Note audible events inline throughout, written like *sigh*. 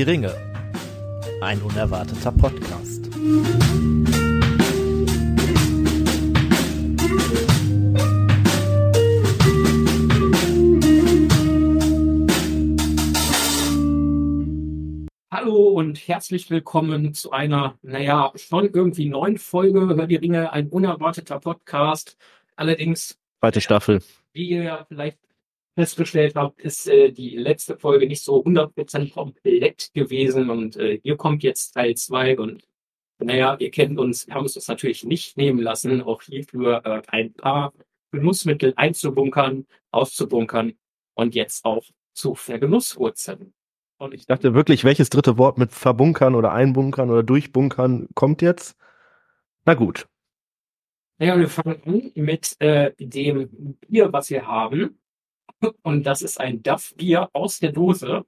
Die Ringe. Ein unerwarteter Podcast. Hallo und herzlich willkommen zu einer, naja, schon irgendwie neuen Folge Hör die Ringe, ein unerwarteter Podcast. Allerdings, Zweite Staffel. wie ihr ja vielleicht festgestellt habt, ist äh, die letzte Folge nicht so 100% komplett gewesen und äh, hier kommt jetzt Teil 2 und naja, ihr kennt uns, wir haben uns das natürlich nicht nehmen lassen, auch hierfür äh, ein paar Genussmittel einzubunkern, auszubunkern und jetzt auch zu vergenusswurzeln. Und ich Ich dachte wirklich, welches dritte Wort mit verbunkern oder einbunkern oder durchbunkern kommt jetzt? Na gut. Naja, wir fangen an mit äh, dem Bier, was wir haben. Und das ist ein Duff-Bier aus der Dose.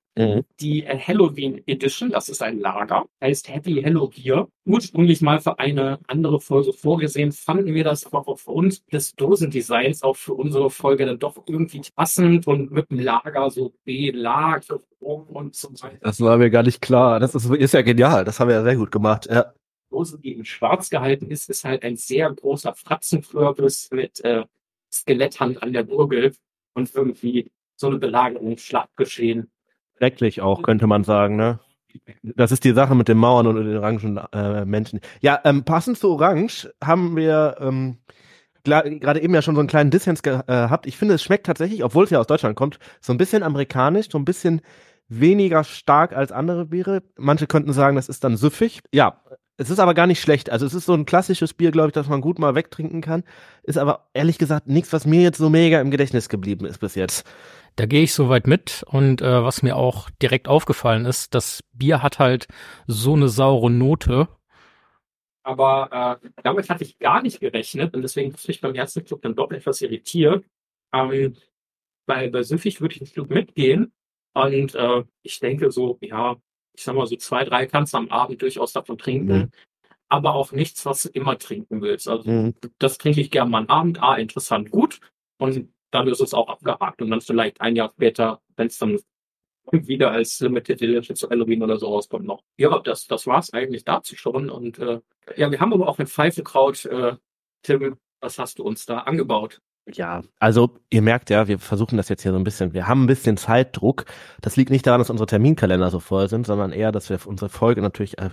Die äh, Halloween Edition, das ist ein Lager, heißt Happy Hello Bier. Ursprünglich mal für eine andere Folge vorgesehen, fanden wir das aber aufgrund des Dosendesigns auch für unsere Folge dann doch irgendwie passend und mit dem Lager so belag und so weiter. Das war mir gar nicht klar. Das ist, ist ja genial. Das haben wir ja sehr gut gemacht. Ja. Dose, die in schwarz gehalten ist, ist halt ein sehr großer Fratzenflörbis mit äh, Skeletthand an der Gurgel und irgendwie so eine Belagerung, Schlachtgeschehen. Schrecklich auch, könnte man sagen, ne? Das ist die Sache mit den Mauern und den orangen äh, Menschen. Ja, ähm, passend zu Orange haben wir ähm, gerade eben ja schon so einen kleinen Dissens ge- gehabt. Ich finde, es schmeckt tatsächlich, obwohl es ja aus Deutschland kommt, so ein bisschen amerikanisch, so ein bisschen weniger stark als andere Biere. Manche könnten sagen, das ist dann süffig. Ja, es ist aber gar nicht schlecht. Also es ist so ein klassisches Bier, glaube ich, das man gut mal wegtrinken kann. Ist aber ehrlich gesagt nichts, was mir jetzt so mega im Gedächtnis geblieben ist bis jetzt. Da gehe ich soweit mit und äh, was mir auch direkt aufgefallen ist, das Bier hat halt so eine saure Note. Aber äh, damit hatte ich gar nicht gerechnet und deswegen habe ich beim ersten Club dann doch etwas irritiert. Ähm, bei, bei Süffig würde ich einen Club mitgehen und äh, ich denke so, ja, ich sag mal so zwei, drei kannst du am Abend durchaus davon trinken. Mhm. Aber auch nichts, was du immer trinken willst. Also Mhm. das trinke ich gerne mal am Abend. Ah, interessant, gut. Und dann ist es auch abgehakt. Und dann vielleicht ein Jahr später, wenn es dann *laughs* wieder als Limited Edition zu Halloween oder so rauskommt noch. Ja, das, das war's eigentlich dazu schon. Und äh, ja, wir haben aber auch ein Pfeifenkraut. Äh, Tim, was hast du uns da angebaut? Ja, also ihr merkt ja, wir versuchen das jetzt hier so ein bisschen. Wir haben ein bisschen Zeitdruck. Das liegt nicht daran, dass unsere Terminkalender so voll sind, sondern eher, dass wir unsere Folge natürlich äh,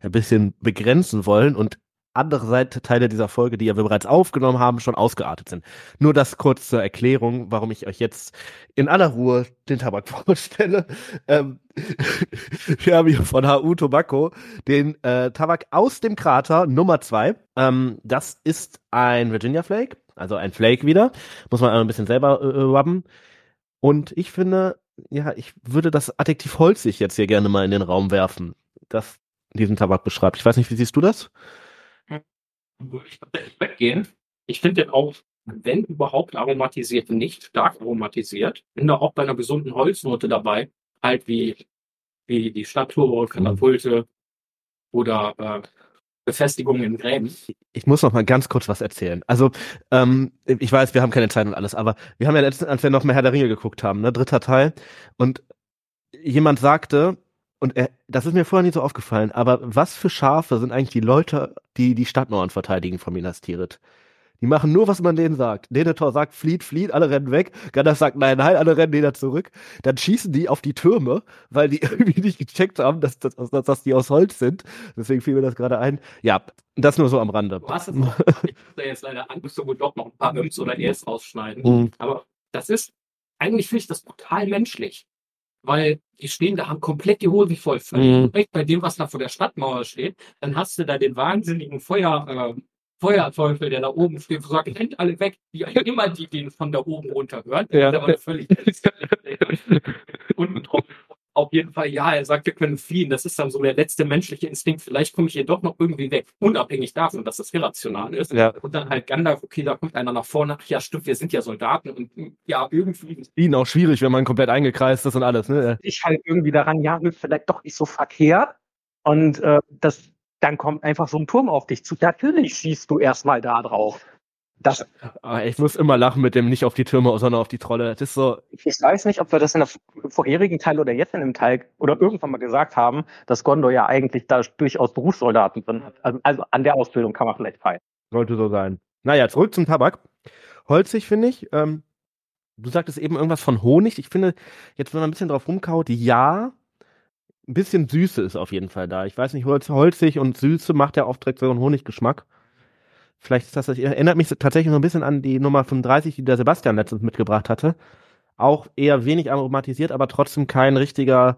ein bisschen begrenzen wollen und andere Seite, Teile dieser Folge, die wir bereits aufgenommen haben, schon ausgeartet sind. Nur das kurz zur Erklärung, warum ich euch jetzt in aller Ruhe den Tabak *laughs* vorstelle. Ähm, *laughs* wir haben hier von HU Tobacco den äh, Tabak aus dem Krater Nummer zwei. Ähm, das ist ein Virginia Flake, also ein Flake wieder. Muss man ein bisschen selber äh, rubben. Und ich finde, ja, ich würde das Adjektiv holzig jetzt hier gerne mal in den Raum werfen, das diesen Tabak beschreibt. Ich weiß nicht, wie siehst du das? Würde ich tatsächlich weggehen. Ich finde den auch, wenn überhaupt aromatisiert, nicht stark aromatisiert. Bin da auch bei einer gesunden Holznote dabei. Halt wie, wie die Stadttore, Katapulte oder äh, Befestigungen in Gräben. Ich muss noch mal ganz kurz was erzählen. Also, ähm, ich weiß, wir haben keine Zeit und alles, aber wir haben ja letztens, als wir noch mehr Herr der Ringe geguckt haben, ne, dritter Teil, und jemand sagte, und er, das ist mir vorher nicht so aufgefallen, aber was für Schafe sind eigentlich die Leute, die die Stadtmauern verteidigen von Minas Tirith? Die machen nur, was man denen sagt. Denethor sagt, flieht, flieht, alle rennen weg. Gandalf sagt, nein, nein, alle rennen wieder zurück. Dann schießen die auf die Türme, weil die *laughs* irgendwie nicht gecheckt haben, dass, dass, dass, dass die aus Holz sind. Deswegen fiel mir das gerade ein. Ja, das nur so am Rande. Du hast es auch. Ich muss da jetzt leider Angst, du doch noch ein paar Öms oder Ers rausschneiden. Mhm. Aber das ist, eigentlich finde ich das brutal menschlich. Weil die stehen da, haben komplett die Hose voll. Mhm. Bei dem, was da vor der Stadtmauer steht, dann hast du da den wahnsinnigen Feuer, äh, Feuerteufel, der da oben steht, und sagt, rennt alle weg, wie *laughs* immer die den von da oben runter hören. Ja. Das ist aber völlig *laughs* drauf. Auf jeden Fall, ja, er sagt, wir können fliehen. Das ist dann so der letzte menschliche Instinkt. Vielleicht komme ich hier doch noch irgendwie weg. Unabhängig davon, dass es irrational ist. Ja. Und dann halt Gandalf, okay, da kommt einer nach vorne. Ja, stimmt, wir sind ja Soldaten. Und ja, irgendwie Ihnen auch schwierig, wenn man komplett eingekreist ist und alles, ne? ich halt irgendwie daran, ja, vielleicht doch nicht so verkehrt. Und äh, das, dann kommt einfach so ein Turm auf dich zu. Natürlich schießt du erstmal da drauf. Das, ah, ich muss immer lachen mit dem nicht auf die Türme, sondern auf die Trolle. Das ist so. Ich weiß nicht, ob wir das in der vorherigen Teil oder jetzt in dem Teil oder irgendwann mal gesagt haben, dass Gondor ja eigentlich da durchaus Berufssoldaten drin hat. Also, also an der Ausbildung kann man vielleicht feiern. Sollte so sein. Naja, zurück zum Tabak. Holzig, finde ich. Ähm, du sagtest eben irgendwas von Honig. Ich finde, jetzt, wenn man ein bisschen drauf rumkaut, ja, ein bisschen Süße ist auf jeden Fall da. Ich weiß nicht, Holz, holzig und Süße macht ja oft direkt so einen Honiggeschmack. Vielleicht ist das, das erinnert mich tatsächlich so ein bisschen an die Nummer 35, die der Sebastian letztens mitgebracht hatte. Auch eher wenig aromatisiert, aber trotzdem kein richtiger,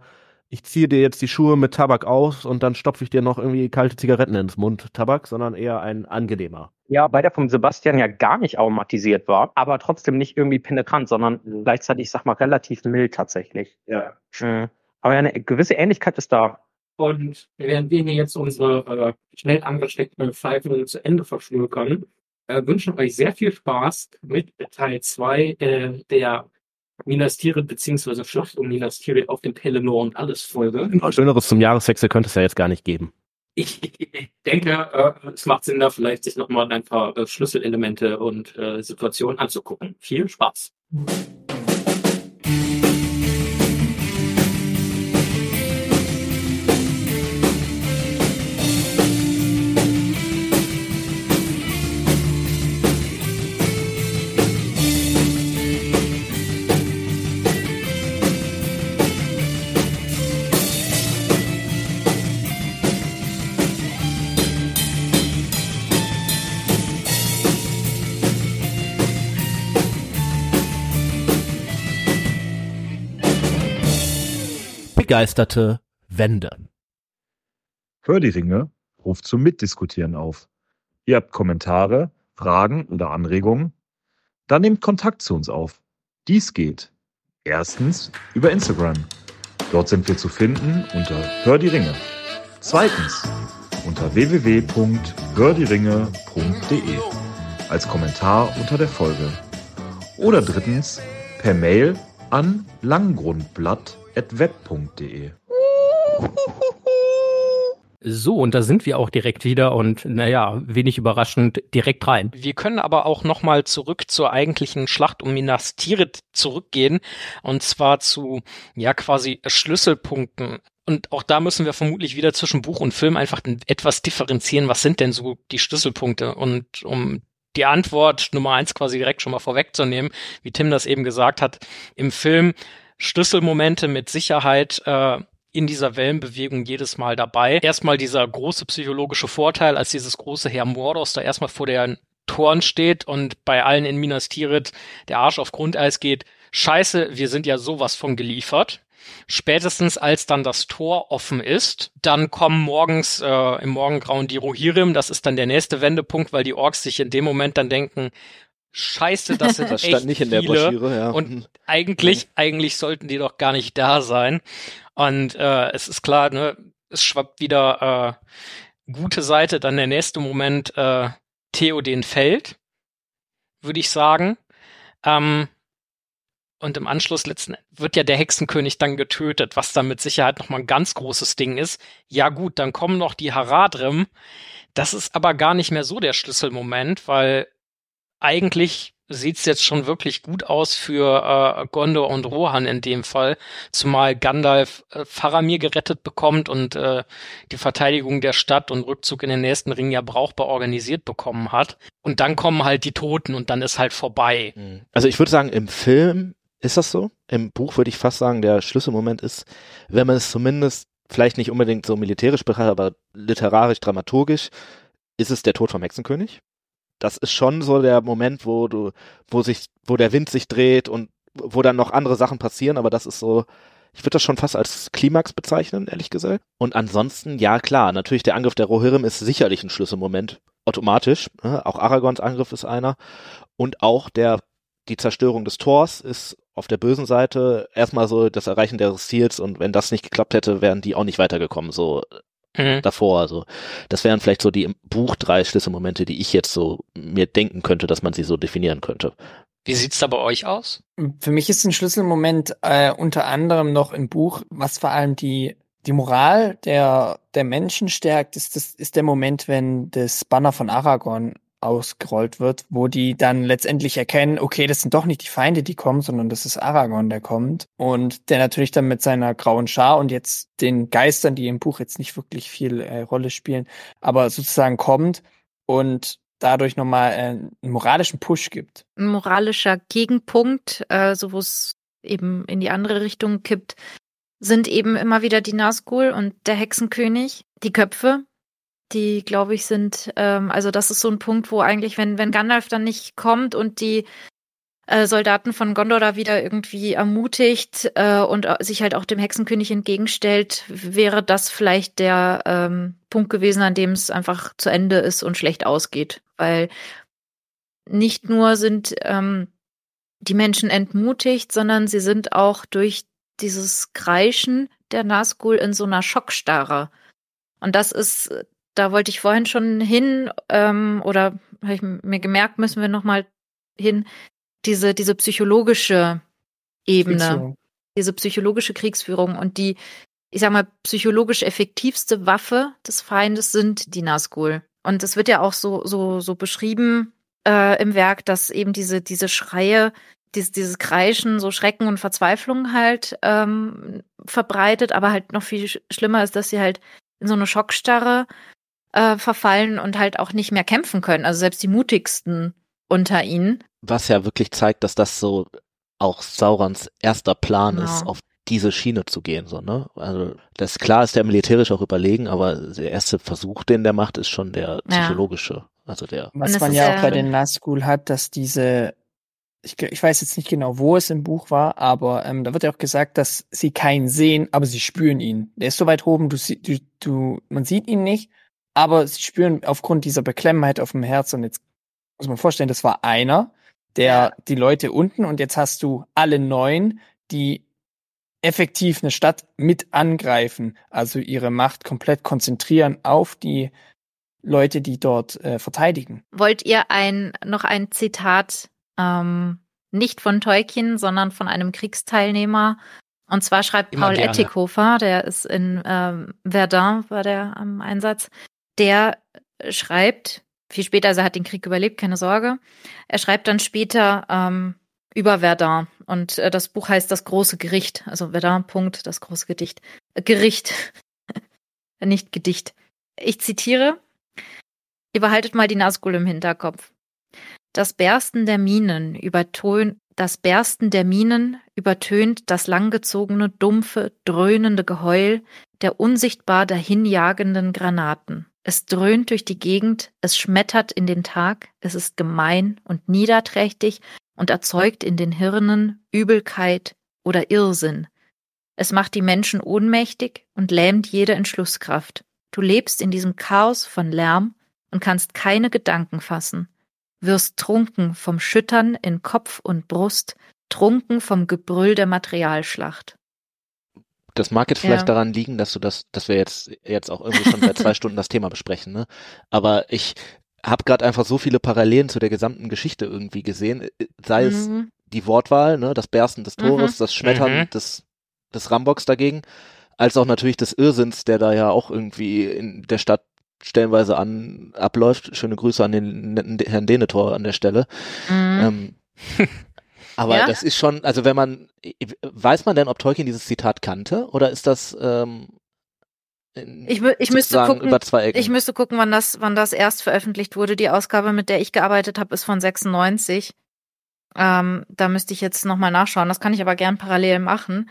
ich ziehe dir jetzt die Schuhe mit Tabak aus und dann stopfe ich dir noch irgendwie kalte Zigaretten ins Mund Tabak, sondern eher ein angenehmer. Ja, bei der vom Sebastian ja gar nicht aromatisiert war, aber trotzdem nicht irgendwie penetrant, sondern gleichzeitig, ich sag mal, relativ mild tatsächlich. Ja. Mhm. Aber eine gewisse Ähnlichkeit ist da. Und während wir hier jetzt unsere äh, schnell angesteckten Pfeifen zu Ende verschnurkern, äh, wünschen euch sehr viel Spaß mit Teil 2 äh, der Minas Tirith beziehungsweise Schlacht um Minas Tirith auf dem Pelennor und alles Folge. Genau, Schöneres zum Jahreswechsel könnte es ja jetzt gar nicht geben. Ich, ich denke, äh, es macht Sinn, da vielleicht sich nochmal ein paar äh, Schlüsselelemente und äh, Situationen anzugucken. Viel Spaß! Begeisterte Wände. Hör die Ringe ruft zum Mitdiskutieren auf. Ihr habt Kommentare, Fragen oder Anregungen? Dann nehmt Kontakt zu uns auf. Dies geht erstens über Instagram. Dort sind wir zu finden unter Hör die Ringe. Zweitens unter www.hördieringe.de als Kommentar unter der Folge. Oder drittens per Mail an langgrundblatt web.de. So, und da sind wir auch direkt wieder und naja, wenig überraschend direkt rein. Wir können aber auch nochmal zurück zur eigentlichen Schlacht um Minas Tirith zurückgehen und zwar zu, ja, quasi Schlüsselpunkten. Und auch da müssen wir vermutlich wieder zwischen Buch und Film einfach etwas differenzieren. Was sind denn so die Schlüsselpunkte? Und um die Antwort Nummer eins quasi direkt schon mal vorwegzunehmen, wie Tim das eben gesagt hat, im Film Schlüsselmomente mit Sicherheit äh, in dieser Wellenbewegung jedes Mal dabei. Erstmal dieser große psychologische Vorteil, als dieses große Herr Mordos da erstmal vor der Toren steht und bei allen in Minas Tirith der Arsch auf Grundeis geht. Scheiße, wir sind ja sowas von geliefert. Spätestens als dann das Tor offen ist, dann kommen morgens äh, im Morgengrauen die Rohirrim. Das ist dann der nächste Wendepunkt, weil die Orks sich in dem Moment dann denken, Scheiße, das sind *laughs* das stand nicht in der Broschüre, ja. Und mhm. eigentlich, eigentlich sollten die doch gar nicht da sein. Und äh, es ist klar, ne, es schwappt wieder äh, gute Seite, dann der nächste Moment äh, Theoden fällt, würde ich sagen. Ähm, und im Anschluss letzten wird ja der Hexenkönig dann getötet, was dann mit Sicherheit nochmal ein ganz großes Ding ist. Ja gut, dann kommen noch die Haradrim. Das ist aber gar nicht mehr so der Schlüsselmoment, weil eigentlich sieht's jetzt schon wirklich gut aus für äh, Gondor und Rohan in dem Fall, zumal Gandalf äh, Faramir gerettet bekommt und äh, die Verteidigung der Stadt und Rückzug in den nächsten Ring ja brauchbar organisiert bekommen hat. Und dann kommen halt die Toten und dann ist halt vorbei. Mhm. Also ich würde sagen, im Film ist das so. Im Buch würde ich fast sagen, der Schlüsselmoment ist, wenn man es zumindest vielleicht nicht unbedingt so militärisch betrachtet, aber literarisch, dramaturgisch, ist es der Tod vom Hexenkönig das ist schon so der Moment, wo du, wo sich, wo der Wind sich dreht und wo dann noch andere Sachen passieren, aber das ist so, ich würde das schon fast als Klimax bezeichnen, ehrlich gesagt. Und ansonsten, ja klar, natürlich der Angriff der Rohirrim ist sicherlich ein Schlüsselmoment, automatisch. Ne? Auch Aragons Angriff ist einer. Und auch der, die Zerstörung des Tors ist auf der bösen Seite erstmal so das Erreichen des Ziels und wenn das nicht geklappt hätte, wären die auch nicht weitergekommen. So mhm. davor. Also das wären vielleicht so die im Buch drei Schlüsselmomente, die ich jetzt so mir denken könnte, dass man sie so definieren könnte. Wie sieht's da bei euch aus? Für mich ist ein Schlüsselmoment äh, unter anderem noch im Buch, was vor allem die die Moral der der Menschen stärkt, ist das ist der Moment, wenn das Banner von Aragorn ausgerollt wird, wo die dann letztendlich erkennen, okay, das sind doch nicht die Feinde, die kommen, sondern das ist Aragorn, der kommt. Und der natürlich dann mit seiner grauen Schar und jetzt den Geistern, die im Buch jetzt nicht wirklich viel äh, Rolle spielen, aber sozusagen kommt und dadurch nochmal äh, einen moralischen Push gibt. Ein moralischer Gegenpunkt, äh, so wo es eben in die andere Richtung kippt, sind eben immer wieder die Nazgul und der Hexenkönig, die Köpfe, die, glaube ich, sind, ähm, also das ist so ein Punkt, wo eigentlich, wenn, wenn Gandalf dann nicht kommt und die äh, Soldaten von Gondor da wieder irgendwie ermutigt äh, und äh, sich halt auch dem Hexenkönig entgegenstellt, wäre das vielleicht der ähm, Punkt gewesen, an dem es einfach zu Ende ist und schlecht ausgeht. Weil nicht nur sind ähm, die Menschen entmutigt, sondern sie sind auch durch dieses Kreischen der Nazgul in so einer Schockstarre. Und das ist da wollte ich vorhin schon hin, ähm, oder habe ich mir gemerkt, müssen wir nochmal hin, diese, diese psychologische Ebene, diese psychologische Kriegsführung und die, ich sag mal, psychologisch effektivste Waffe des Feindes sind die Nazgul. Und es wird ja auch so, so, so beschrieben äh, im Werk, dass eben diese, diese Schreie, dieses, dieses Kreischen, so Schrecken und Verzweiflung halt ähm, verbreitet, aber halt noch viel schlimmer ist, dass sie halt in so eine Schockstarre äh, verfallen und halt auch nicht mehr kämpfen können. Also selbst die mutigsten unter ihnen. Was ja wirklich zeigt, dass das so auch Saurons erster Plan genau. ist, auf diese Schiene zu gehen, so, ne? Also, das klar ist der militärisch auch überlegen, aber der erste Versuch, den der macht, ist schon der psychologische. Ja. Also der. Was man ja auch bei den Nazgul hat, dass diese, ich, ich weiß jetzt nicht genau, wo es im Buch war, aber ähm, da wird ja auch gesagt, dass sie keinen sehen, aber sie spüren ihn. Der ist so weit oben, du, du, du, man sieht ihn nicht, aber sie spüren aufgrund dieser Beklemmheit auf dem Herz und jetzt muss man vorstellen, das war einer, der ja. die Leute unten und jetzt hast du alle neun, die effektiv eine Stadt mit angreifen, also ihre Macht komplett konzentrieren auf die Leute, die dort äh, verteidigen. Wollt ihr ein noch ein Zitat ähm, nicht von Tolkien, sondern von einem Kriegsteilnehmer? Und zwar schreibt Immer Paul gerne. Ettikhofer, der ist in ähm, Verdun, war der am Einsatz der schreibt, viel später, also er hat den Krieg überlebt, keine Sorge. Er schreibt dann später ähm, über Verdun und äh, das Buch heißt Das große Gericht, also Verdun, Punkt, das große Gedicht. Äh, Gericht, *laughs* nicht Gedicht. Ich zitiere, ihr behaltet mal die Nazgul im Hinterkopf. Das Bersten der Minen übertönt, das Bersten der Minen übertönt das langgezogene, dumpfe, dröhnende Geheul der unsichtbar dahinjagenden Granaten. Es dröhnt durch die Gegend, es schmettert in den Tag, es ist gemein und niederträchtig und erzeugt in den Hirnen Übelkeit oder Irrsinn. Es macht die Menschen ohnmächtig und lähmt jede Entschlusskraft. Du lebst in diesem Chaos von Lärm und kannst keine Gedanken fassen, wirst trunken vom Schüttern in Kopf und Brust, trunken vom Gebrüll der Materialschlacht. Das mag jetzt vielleicht ja. daran liegen, dass du das, dass wir jetzt jetzt auch irgendwie schon seit zwei *laughs* Stunden das Thema besprechen, ne? Aber ich habe gerade einfach so viele Parallelen zu der gesamten Geschichte irgendwie gesehen, äh, sei es mhm. die Wortwahl, ne, das Bersten des Tores, mhm. das Schmettern mhm. des des Rambox dagegen, als auch natürlich des Irrsinns, der da ja auch irgendwie in der Stadt stellenweise an abläuft. Schöne Grüße an den netten Herrn Denetor an der Stelle. Mhm. Ähm, *laughs* Aber ja? das ist schon, also wenn man, weiß man denn, ob Tolkien dieses Zitat kannte oder ist das ähm, ich, ich müsste gucken, ich müsste gucken, wann das, wann das erst veröffentlicht wurde. Die Ausgabe, mit der ich gearbeitet habe, ist von 96. Ähm, da müsste ich jetzt nochmal nachschauen. Das kann ich aber gern parallel machen.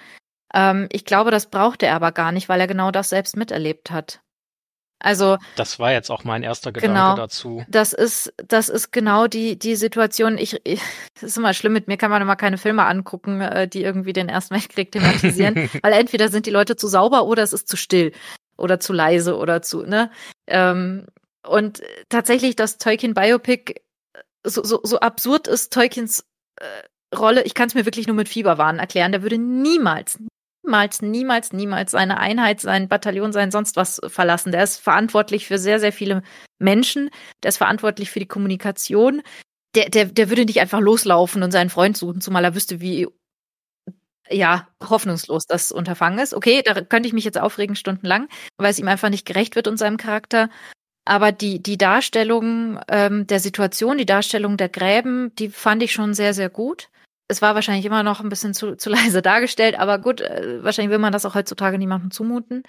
Ähm, ich glaube, das brauchte er aber gar nicht, weil er genau das selbst miterlebt hat. Also das war jetzt auch mein erster Gedanke genau, dazu. Das ist das ist genau die die Situation. Ich, ich *laughs* das ist immer schlimm mit mir kann man immer keine Filme angucken, äh, die irgendwie den Ersten Weltkrieg thematisieren, *laughs* weil entweder sind die Leute zu sauber oder es ist zu still oder zu leise oder zu ne. Ähm, und tatsächlich das Tolkien Biopic so so, so absurd ist Tolkiens äh, Rolle. Ich kann es mir wirklich nur mit Fieberwahn erklären. Der würde niemals, niemals, niemals, niemals seine Einheit, sein Bataillon, sein sonst was verlassen. Der ist verantwortlich für sehr, sehr viele Menschen. Der ist verantwortlich für die Kommunikation. Der, der, der würde nicht einfach loslaufen und seinen Freund suchen, zumal er wüsste, wie ja, hoffnungslos das Unterfangen ist. Okay, da könnte ich mich jetzt aufregen stundenlang, weil es ihm einfach nicht gerecht wird und seinem Charakter. Aber die, die Darstellung ähm, der Situation, die Darstellung der Gräben, die fand ich schon sehr, sehr gut. Es war wahrscheinlich immer noch ein bisschen zu, zu *laughs* leise dargestellt, aber gut, äh, wahrscheinlich will man das auch heutzutage niemandem zumuten.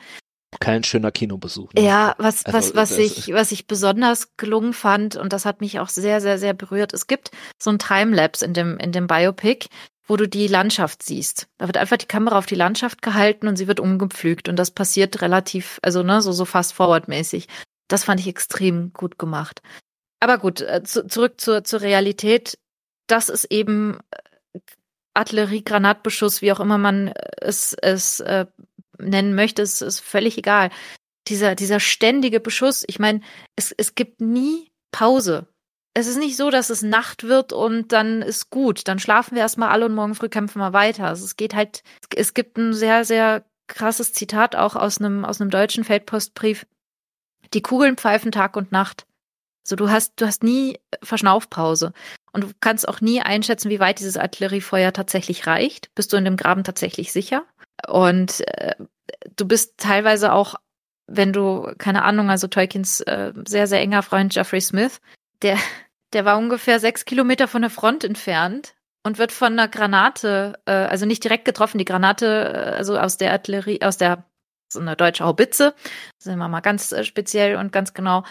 Kein schöner Kinobesuch. Ne? Ja, was, Also, was, ich, was ich besonders gelungen fand, und das hat mich auch sehr, sehr, sehr berührt. Es gibt so ein Timelapse in dem, in dem Biopic, wo du die Landschaft siehst. Da wird einfach die Kamera auf die Landschaft gehalten und sie wird umgepflügt. Und das passiert relativ, also ne, so, so fast forward-mäßig. Das fand ich extrem gut gemacht. Aber gut, äh, zu, zurück zur, zur Realität. Das ist eben Artillerie, Granatbeschuss, wie auch immer man es, es äh, nennen möchte, ist, ist völlig egal. Dieser, dieser ständige Beschuss, ich meine, es, es gibt nie Pause. Es ist nicht so, dass es Nacht wird und dann ist gut. Dann schlafen wir erstmal alle und morgen früh kämpfen wir weiter. Also es geht halt, es gibt ein sehr, sehr krasses Zitat auch aus einem, aus einem deutschen Feldpostbrief. Die Kugeln pfeifen Tag und Nacht. Also du hast, du hast nie Verschnaufpause. Und du kannst auch nie einschätzen, wie weit dieses Artilleriefeuer tatsächlich reicht. Bist du in dem Graben tatsächlich sicher? Und äh, du bist teilweise auch, wenn du, keine Ahnung, also Tolkiens äh, sehr, sehr enger Freund Jeffrey Smith, der, *laughs* der war ungefähr sechs Kilometer von der Front entfernt und wird von einer Granate, äh, also nicht direkt getroffen, die Granate, äh, also aus der Artillerie, aus der, so eine deutsche Haubitze, sind wir mal ganz äh, speziell und ganz genau,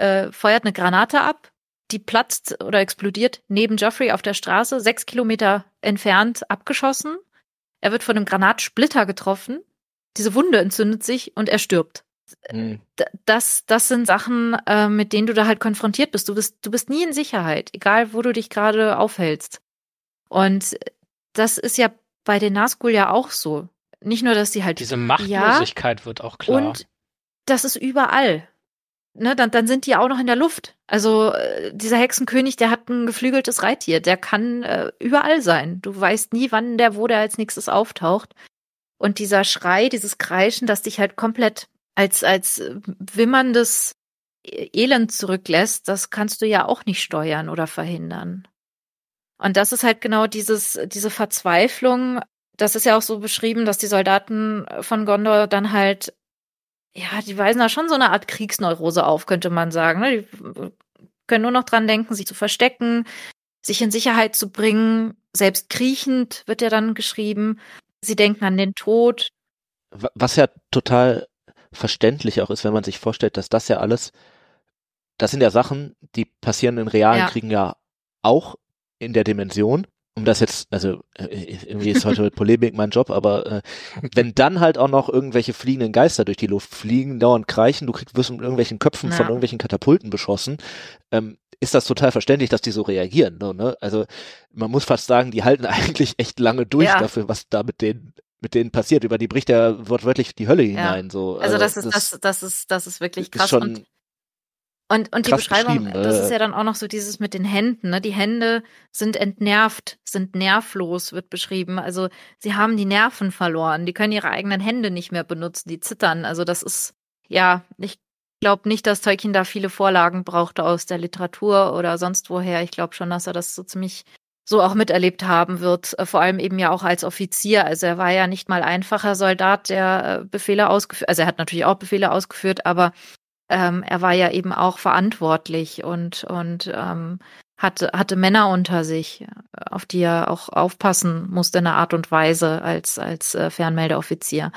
äh, feuert eine Granate ab, die platzt oder explodiert neben Joffrey auf der Straße, sechs Kilometer entfernt abgeschossen. Er wird von einem Granatsplitter getroffen. Diese Wunde entzündet sich und er stirbt. Hm. Das, das sind Sachen, äh, mit denen du da halt konfrontiert bist. Du bist, du bist nie in Sicherheit, egal wo du dich gerade aufhältst. Und das ist ja bei den Nazgul ja auch so. Nicht nur, dass die halt Diese Machtlosigkeit wird auch klar. und das ist überall. Ne, dann, dann sind die auch noch in der Luft. Also äh, dieser Hexenkönig, der hat ein geflügeltes Reittier, der kann äh, überall sein. Du weißt nie, wann der, wo der als nächstes auftaucht. Und dieser Schrei, dieses Kreischen, das dich halt komplett als, als wimmerndes Elend zurücklässt, das kannst du ja auch nicht steuern oder verhindern. Und das ist halt genau dieses, diese Verzweiflung. Das ist ja auch so beschrieben, dass die Soldaten von Gondor dann halt ja, die weisen da schon so eine Art Kriegsneurose auf, könnte man sagen. ne? Die können nur noch dran denken, sich zu verstecken, sich in Sicherheit zu bringen. Selbst kriechend wird ja dann geschrieben. Sie denken an den Tod. Wa- Was ja total verständlich auch ist, wenn man sich vorstellt, dass das ja alles, das sind ja Sachen, die passieren in realen Ja. Kriegen ja auch in der Dimension. Um das jetzt, also äh, irgendwie ist heute Polemik mein Job, aber äh, wenn dann halt auch noch irgendwelche fliegenden Geister durch die Luft fliegen, dauernd kreischen, du kriegst, wirst mit irgendwelchen Köpfen von Ja. irgendwelchen Katapulten beschossen, ähm, ist das total verständlich, dass die so reagieren. So, ne? Also man muss fast sagen, die halten *laughs* eigentlich echt lange durch Ja. dafür, was da mit denen mit denen passiert. Über die bricht ja wortwörtlich die Hölle hinein. So. Also das ist, das, das ist, das ist wirklich ist krass. schon und Und, und die Beschreibung, beschrieben, das ist ja dann auch noch so dieses mit den Händen. Ne? Die Hände sind entnervt, sind nervlos, wird beschrieben. Also sie haben die Nerven verloren. Die können ihre eigenen Hände nicht mehr benutzen. Die zittern. Also das ist, ja, ich glaube nicht, dass Tolkien da viele Vorlagen brauchte aus der Literatur oder sonst woher. Ich glaube schon, dass er das so ziemlich so auch miterlebt haben wird. Äh, Vor allem eben ja auch als Offizier. Also er war ja nicht mal einfacher Soldat, der äh, Befehle ausgeführt, also er hat natürlich auch Befehle ausgeführt, aber ähm, er war ja eben auch verantwortlich und, und ähm, hatte, hatte Männer unter sich, auf die er auch aufpassen musste in einer Art und Weise als, als äh, Fernmeldeoffizier.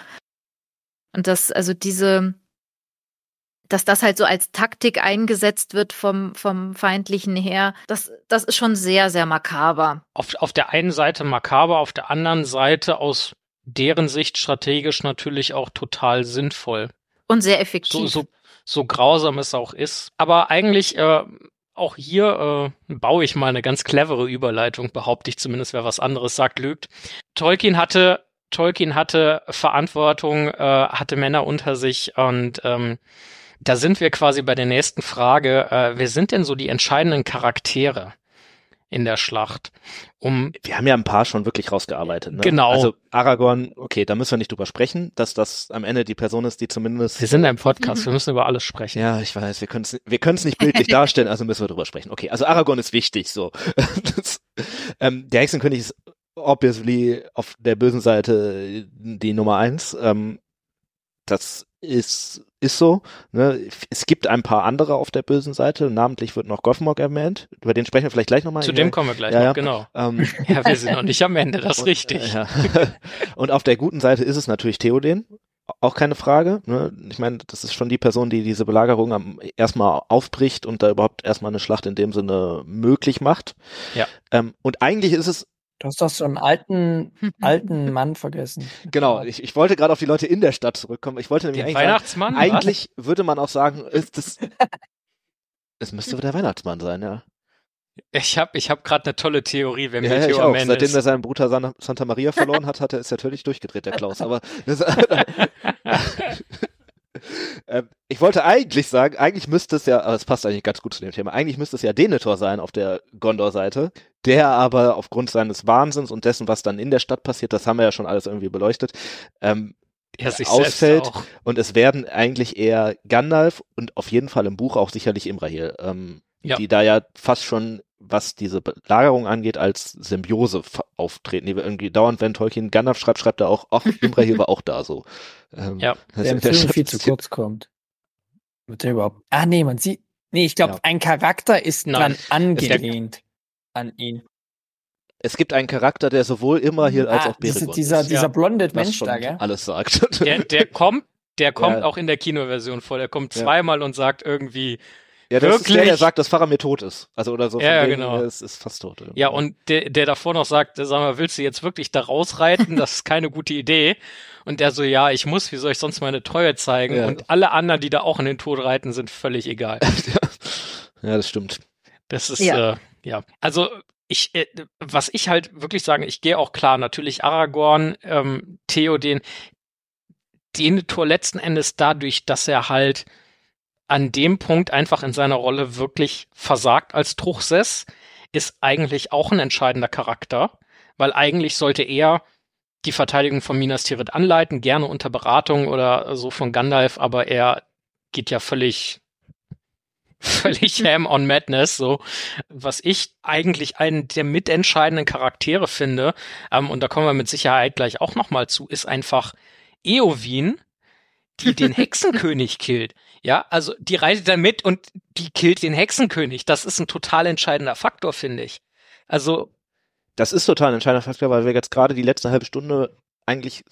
Und das, also diese, dass das halt so als Taktik eingesetzt wird vom, vom feindlichen Heer, das, das ist schon sehr, sehr makaber. Auf, auf der einen Seite makaber, auf der anderen Seite aus deren Sicht strategisch natürlich auch total sinnvoll. Und sehr effektiv. So, so, so grausam es auch ist. Aber eigentlich äh, auch hier äh, baue ich mal eine ganz clevere Überleitung, behaupte ich zumindest, wer was anderes sagt, lügt. Tolkien hatte Tolkien hatte Verantwortung, äh, hatte Männer unter sich und ähm, da sind wir quasi bei der nächsten Frage. Äh, wer sind denn so die entscheidenden Charaktere in der Schlacht? Um wir haben ja ein paar schon wirklich rausgearbeitet. Ne? Genau. Also Aragorn, okay, da müssen wir nicht drüber sprechen, dass das am Ende die Person ist, die zumindest. wir sind ein Podcast, wir müssen über alles sprechen. Ja, ich weiß, wir können es wir können's nicht bildlich *laughs* darstellen, also müssen wir drüber sprechen. Okay, also Aragorn ist wichtig, so. *laughs* Das, ähm, der Hexenkönig ist obviously auf der bösen Seite die Nummer eins. Ähm, das ist, ist so. Ne? Es gibt ein paar andere auf der bösen Seite. Namentlich wird noch Goffmog erwähnt. Über den sprechen wir vielleicht gleich nochmal. Zu dem kommen wir gleich ja, noch, genau. Ähm, *laughs* ja, wir sind noch nicht am Ende, das ist richtig. Ja. *laughs* Und auf der guten Seite ist es natürlich Theoden. Auch keine Frage. Ne? Ich meine, das ist schon die Person, die diese Belagerung am, erstmal aufbricht und da überhaupt erstmal eine Schlacht in dem Sinne möglich macht. Ja. Ähm, und eigentlich ist es Du hast doch so einen alten, *laughs* alten Mann vergessen. Genau, ich, ich wollte gerade auf die Leute in der Stadt zurückkommen. Ich wollte nämlich Den eigentlich Weihnachtsmann? sagen, eigentlich würde man auch sagen, ist das *laughs* es müsste der Weihnachtsmann sein, ja. Ich habe ich hab gerade eine tolle Theorie, wer Ja, ja, ich Meteor auch. Man Seitdem ist. er seinen Bruder San- Santa Maria verloren hat, hat er ist er völlig durchgedreht, der Klaus. Aber *laughs* das, ähm, ich wollte eigentlich sagen, eigentlich müsste es ja, aber es passt eigentlich ganz gut zu dem Thema, eigentlich müsste es ja Denethor sein auf der Gondor-Seite, der aber aufgrund seines Wahnsinns und dessen, was dann in der Stadt passiert, das haben wir ja schon alles irgendwie beleuchtet, ähm, er sich ausfällt. und es werden eigentlich eher Gandalf und auf jeden Fall im Buch auch sicherlich Imrahil, ähm, Ja. die da ja fast schon, was diese Belagerung angeht, als Symbiose auftreten. Die wir irgendwie dauernd, wenn Tolkien Gandalf schreibt, schreibt er auch, ach, Imrahil war auch da so. Ähm, Ja. *laughs* das- Der im der Film viel zu kurz kommt. Wird der überhaupt. Ah, nee, man sieht. Nee, ich glaube, Ja. ein Charakter ist Nein. dran angelehnt an ihn. Es gibt einen Charakter, der sowohl Imrahil als ah, auch diese, Beregond dieser, ist, dieser Ja. blonde Mensch da, gell? alles sagt. Der, der *laughs* kommt, der kommt Ja. auch in der Kinoversion vor. Der kommt Ja. zweimal und sagt irgendwie, ja, das ist der, der Wirklich? sagt, dass Faramir tot ist. Also oder so. Ja, ja, genau. Es ist fast tot. ja, und der, der davor noch sagt, sag mal, willst du jetzt wirklich da rausreiten? Das ist keine gute Idee. Und der so, ja, ich muss, wie soll ich sonst meine Treue zeigen? Ja. Und alle anderen, die da auch in den Tod reiten, sind völlig egal. *laughs* ja, das stimmt. Das ist, Ja. Äh, ja. Also, ich, äh, was ich halt wirklich sage, ich gehe auch klar, natürlich Aragorn, ähm, Theoden, Denethor letzten Endes dadurch, dass er halt an dem Punkt einfach in seiner Rolle wirklich versagt als Truchsess, ist eigentlich auch ein entscheidender Charakter, weil eigentlich sollte er die Verteidigung von Minas Tirith anleiten, gerne unter Beratung oder so von Gandalf, aber er geht ja völlig *laughs* völlig ham on madness, so was ich eigentlich einen der mitentscheidenden Charaktere finde, ähm, und da kommen wir mit Sicherheit gleich auch noch mal zu, ist einfach Eowyn, die den *laughs* Hexenkönig killt. Ja, also die reitet da mit und die killt den Hexenkönig. Das ist ein total entscheidender Faktor, finde ich. Also Das ist total ein entscheidender Faktor, weil wir jetzt gerade die letzte halbe Stunde eigentlich,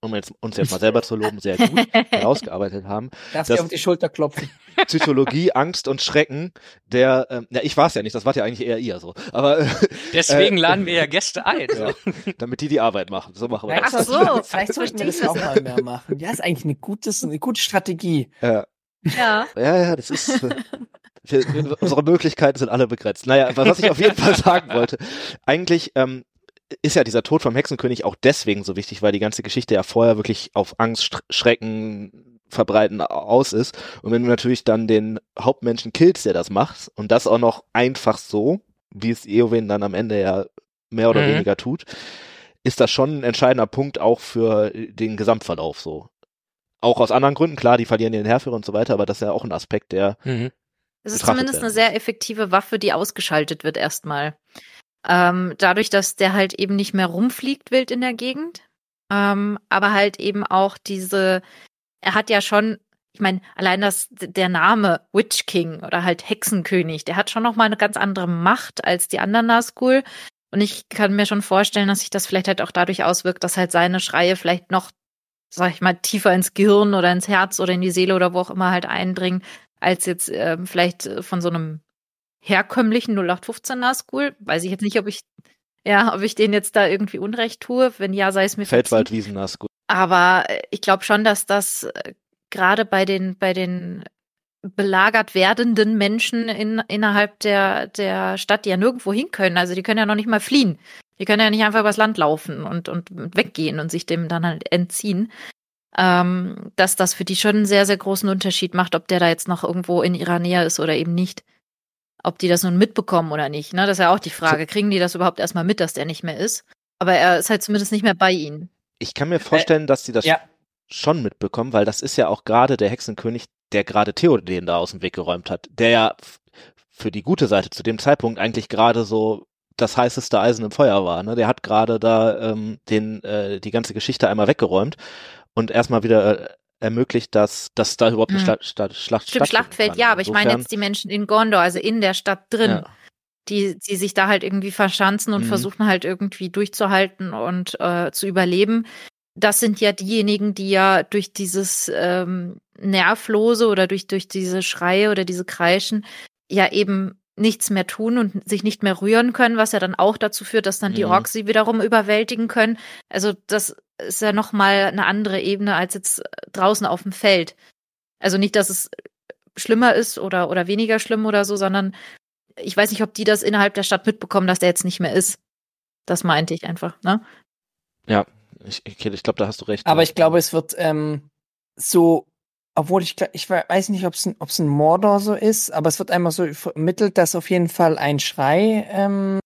um jetzt, uns jetzt mal *laughs* selber zu loben, sehr gut *laughs* herausgearbeitet haben. Darf Das- dir auf die Schulter klopfen. *laughs* Psychologie, Angst und Schrecken, der, ähm, ja, ich war es ja nicht, das war ja eigentlich eher ihr so. Aber äh, deswegen laden wir ja Gäste ein. ja, So. damit die die Arbeit machen. So machen wir Ach das. so, vielleicht sollten wir das auch mal mehr machen. Ja, ist eigentlich eine, gutes, eine gute Strategie. Ja, Ja. ja, ja, das ist. äh, Wir, unsere Möglichkeiten sind alle begrenzt. Naja, was ich auf jeden Fall sagen wollte, eigentlich ähm, ist ja dieser Tod vom Hexenkönig auch deswegen so wichtig, weil die ganze Geschichte ja vorher wirklich auf Angst, Sch- Schrecken verbreiten aus ist. Und wenn du natürlich dann den Hauptmenschen killst, der das macht, und das auch noch einfach so, wie es Eowyn dann am Ende ja mehr oder Mhm. weniger tut, ist das schon ein entscheidender Punkt auch für den Gesamtverlauf so. Auch aus anderen Gründen, klar, die verlieren den Heerführer und so weiter, aber das ist ja auch ein Aspekt, der Mhm. Es ist zumindest werden. eine sehr effektive Waffe, die ausgeschaltet wird erstmal. Ähm, dadurch, dass der halt eben nicht mehr rumfliegt wild in der Gegend, ähm, aber halt eben auch diese, er hat ja schon, ich meine, allein das, der Name Witch King oder halt Hexenkönig, der hat schon noch mal eine ganz andere Macht als die anderen Nazgul. Und ich kann mir schon vorstellen, dass sich das vielleicht halt auch dadurch auswirkt, dass halt seine Schreie vielleicht noch, sag ich mal, tiefer ins Gehirn oder ins Herz oder in die Seele oder wo auch immer halt eindringen, als jetzt ähm, vielleicht äh, von so einem herkömmlichen 0815 Nazgul. Weiß ich jetzt nicht, ob ich, ja, ob ich den jetzt da irgendwie Unrecht tue. Wenn ja, sei es mir. Feldwaldwiesen Nazgul. Aber äh, ich glaube schon, dass das äh, gerade bei den, bei den belagert werdenden Menschen in, innerhalb der, der Stadt, die ja nirgendwo hin können, also die können ja noch nicht mal fliehen. Die können ja nicht einfach übers Land laufen und, und weggehen und sich dem dann halt entziehen. Ähm, dass das für die schon einen sehr, sehr großen Unterschied macht, ob der da jetzt noch irgendwo in ihrer Nähe ist oder eben nicht. Ob die das nun mitbekommen oder nicht, ne? Das ist ja auch die Frage. Kriegen die das überhaupt erstmal mit, dass der nicht mehr ist? Aber er ist halt zumindest nicht mehr bei ihnen. Ich kann mir vorstellen, dass sie das ja. schon mitbekommen, weil das ist ja auch gerade der Hexenkönig, der gerade Theoden da aus dem Weg geräumt hat, der ja für die gute Seite zu dem Zeitpunkt eigentlich gerade so das heißeste Eisen im Feuer war. Ne? Der hat gerade da ähm, den äh, die ganze Geschichte einmal weggeräumt und erstmal wieder äh, ermöglicht, dass, dass da überhaupt eine Mhm. Schlacht, Schlacht, Schlacht Stimmt, Schlachtfeld, kann. ja, aber ich meine Insofern- jetzt die Menschen in Gondor, also in der Stadt drin, Ja. die, die sich da halt irgendwie verschanzen und Mhm. versuchen halt irgendwie durchzuhalten und äh, zu überleben. Das sind ja diejenigen, die ja durch dieses ähm, Nervlose oder durch, durch diese Schreie oder diese Kreischen ja eben nichts mehr tun und sich nicht mehr rühren können, was ja dann auch dazu führt, dass dann die Mhm. Orks sie wiederum überwältigen können. Also das ist ja noch mal eine andere Ebene als jetzt draußen auf dem Feld. Also nicht, dass es schlimmer ist oder, oder weniger schlimm oder so, sondern ich weiß nicht, ob die das innerhalb der Stadt mitbekommen, dass der jetzt nicht mehr ist. Das meinte ich einfach, ne? Ich, okay, ich glaube, da hast du recht. Aber ja. ich glaube, es wird ähm, so, obwohl ich ich we- weiß nicht, ob es ein, ob's ein Mordor so ist, aber es wird einmal so vermittelt, dass auf jeden Fall ein Schrei ähm,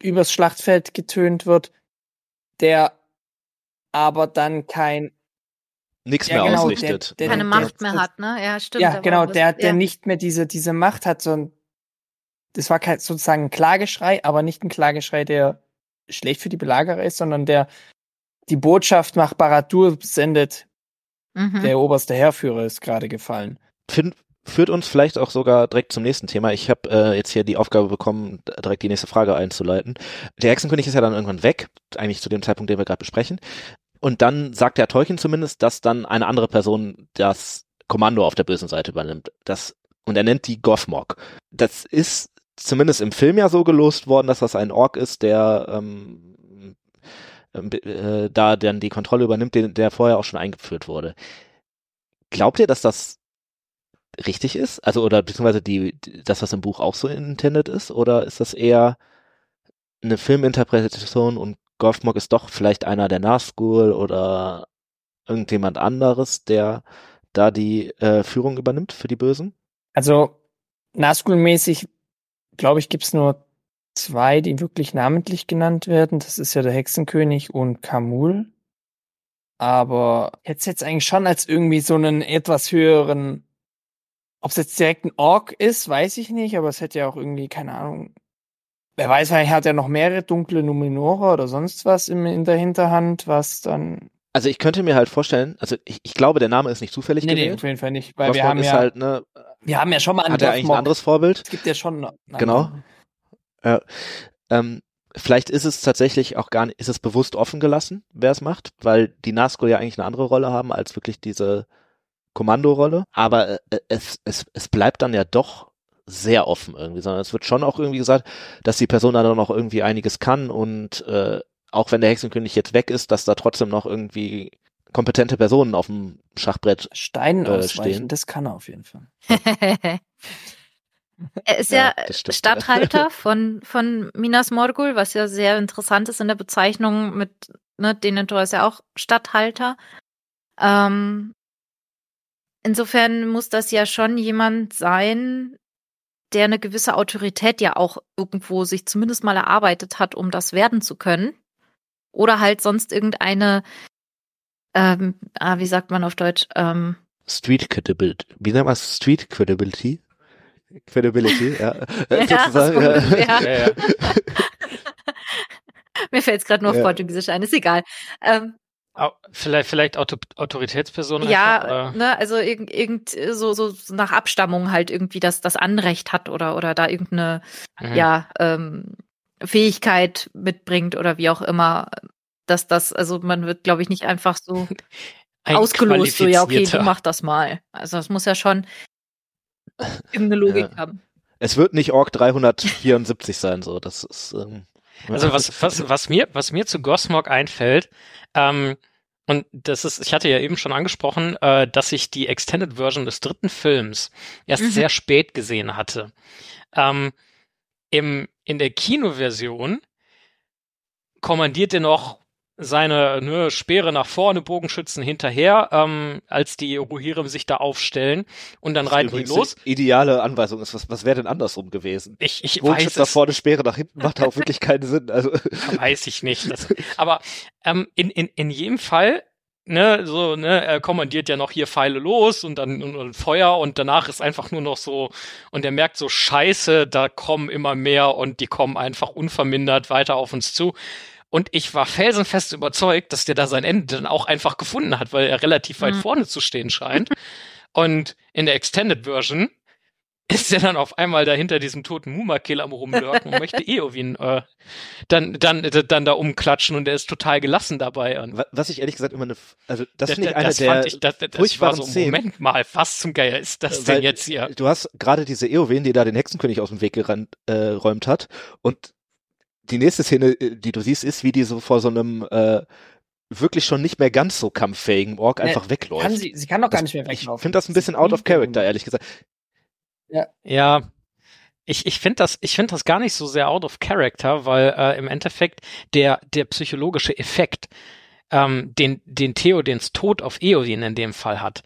übers Schlachtfeld getönt wird, der aber dann kein nichts mehr genau, ausrichtet. der- ne? Keine der- Macht der- mehr hat, ne? Ja, stimmt. ja genau, der der ja. nicht mehr diese diese Macht hat, sondern das war kein sozusagen ein Klageschrei, aber nicht ein Klageschrei, der schlecht für die Belagerer ist, sondern der die Botschaft nach Baradur sendet, Mhm. der oberste Heerführer ist gerade gefallen. Fin- führt uns vielleicht auch sogar direkt zum nächsten Thema. Ich habe äh, jetzt hier die Aufgabe bekommen, direkt die nächste Frage einzuleiten. Der Hexenkönig ist ja dann irgendwann weg, eigentlich zu dem Zeitpunkt, den wir gerade besprechen. Und dann sagt der Tolkien zumindest, dass dann eine andere Person das Kommando auf der bösen Seite übernimmt. Das, und er nennt die Gothmog. Das ist zumindest im Film ja so gelost worden, dass das ein Ork ist, der ähm, ähm, äh, da dann die Kontrolle übernimmt, den, der vorher auch schon eingeführt wurde. Glaubt ihr, dass das richtig ist? Also, oder beziehungsweise die, die- das, was im Buch auch so intended ist? Oder ist das eher eine Filminterpretation und Gothmog ist doch vielleicht einer der Nazgul oder irgendjemand anderes, der da die äh, Führung übernimmt für die Bösen? Also Nazgul-mäßig, glaube ich, gibt's nur zwei, die wirklich namentlich genannt werden. Das ist ja der Hexenkönig und Kamul. Aber jetzt jetzt eigentlich schon als irgendwie so einen etwas höheren, ob es jetzt direkt ein Ork ist, weiß ich nicht, aber es hätte ja auch irgendwie, keine Ahnung, wer weiß, er hat ja noch mehrere dunkle Numenora oder sonst was im, in der Hinterhand, was dann. Also ich könnte mir halt vorstellen, also ich, ich glaube, der Name ist nicht zufällig Nee, nee, auf jeden Fall nicht, weil wir haben ist ja, halt, ne, wir haben ja schon mal einen hat er eigentlich ein anderes Vorbild? Es gibt ja schon. einen Genau. anderen. Ähm, vielleicht ist es tatsächlich auch gar nicht, ist es bewusst offen gelassen, wer es macht, weil die Nazgul ja eigentlich eine andere Rolle haben als wirklich diese Kommandorolle. Aber äh, es, es, es bleibt dann ja doch sehr offen irgendwie, sondern es wird schon auch irgendwie gesagt, dass die Person dann noch irgendwie einiges kann und äh, auch wenn der Hexenkönig jetzt weg ist, dass da trotzdem noch irgendwie kompetente Personen auf dem Schachbrett Steinen äh, ausweichen, stehen. das kann er auf jeden Fall. *laughs* er ist Ja, ja. Statthalter *laughs* von, von Minas Morgul, was ja sehr interessant ist in der Bezeichnung mit, ne, Denethor ist ja auch Statthalter. Ähm, insofern muss das ja schon jemand sein, der eine gewisse Autorität ja auch irgendwo sich zumindest mal erarbeitet hat, um das werden zu können. Oder halt sonst irgendeine, ähm, ah, wie sagt man auf Deutsch, ähm, Street Credibility. Wie nennt man es? Street Credibility? Credibility, ja. *laughs* Ja, das Sozusagen, ja. Ja, ja. *laughs* Mir fällt es gerade nur auf Ja. Portugiesisch ein, ist egal. Ähm, Vielleicht, vielleicht Auto Autoritätsperson ja, einfach, ne, also irgend, irgend so, so nach Abstammung halt irgendwie das, das Anrecht hat oder, oder da irgendeine, Mhm. ja, ähm, Fähigkeit mitbringt oder wie auch immer. Dass das, also man wird, glaube ich, nicht einfach so *laughs* Ein ausgelost, so ja, okay, du mach das mal. Also das muss ja schon *laughs* irgendeine Logik Ja. haben. Es wird nicht Org 374 sein, so. Das ist. Ähm, Also was, was, was mir, was mir zu Gosmog einfällt, ähm, und das ist, ich hatte ja eben schon angesprochen, äh, dass ich die Extended Version des dritten Films erst Mhm. sehr spät gesehen hatte. Ähm, im, in der Kinoversion kommandiert er noch seine ne, Speere nach vorne, Bogenschützen hinterher, ähm, als die Rohirrim sich da aufstellen und dann reiten die los. ideale Anweisung ist, was, was wäre denn andersrum gewesen? Ich, ich weiß nach vorne, Speere nach hinten macht auch wirklich keinen Sinn. Also, *laughs* Weiß ich nicht. Das, aber ähm, in, in, in jedem Fall, ne, so, ne, er kommandiert ja noch hier Pfeile los und dann und, und Feuer und danach ist einfach nur noch so, und er merkt so, scheiße, da kommen immer mehr und die kommen einfach unvermindert weiter auf uns zu. Und ich war felsenfest überzeugt, dass der da sein Ende dann auch einfach gefunden hat, weil er relativ weit Mhm. vorne zu stehen scheint. Und in der Extended Version ist er dann auf einmal da hinter diesem toten Muma-Kill am rumlurken und möchte *laughs* Eowyn äh, dann, dann, dann da umklatschen und er ist total gelassen dabei. Und Wa- Was ich ehrlich gesagt immer eine, also das das, finde ich das, eine das der fand ich, das, das war furchtbaren so, Szenen. Moment mal, was zum Geier ist das Weil denn jetzt hier? Du hast gerade diese Eowyn, die da den Hexenkönig aus dem Weg geräumt äh, räumt hat und die nächste Szene, äh, die du siehst, ist, wie die so vor so einem äh, wirklich schon nicht mehr ganz so kampffähigen Ork Nee, einfach wegläuft. Kann sie, sie kann doch gar Das- nicht mehr ich weglaufen. finde das ein bisschen out of character, ehrlich gesagt. Ja, ich, ich finde das, ich finde das gar nicht so sehr out of character, weil äh, im Endeffekt der, der psychologische Effekt, ähm, den, den Theodens Tod auf Eowyn in dem Fall hat,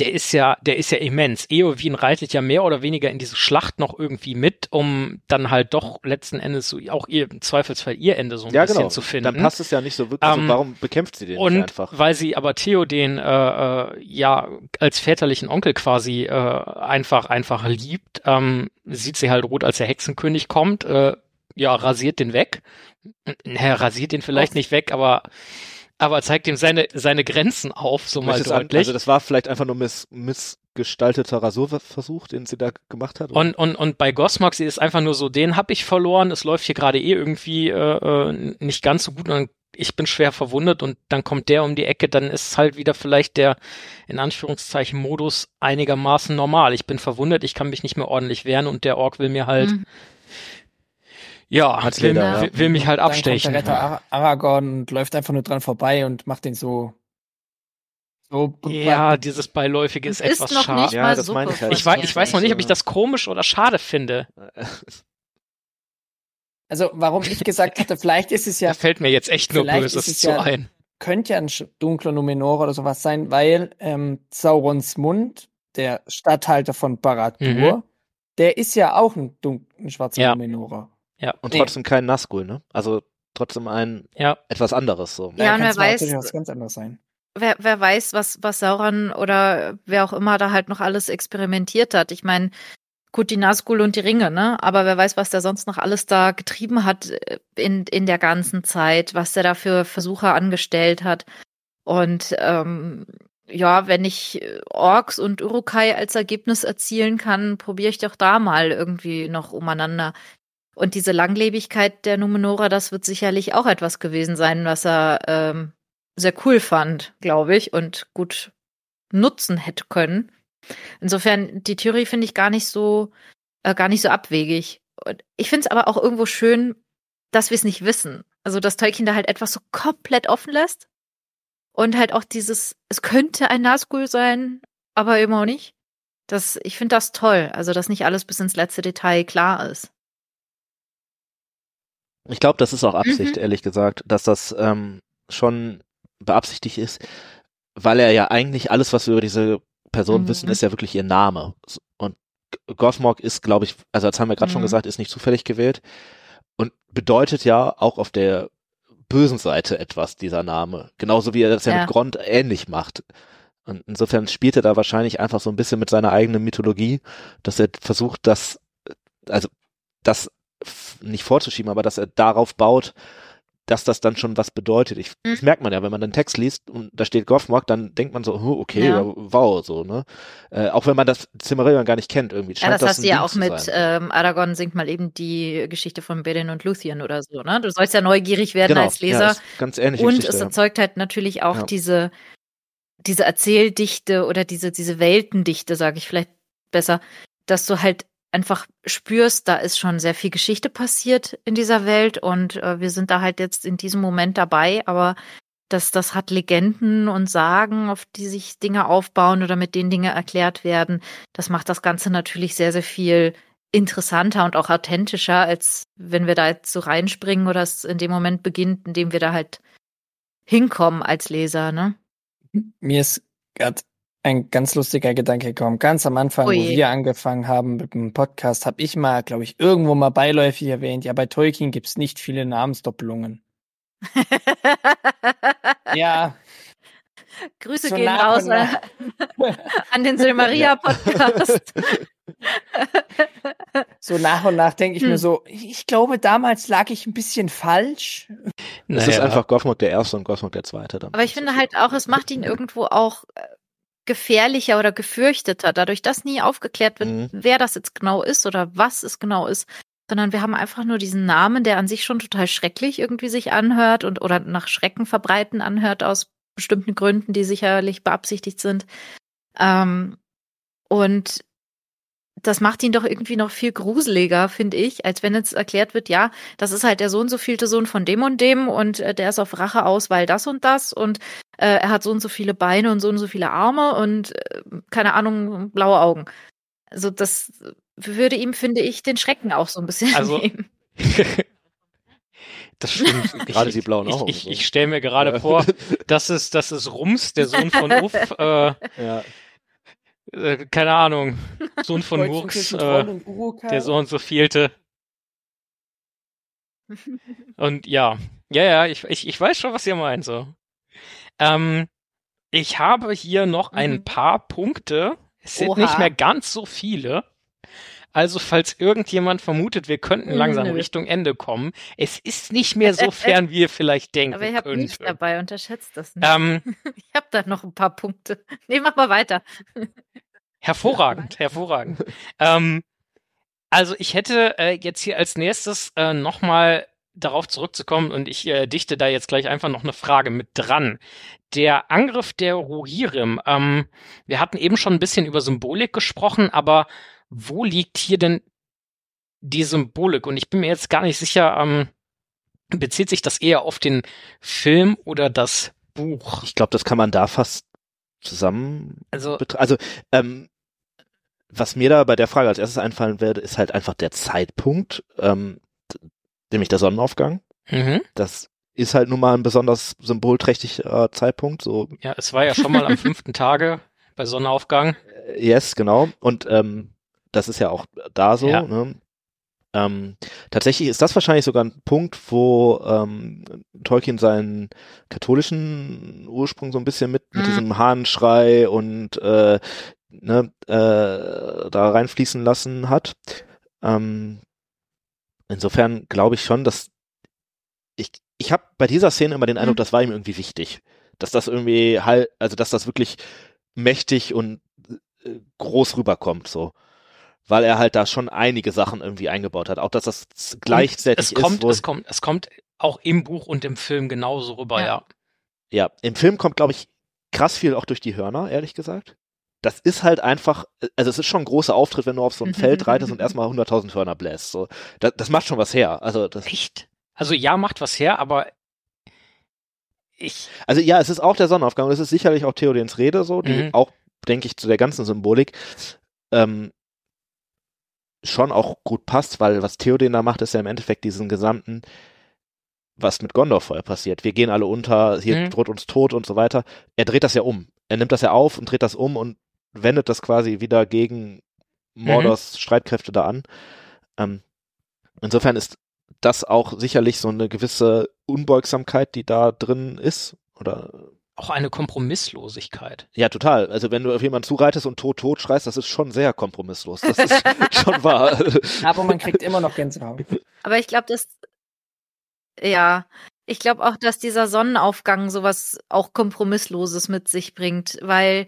der ist ja, der ist ja immens. Eowyn reitet ja mehr oder weniger in diese Schlacht noch irgendwie mit, um dann halt doch letzten Endes so auch ihr, im Zweifelsfall ihr Ende so ein Ja, bisschen genau. zu finden. Dann passt es ja nicht so wirklich. Ähm, also warum bekämpft sie den Und nicht einfach? weil sie aber Theoden äh, äh, ja als väterlichen Onkel quasi äh, einfach einfach liebt, ähm, sieht sie halt rot, als der Hexenkönig kommt, äh, ja rasiert den weg. Er rasiert den vielleicht nicht weg, aber aber zeigt ihm seine seine Grenzen auf, so mal deutlich. Also das war vielleicht einfach nur miss, missgestalteter Rasurversuch, den sie da gemacht hat. oder? Und, und, und bei Gosmox ist einfach nur so, den hab ich verloren, es läuft hier gerade eh irgendwie äh, äh, nicht ganz so gut und ich bin schwer verwundet und dann kommt der um die Ecke, dann ist halt wieder vielleicht der in Anführungszeichen Modus einigermaßen normal. Ich bin verwundet, ich kann mich nicht mehr ordentlich wehren und der Ork will mir halt, Mhm. Ja, Als will, Leder, will, will mich halt Dann abstechen. kommt der Retter Ar Aragorn und läuft einfach nur dran vorbei und macht den so. so Ja, dieses Beiläufige ist ist etwas noch schade. nicht Ja, das meine ich halt. Ich ich weiß noch nicht, ob ich das komisch oder schade finde. *laughs* Also, warum ich gesagt hatte, vielleicht ist es ja, Da fällt mir jetzt echt nur Böses zu ja- ein. könnte ja ein dunkler Numenor oder sowas sein, weil ähm, Saurons Mund, der Statthalter von Barad-dûr, der ist ja auch ein, ein schwarzer Ja. Numenorer. Und Nee. trotzdem kein Nazgul, ne? Also trotzdem ein Ja. etwas anderes so. Ja, und kann wer weiß- was ganz anderes sein. wer, wer weiß, was, was Sauron oder wer auch immer da halt noch alles experimentiert hat. Ich meine, gut, die Nazgul und die Ringe, ne? Aber wer weiß, was der sonst noch alles da getrieben hat äh, in, in der ganzen Zeit, was der da für Versuche angestellt hat. Und ähm, ja, wenn ich äh, Orks und Urukai als Ergebnis erzielen kann, probiere ich doch da mal irgendwie noch umeinander. Und diese Langlebigkeit der Numenora, das wird sicherlich auch etwas gewesen sein, was er ähm, sehr cool fand, glaube ich, und gut nutzen hätte können. Insofern, die Theorie finde ich gar nicht so, äh, gar nicht so abwegig. Und ich finde es aber auch irgendwo schön, dass wir es nicht wissen. Also, dass Tolkien da halt etwas so komplett offen lässt. Und halt auch dieses, es könnte ein Nazgul sein, aber eben auch nicht. Das, ich finde das toll. Also, dass nicht alles bis ins letzte Detail klar ist. Ich glaube, das ist auch Absicht, Mhm. ehrlich gesagt, dass das ähm, schon beabsichtigt ist, weil er ja eigentlich alles, was wir über diese Person Mhm. wissen, ist ja wirklich ihr Name. Und Gothmog ist, glaube ich, also das haben wir gerade schon Mhm. gesagt, ist nicht zufällig gewählt und bedeutet ja auch auf der bösen Seite etwas, dieser Name. Genauso wie er das ja, Ja. mit Grond ähnlich macht. Und insofern spielt er da wahrscheinlich einfach so ein bisschen mit seiner eigenen Mythologie, dass er versucht, das, also das nicht vorzuschieben, aber dass er darauf baut, dass das dann schon was bedeutet. Ich, Das Mhm. merkt man ja, wenn man den Text liest und da steht Gothmog, dann denkt man so, oh, okay, Ja. ja. wow, so, ne? Äh, auch wenn man das Silmarillion gar nicht kennt irgendwie. Ja, scheint das hast du ja Ding auch mit ähm, Aragorn singt mal eben die Geschichte von Beren und Luthien oder so, ne? Du sollst ja neugierig werden als Genau, ja, Leser. ist ganz ähnliche und Geschichte. es ja. erzeugt halt natürlich auch Ja. diese, diese Erzähldichte oder diese, diese Weltendichte, sage ich vielleicht besser, dass du halt einfach spürst, da ist schon sehr viel Geschichte passiert in dieser Welt und äh, wir sind da halt jetzt in diesem Moment dabei, aber das, das hat Legenden und Sagen, auf die sich Dinge aufbauen oder mit denen Dinge erklärt werden. Das macht das Ganze natürlich sehr, sehr viel interessanter und auch authentischer, als wenn wir da jetzt so reinspringen oder es in dem Moment beginnt, in dem wir da halt hinkommen als Leser, ne? Mir ist gerade ein ganz lustiger Gedanke gekommen. Ganz am Anfang, Oh wo wir angefangen haben mit dem Podcast, habe ich mal, glaube ich, irgendwo mal beiläufig erwähnt, ja, bei Tolkien gibt's nicht viele Namensdoppelungen. *laughs* Ja, Grüße So gehen nach raus und an, nach. an den Silmaria Podcast. *laughs* So nach und nach denke ich Hm. mir so, ich glaube, damals lag ich ein bisschen falsch. Es ist einfach Gothmog der Erste und Gothmog der Zweite. Dann. Aber ich finde halt auch, es macht ihn irgendwo auch äh, gefährlicher oder gefürchteter, dadurch, dass nie aufgeklärt wird, Mhm. wer das jetzt genau ist oder was es genau ist, sondern wir haben einfach nur diesen Namen, der an sich schon total schrecklich irgendwie sich anhört und oder nach Schrecken verbreiten anhört aus bestimmten Gründen, die sicherlich beabsichtigt sind. Ähm, und das macht ihn doch irgendwie noch viel gruseliger, finde ich, als wenn jetzt erklärt wird, ja, das ist halt der so und so vielte Sohn von dem und dem und äh, der ist auf Rache aus, weil das und das und äh, er hat so und so viele Beine und so und so viele Arme und äh, keine Ahnung, blaue Augen. Also das würde ihm, finde ich, den Schrecken auch so ein bisschen Also, *laughs* nehmen. Das stimmt. Gerade ich, die blauen ich, Augen, Ich, so. ich stelle mir gerade Ja. vor, das ist, das ist Rums, der Sohn von Uff, *laughs* äh, Ja. Äh, keine Ahnung, *laughs* Sohn von Murks, äh, der so und so vielte. Und ja, ja, ja, ich, ich, ich weiß schon, was ihr meint, so. Ähm, ich habe hier noch ein Mhm. paar Punkte. Es sind Oha. nicht mehr ganz so viele. Also, falls irgendjemand vermutet, wir könnten langsam Nö. Richtung Ende kommen, es ist nicht mehr so *laughs* fern, wie ihr vielleicht denken Aber ich habe könnte. dabei, unterschätzt das nicht. Ähm, *laughs* Ich habe da noch ein paar Punkte. *laughs* Nee, mach mal weiter. Hervorragend, hervorragend. ähm, also ich hätte äh, jetzt hier als nächstes äh, nochmal darauf zurückzukommen und ich äh, dichte da jetzt gleich einfach noch eine Frage mit dran. Der Angriff der Rohirrim, ähm, wir hatten eben schon ein bisschen über Symbolik gesprochen, aber wo liegt hier denn die Symbolik? Und ich bin mir jetzt gar nicht sicher, ähm, bezieht sich das eher auf den Film oder das Buch? Ich glaube, das kann man da fast zusammen Also Also, ähm, was mir da bei der Frage als erstes einfallen würde, ist halt einfach der Zeitpunkt, ähm, nämlich der Sonnenaufgang. mhm. Das ist halt nun mal ein besonders symbolträchtiger Zeitpunkt, so ja, es war ja schon mal am fünften Tage bei Sonnenaufgang. *laughs* Äh, Yes, genau. Und ähm, das ist ja auch da so. Ja. Ne? Ähm, tatsächlich ist das wahrscheinlich sogar ein Punkt, wo ähm, Tolkien seinen katholischen Ursprung so ein bisschen mit, mit Mhm. diesem Hahnschrei und äh, ne, äh, da reinfließen lassen hat. Ähm, insofern glaube ich schon, dass ich, ich habe bei dieser Szene immer den Eindruck, Mhm. das war ihm irgendwie wichtig. Dass das irgendwie halt, also dass das wirklich mächtig und äh, groß rüberkommt, so. Weil er halt da schon einige Sachen irgendwie eingebaut hat. Auch dass das gleichzeitig es kommt, ist. Es kommt, es kommt auch im Buch und im Film genauso rüber, Ja. ja. Ja, im Film kommt, glaube ich, krass viel auch durch die Hörner, ehrlich gesagt. Das ist halt einfach, also es ist schon ein großer Auftritt, wenn du auf so ein Feld reitest und erstmal 100.000 Hörner bläst. So, das, das macht schon was her. Also das, Echt? Also ja, macht was her, aber ich, Also ja, es ist auch der Sonnenaufgang und es ist sicherlich auch Theodens Rede so, die Mhm. auch, denke ich, zu der ganzen Symbolik ähm, schon auch gut passt, weil was Theoden da macht, ist ja im Endeffekt diesen gesamten, was mit Gondor vorher passiert. Wir gehen alle unter, hier Mhm. droht uns Tod und so weiter. Er dreht das ja um. Er nimmt das ja auf und dreht das um und wendet das quasi wieder gegen Mordors Streitkräfte da an. Ähm, insofern ist das auch sicherlich so eine gewisse Unbeugsamkeit, die da drin ist. Oder auch eine Kompromisslosigkeit. ja, total. Also wenn du auf jemanden zureitest und tot, tot schreist, das ist schon sehr kompromisslos. Das ist *laughs* schon wahr. *laughs* Aber man kriegt immer noch Gänsehaut. Aber ich glaube, dass ja, ich glaube auch, dass dieser Sonnenaufgang sowas auch kompromissloses mit sich bringt, weil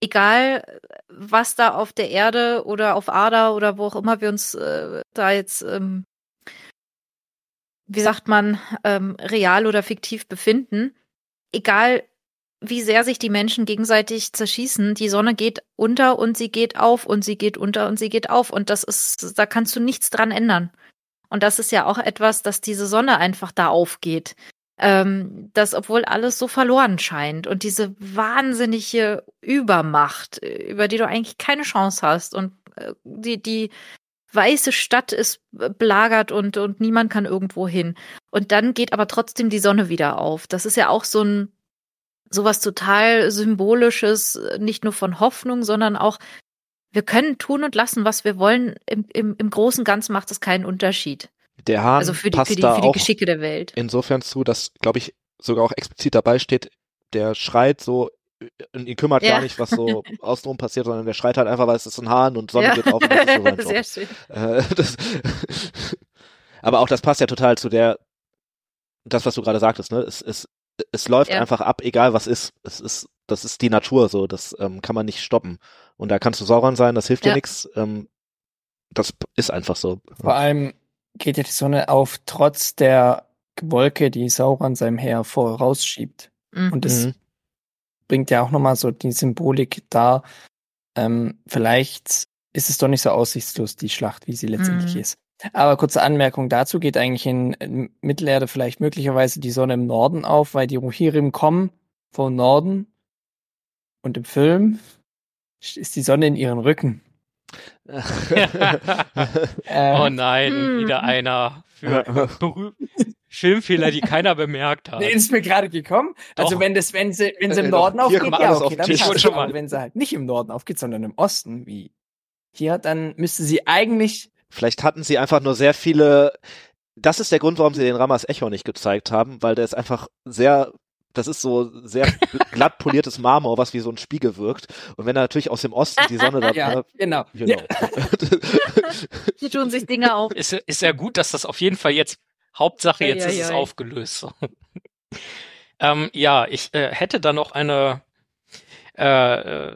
egal was da auf der Erde oder auf Ada oder wo auch immer wir uns äh, da jetzt ähm, wie sagt man ähm, real oder fiktiv befinden, egal wie sehr sich die Menschen gegenseitig zerschießen, die Sonne geht unter und sie geht auf und sie geht unter und sie geht auf und das ist da kannst du nichts dran ändern. Und das ist ja auch etwas, dass diese Sonne einfach da aufgeht. Ähm, dass obwohl alles so verloren scheint und diese wahnsinnige Übermacht, über die du eigentlich keine Chance hast und äh, die, die weiße Stadt ist belagert und, und niemand kann irgendwo hin. Und dann geht aber trotzdem die Sonne wieder auf. Das ist ja auch so ein, sowas total symbolisches, äh, nicht nur von Hoffnung, sondern auch, wir können tun und lassen, was wir wollen. Im, im, im Großen und Ganzen macht es keinen Unterschied. Der Hahn Also für die, passt für die, für die auch Geschicke der Welt. insofern zu, dass, glaube ich, sogar auch explizit dabei steht, der schreit so ihn kümmert Ja. gar nicht, was so *laughs* außenrum passiert, sondern der schreit halt einfach, weil es ist ein Hahn und Sonne Ja. geht auf und das ist so. *laughs* Sehr schön. Äh, *laughs* das, aber auch das passt ja total zu der, das, was du gerade sagtest, ne? Es, es, es läuft Ja. einfach ab, egal was ist. Es ist, das ist die Natur so, das ähm, kann man nicht stoppen. Und da kannst du Sauron sein, das hilft dir Ja. nichts. Ähm, das ist einfach so. Vor allem geht ja die Sonne auf, trotz der Wolke, die Sauron seinem Heer vorausschiebt. Mhm. Und das Mhm. bringt ja auch nochmal so die Symbolik dar. Ähm, vielleicht ist es doch nicht so aussichtslos, die Schlacht, wie sie letztendlich Mhm. ist. Aber kurze Anmerkung dazu geht eigentlich in, Mittelerde vielleicht möglicherweise die Sonne im Norden auf, weil die Rohirrim kommen vom Norden und im Film ist die Sonne in ihren Rücken. *laughs* Äh, oh nein, Hm. wieder einer für Filmfehler, die keiner bemerkt hat. Nee, ist mir gerade gekommen. Also Doch. wenn das, wenn sie, wenn sie im Äh, Norden aufgeht, ja, okay, dann Schon es. mal. Aber wenn sie halt nicht im Norden aufgeht, sondern im Osten, wie hier, dann müsste sie eigentlich Vielleicht hatten sie einfach nur sehr viele. Das ist der Grund, warum sie den Ramas Echo nicht gezeigt haben, weil der ist einfach sehr. Das ist so sehr *laughs* glatt poliertes Marmor, was wie so ein Spiegel wirkt. Und wenn er natürlich aus dem Osten die Sonne da. *laughs* ja, ne, genau. genau. *laughs* Hier tun sich Dinge auf. Ist, ist ja gut, dass das auf jeden Fall jetzt, Hauptsache jetzt Ei, ist ei, es ei. aufgelöst. ähm, ja, ich äh, hätte da noch eine äh, äh,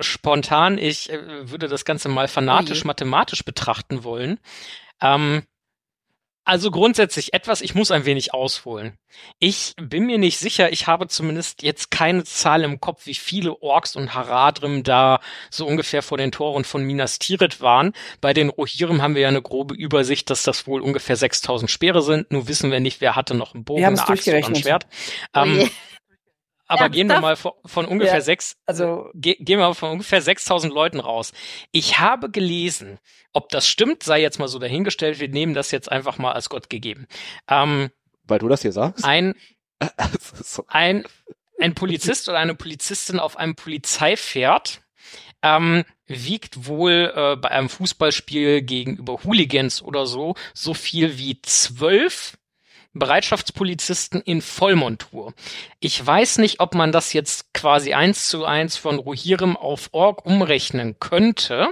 spontan, ich äh, würde das Ganze mal fanatisch mathematisch betrachten wollen. Ähm, also grundsätzlich etwas, ich muss ein wenig ausholen. Ich bin mir nicht sicher, ich habe zumindest jetzt keine Zahl im Kopf, wie viele Orks und Haradrim da so ungefähr vor den Toren von Minas Tirith waren. Bei den Rohirrim haben wir ja eine grobe Übersicht, dass das wohl ungefähr 6000 Speere sind. Nur wissen wir nicht, wer hatte noch einen Bogen, eine Axt oder ein. Schwert. Oh Ähm, je. Aber gehen wir mal von, ungefähr Ja, sechs, Also ge gehen wir mal von ungefähr 6000 Leuten raus. Ich habe gelesen, ob das stimmt, sei jetzt mal so dahingestellt, wir nehmen das jetzt einfach mal als Gott gegeben. Ähm, Weil du das hier sagst? ein, *laughs* ein, ein Polizist oder eine Polizistin auf einem Polizeipferd ähm, wiegt wohl äh, bei einem Fußballspiel gegenüber Hooligans oder so so viel wie zwölf Bereitschaftspolizisten in Vollmontur. Ich weiß nicht, ob man das jetzt quasi eins zu eins von Rohirrim auf Ork umrechnen könnte.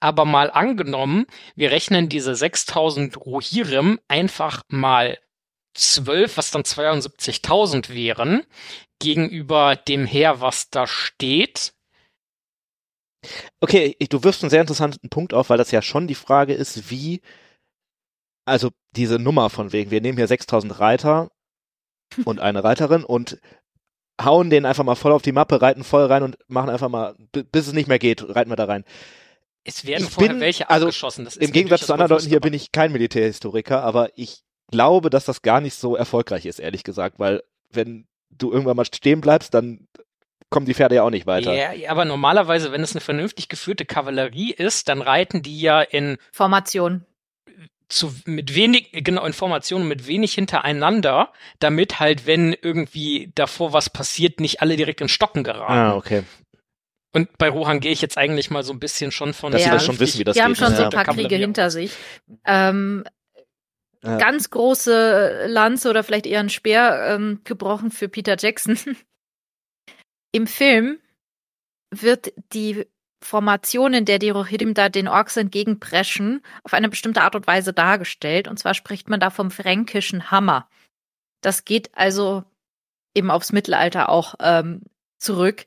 Aber mal angenommen, wir rechnen diese 6000 Rohirrim einfach mal 12, was dann 72.000 wären, gegenüber dem Heer, was da steht. Okay, du wirfst einen sehr interessanten Punkt auf, weil das ja schon die Frage ist, wie, also diese Nummer von wegen, wir nehmen hier 6000 Reiter und eine Reiterin und hauen den einfach mal voll auf die Mappe, reiten voll rein und machen einfach mal, bi- bis es nicht mehr geht, reiten wir da rein. Es werden Ich vorher bin- welche also abgeschossen. Das ist Im Gegensatz zu anderen Leuten hier bin ich kein Militärhistoriker, aber ich glaube, dass das gar nicht so erfolgreich ist, ehrlich gesagt, weil wenn du irgendwann mal stehen bleibst, dann kommen die Pferde ja auch nicht weiter. Ja, ja, aber normalerweise, wenn es eine vernünftig geführte Kavallerie ist, dann reiten die ja in Formation. Zu mit wenig genau Informationen mit wenig hintereinander, damit halt wenn irgendwie davor was passiert, nicht alle direkt in Stocken geraten. Ah, okay. Und bei Rohan gehe ich jetzt eigentlich mal so ein bisschen schon von Dass sie sie das Ja. schon wissen, wie das Die haben geht. schon so ja. ein paar Kriege hinter sich. Ähm, Ja. Ganz große Lanze oder vielleicht eher ein Speer ähm, gebrochen für Peter Jackson. *laughs* Im Film wird die Formation, in der die Rohirrim da den Orks entgegenpreschen, auf eine bestimmte Art und Weise dargestellt. Und zwar spricht man da vom fränkischen Hammer. Das geht also eben aufs Mittelalter auch ähm, zurück.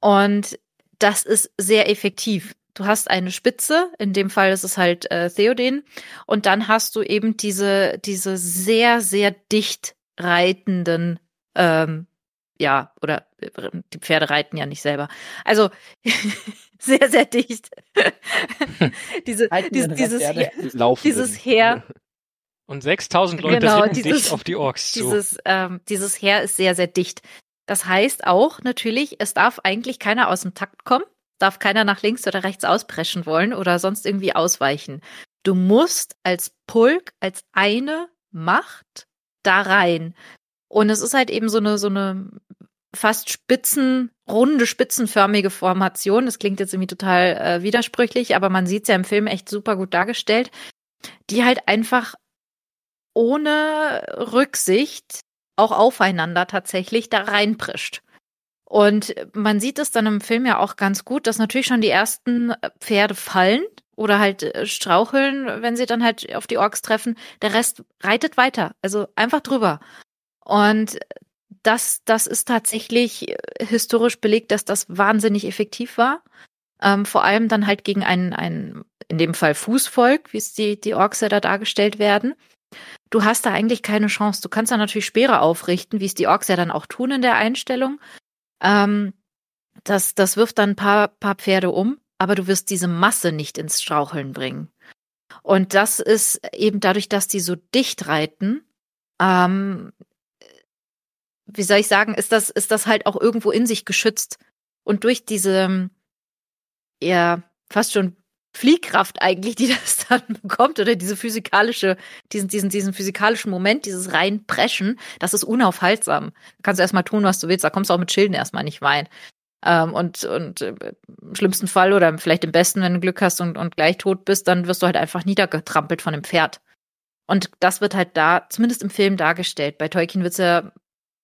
Und das ist sehr effektiv. Du hast eine Spitze, in dem Fall ist es halt äh, Theoden, und dann hast du eben diese, diese sehr, sehr dicht reitenden, ähm, ja, oder äh, die Pferde reiten ja nicht selber. Also *laughs* sehr, sehr dicht. *laughs* Diese, Halten diese, ihre dieses, Laufen dieses. Heer, *laughs* Und 6000 Leute Genau, ritten dieses- dicht auf die Orks zu. dieses, ähm, dieses Heer ist sehr, sehr dicht. Das heißt auch natürlich, es darf eigentlich keiner aus dem Takt kommen, darf keiner nach links oder rechts auspreschen wollen oder sonst irgendwie ausweichen. Du musst als Pulk, als eine Macht da rein. Und es ist halt eben so eine, so eine fast spitzen, runde, spitzenförmige Formation. Das klingt jetzt irgendwie total äh, widersprüchlich, aber man sieht es ja im Film echt super gut dargestellt, die halt einfach ohne Rücksicht auch aufeinander tatsächlich da reinprischt. Und man sieht es dann im Film ja auch ganz gut, dass natürlich schon die ersten Pferde fallen oder halt äh, straucheln, wenn sie dann halt auf die Orks treffen. Der Rest reitet weiter, also einfach drüber. Und das, das ist tatsächlich äh, historisch belegt, dass das wahnsinnig effektiv war. Ähm, vor allem dann halt gegen ein, ein, in dem Fall Fußvolk, wie es die, die Orks da dargestellt werden. Du hast da eigentlich keine Chance. Du kannst da natürlich Speere aufrichten, wie es die Orks ja dann auch tun in der Einstellung. Ähm, das, das wirft dann ein paar, paar Pferde um, aber du wirst diese Masse nicht ins Straucheln bringen. Und das ist eben dadurch, dass die so dicht reiten, ähm, wie soll ich sagen, ist das, ist das halt auch irgendwo in sich geschützt. Und durch diese, ja, fast schon Fliehkraft eigentlich, die *laughs* das dann bekommt, oder diese physikalische, diesen, diesen, diesen physikalischen Moment, dieses reinpreschen, das ist unaufhaltsam. Da kannst du erstmal tun, was du willst, da kommst du auch mit Schilden erstmal nicht rein. Ähm, und, und äh, im schlimmsten Fall oder vielleicht im besten, wenn du Glück hast und, und gleich tot bist, dann wirst du halt einfach niedergetrampelt von dem Pferd. Und das wird halt da, zumindest im Film dargestellt. Bei Tolkien wird es ja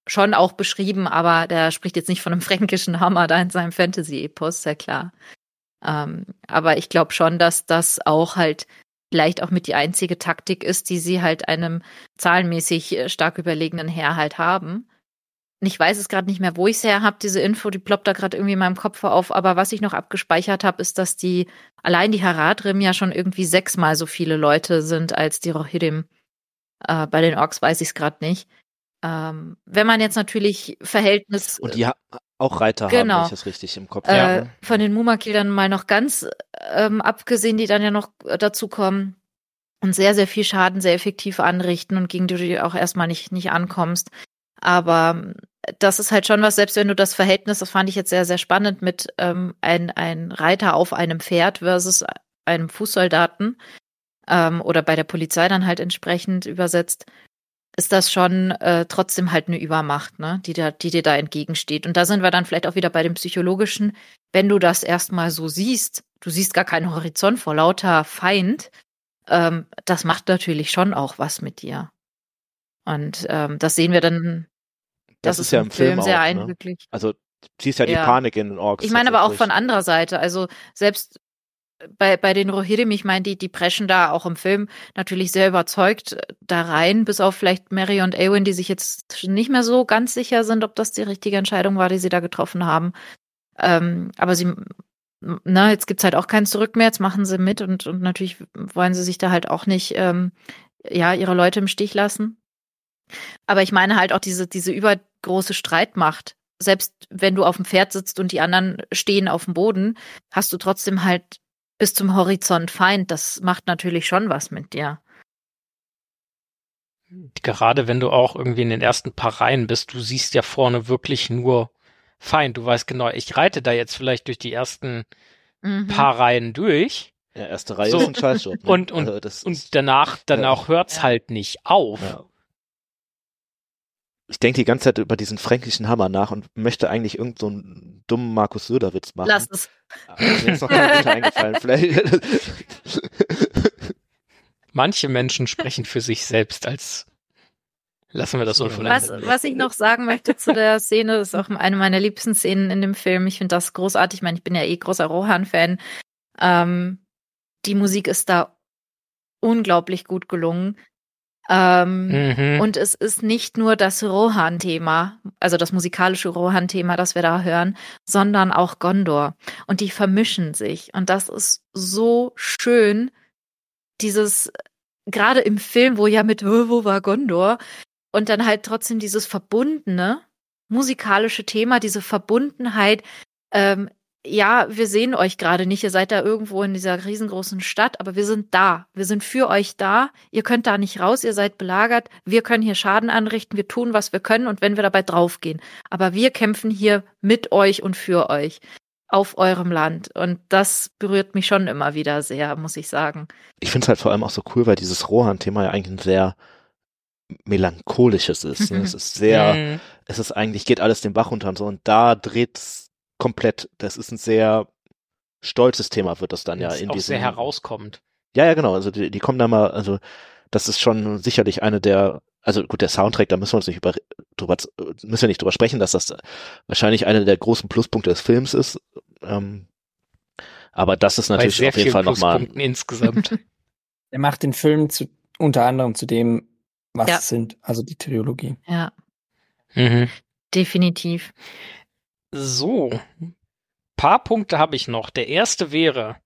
schon auch beschrieben, aber der spricht jetzt nicht von einem *laughs* fränkischen Hammer da in seinem Fantasy-Epos, sehr klar. Ähm, aber ich glaube schon, dass das auch halt vielleicht auch mit die einzige Taktik ist, die sie halt einem zahlenmäßig äh, stark überlegenen Heer halt haben. Und ich weiß es gerade nicht mehr, wo ich es her habe, diese Info, die ploppt da gerade irgendwie in meinem Kopf auf. Aber was ich noch abgespeichert habe, ist, dass die allein die Haradrim ja schon irgendwie sechsmal so viele Leute sind als die Rohirrim. Äh, bei den Orks weiß ich es gerade nicht. Ähm, wenn man jetzt natürlich Verhältnis. Und die ha auch Reiter genau. haben, wenn ich das richtig im Kopf äh, habe. Von den Mumakil dann mal noch ganz ähm, abgesehen, die dann ja noch dazu kommen und sehr, sehr viel Schaden sehr effektiv anrichten und gegen die du auch erstmal nicht, nicht ankommst. Aber ähm, das ist halt schon was, selbst wenn du das Verhältnis, das fand ich jetzt sehr, sehr spannend, mit ähm, ein, ein Reiter auf einem Pferd versus einem Fußsoldaten ähm, oder bei der Polizei dann halt entsprechend übersetzt, ist das schon äh, trotzdem halt eine Übermacht, ne, die, da, die dir da entgegensteht. Und da sind wir dann vielleicht auch wieder bei dem Psychologischen, wenn du das erstmal so siehst, du siehst gar keinen Horizont vor lauter Feind, ähm, das macht natürlich schon auch was mit dir. Und ähm, das sehen wir dann. Das, das ist, ist ja im Film, Film sehr auch, ne? eindrücklich. Also siehst ja die ja. Panik in den Orks. Ich meine aber auch von anderer Seite. Also selbst bei, bei den Rohirrim, ich meine, die, die preschen da auch im Film natürlich sehr überzeugt da rein, bis auf vielleicht Mary und Eowyn, die sich jetzt nicht mehr so ganz sicher sind, ob das die richtige Entscheidung war, die sie da getroffen haben. Ähm, aber sie, na, jetzt gibt's halt auch kein Zurück mehr, jetzt machen sie mit und, und natürlich wollen sie sich da halt auch nicht, ähm, ja, ihre Leute im Stich lassen. Aber ich meine halt auch diese, diese übergroße Streitmacht. Selbst wenn du auf dem Pferd sitzt und die anderen stehen auf dem Boden, hast du trotzdem halt bis zum Horizont Feind, das macht natürlich schon was mit dir. Gerade wenn du auch irgendwie in den ersten paar Reihen bist, du siehst ja vorne wirklich nur Feind. Du weißt genau, ich reite da jetzt vielleicht durch die ersten mhm. paar Reihen durch. Ja, erste Reihe so. ist ein Scheißjob. Ne? Und, und, also und danach, danach ja. hört's ja. halt nicht auf. Ja ich denke die ganze Zeit über diesen fränkischen Hammer nach und möchte eigentlich irgendeinen so dummen Markus Söder-Witz machen. Lass es. Aber mir ist noch kein guter eingefallen. Vielleicht. *laughs* Manche Menschen sprechen für sich selbst als Lassen wir das unvollendet. Was, was ich noch sagen möchte zu der Szene, das ist auch eine meiner liebsten Szenen in dem Film. Ich finde das großartig. Ich meine, ich bin ja eh großer Rohan-Fan. Ähm, die Musik ist da unglaublich gut gelungen. Ähm, mhm. Und es ist nicht nur das Rohan-Thema, also das musikalische Rohan-Thema, das wir da hören, sondern auch Gondor. Und die vermischen sich. Und das ist so schön, dieses, gerade im Film, wo ja mit, wo war Gondor? Und dann halt trotzdem dieses verbundene musikalische Thema, diese Verbundenheit, ähm, ja, wir sehen euch gerade nicht, ihr seid da irgendwo in dieser riesengroßen Stadt, aber wir sind da. Wir sind für euch da. Ihr könnt da nicht raus, ihr seid belagert. Wir können hier Schaden anrichten, wir tun, was wir können und wenn wir dabei draufgehen. Aber wir kämpfen hier mit euch und für euch auf eurem Land. Und das berührt mich schon immer wieder sehr, muss ich sagen. Ich finde es halt vor allem auch so cool, weil dieses Rohan-Thema ja eigentlich ein sehr melancholisches ist. Ne? *laughs* es ist sehr, mhm. es ist eigentlich, geht alles den Bach runter und so. Und da dreht's komplett. Das ist ein sehr stolzes Thema, wird das dann ja in auch diesem. sehr herauskommt. Ja, ja, genau. Also die, die kommen da mal, also das ist schon sicherlich eine der also gut, der Soundtrack, da müssen wir uns nicht über, drüber, müssen wir nicht drüber sprechen, dass das wahrscheinlich einer der großen Pluspunkte des Films ist. Ähm, aber das ist natürlich auf jeden Fall nochmal. insgesamt. *laughs* Er macht den Film zu, unter anderem zu dem, was ja. es sind, also die Trilogie. Ja. Mhm. Definitiv. So. Paar Punkte habe ich noch. Der erste wäre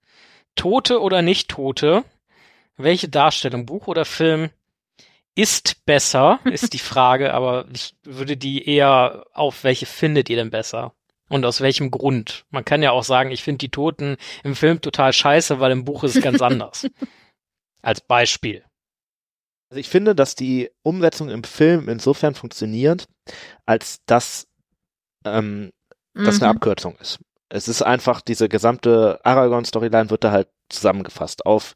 Tote oder nicht Tote. Welche Darstellung, Buch oder Film, ist besser, *laughs* ist die Frage, aber ich würde die eher auf welche findet ihr denn besser? Und aus welchem Grund? Man kann ja auch sagen, ich finde die Toten im Film total scheiße, weil im Buch ist es ganz *laughs* anders. Als Beispiel. Also ich finde, dass die Umsetzung im Film insofern funktioniert, als dass ähm, mhm. das eine. Abkürzung ist. Es ist einfach, diese gesamte Aragorn-Storyline wird da halt zusammengefasst auf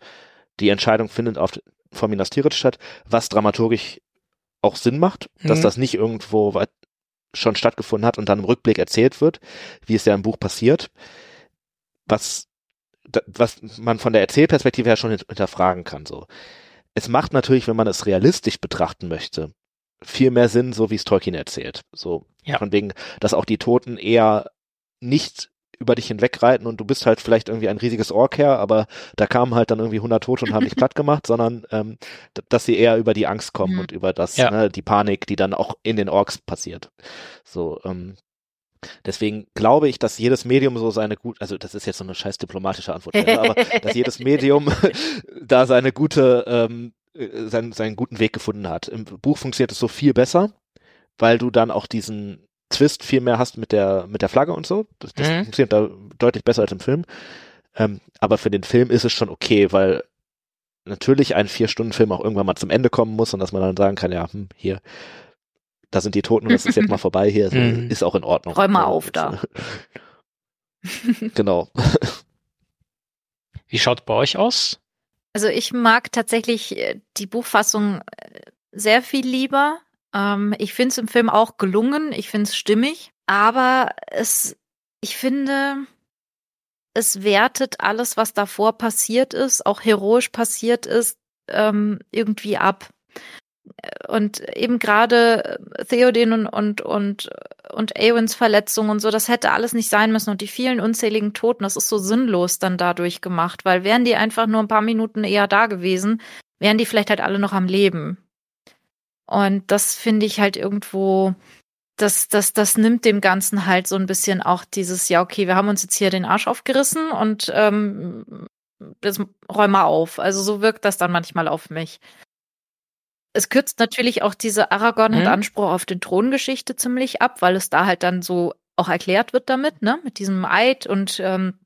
die Entscheidung findet auf von Minas Tirith statt, was dramaturgisch auch Sinn macht, mhm. dass das nicht irgendwo weit schon stattgefunden hat und dann im Rückblick erzählt wird, wie es ja im Buch passiert, was was man von der Erzählperspektive her schon hinterfragen kann. So, es macht natürlich, wenn man es realistisch betrachten möchte, viel mehr Sinn, so wie es Tolkien erzählt. So ja. von wegen, dass auch die Toten eher nicht über dich hinwegreiten und du bist halt vielleicht irgendwie ein riesiges Ork her, aber da kamen halt dann irgendwie 100 Tote und haben dich *laughs* platt gemacht, sondern ähm, dass sie eher über die Angst kommen mhm. und über das, ja. ne, die Panik, die dann auch in den Orks passiert. So, ähm, Deswegen glaube ich, dass jedes Medium so seine gut, also das ist jetzt so eine scheiß diplomatische Antwort, aber dass jedes *laughs* Medium *laughs* da seine gute, ähm, äh, seinen, seinen guten Weg gefunden hat. Im Buch funktioniert es so viel besser, weil du dann auch diesen Twist viel mehr hast mit der, mit der Flagge und so. Das, das mhm. funktioniert da deutlich besser als im Film. Ähm, aber für den Film ist es schon okay, weil natürlich ein Vier-Stunden-Film auch irgendwann mal zum Ende kommen muss und dass man dann sagen kann, ja, hm, hier, da sind die Toten und das ist jetzt mal *laughs* vorbei hier, also, mhm. ist auch in Ordnung. Räum mal auf da. *laughs* genau. *laughs* Wie schaut bei euch aus? Also ich mag tatsächlich äh, die Buchfassung äh, sehr viel lieber. Ähm, ich finde es im Film auch gelungen, ich finde es stimmig, aber es, ich finde, es wertet alles, was davor passiert ist, auch heroisch passiert ist, ähm, irgendwie ab. Und eben gerade Theoden und, und, und, und Aewins Verletzung und so, das hätte alles nicht sein müssen. Und die vielen unzähligen Toten, das ist so sinnlos dann dadurch gemacht, weil wären die einfach nur ein paar Minuten eher da gewesen, wären die vielleicht halt alle noch am Leben. Und das finde ich halt irgendwo, das, das, das nimmt dem Ganzen halt so ein bisschen auch dieses, ja, okay, wir haben uns jetzt hier den Arsch aufgerissen und ähm, das räum mal auf. Also so wirkt das dann manchmal auf mich. Es kürzt natürlich auch diese Aragorn mhm. hat Anspruch auf den Throngeschichte ziemlich ab, weil es da halt dann so auch erklärt wird damit, ne, mit diesem Eid und ähm,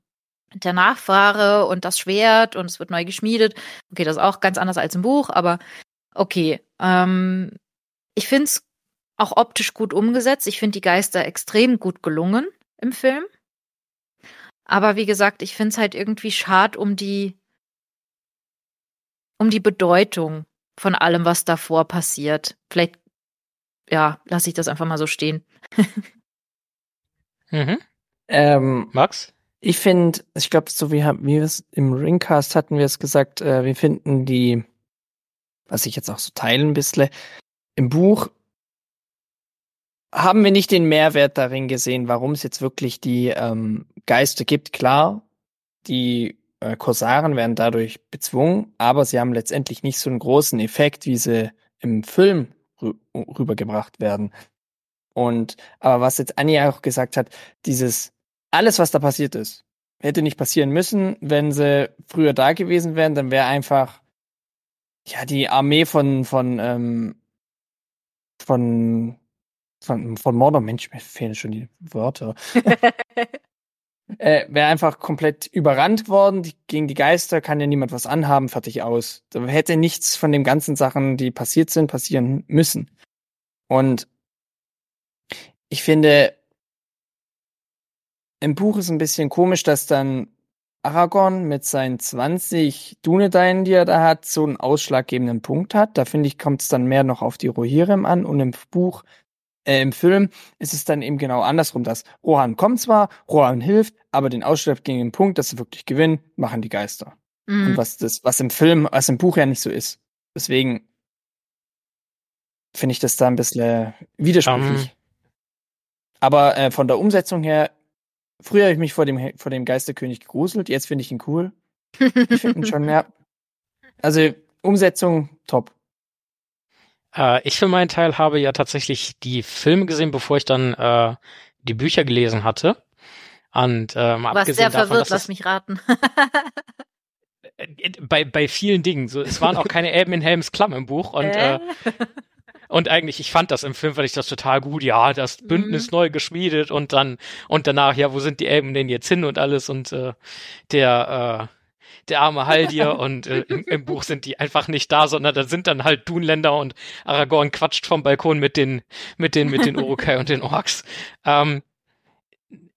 der Nachfahre und das Schwert und es wird neu geschmiedet. Okay, das ist auch ganz anders als im Buch, aber Okay. Ähm, ich finde es auch optisch gut umgesetzt. Ich finde die Geister extrem gut gelungen im Film. Aber wie gesagt, ich finde es halt irgendwie schad um die, um die Bedeutung von allem, was davor passiert. Vielleicht, ja, lasse ich das einfach mal so stehen. *laughs* mhm. ähm, Max? Ich finde, ich glaube, so wie, wie wir es im Ringcast hatten wir es gesagt, äh, wir finden die was ich jetzt auch so teilen ein bisschen. Im Buch haben wir nicht den Mehrwert darin gesehen, warum es jetzt wirklich die ähm, Geister gibt. Klar, die äh, Korsaren werden dadurch bezwungen, aber sie haben letztendlich nicht so einen großen Effekt, wie sie im Film rü rübergebracht werden. Und aber was jetzt Anja auch gesagt hat, dieses alles, was da passiert ist, hätte nicht passieren müssen, wenn sie früher da gewesen wären, dann wäre einfach ja, die Armee von, von, ähm, von, von, von Mordor, Mensch, mir fehlen schon die Wörter. *laughs* *laughs* äh, Wäre einfach komplett überrannt worden. Die, gegen die Geister kann ja niemand was anhaben, fertig aus. Da hätte nichts von den ganzen Sachen, die passiert sind, passieren müssen. Und ich finde, im Buch ist ein bisschen komisch, dass dann Aragorn mit seinen 20 Dunedain, die er da hat, so einen ausschlaggebenden Punkt hat. Da finde ich, kommt es dann mehr noch auf die Rohirrim an und im Buch, äh, im Film ist es dann eben genau andersrum, dass Rohan kommt zwar, Rohan hilft, aber den ausschlaggebenden Punkt, dass sie wirklich gewinnen, machen die Geister. Mhm. Und was das, was im Film, was im Buch ja nicht so ist. Deswegen finde ich das da ein bisschen widersprüchlich. Ähm. Aber äh, von der Umsetzung her, früher habe ich mich vor dem, vor dem Geisterkönig gegruselt, jetzt finde ich ihn cool. Ich finde ihn schon, ja. *laughs* Also Umsetzung top. Äh, ich für meinen Teil habe ja tatsächlich die Filme gesehen, bevor ich dann äh, die Bücher gelesen hatte. Und äh, mal Du warst abgesehen sehr davon, verwirrt, dass lass mich raten. äh, bei, bei vielen Dingen, so, es waren auch keine *laughs* Elben in Helms Klamm im Buch und äh, Äh? Und eigentlich, ich fand das im Film, fand ich das total gut. Ja, das Bündnis Mhm. neu geschmiedet und dann, und danach, ja, wo sind die Elben denn jetzt hin und alles und äh, der, äh, der arme Haldir *laughs* und äh, im, im Buch sind die einfach nicht da, sondern da sind dann halt Dunländer und Aragorn quatscht vom Balkon mit den, mit den, mit den *laughs* Urukai und den Orks. Ähm,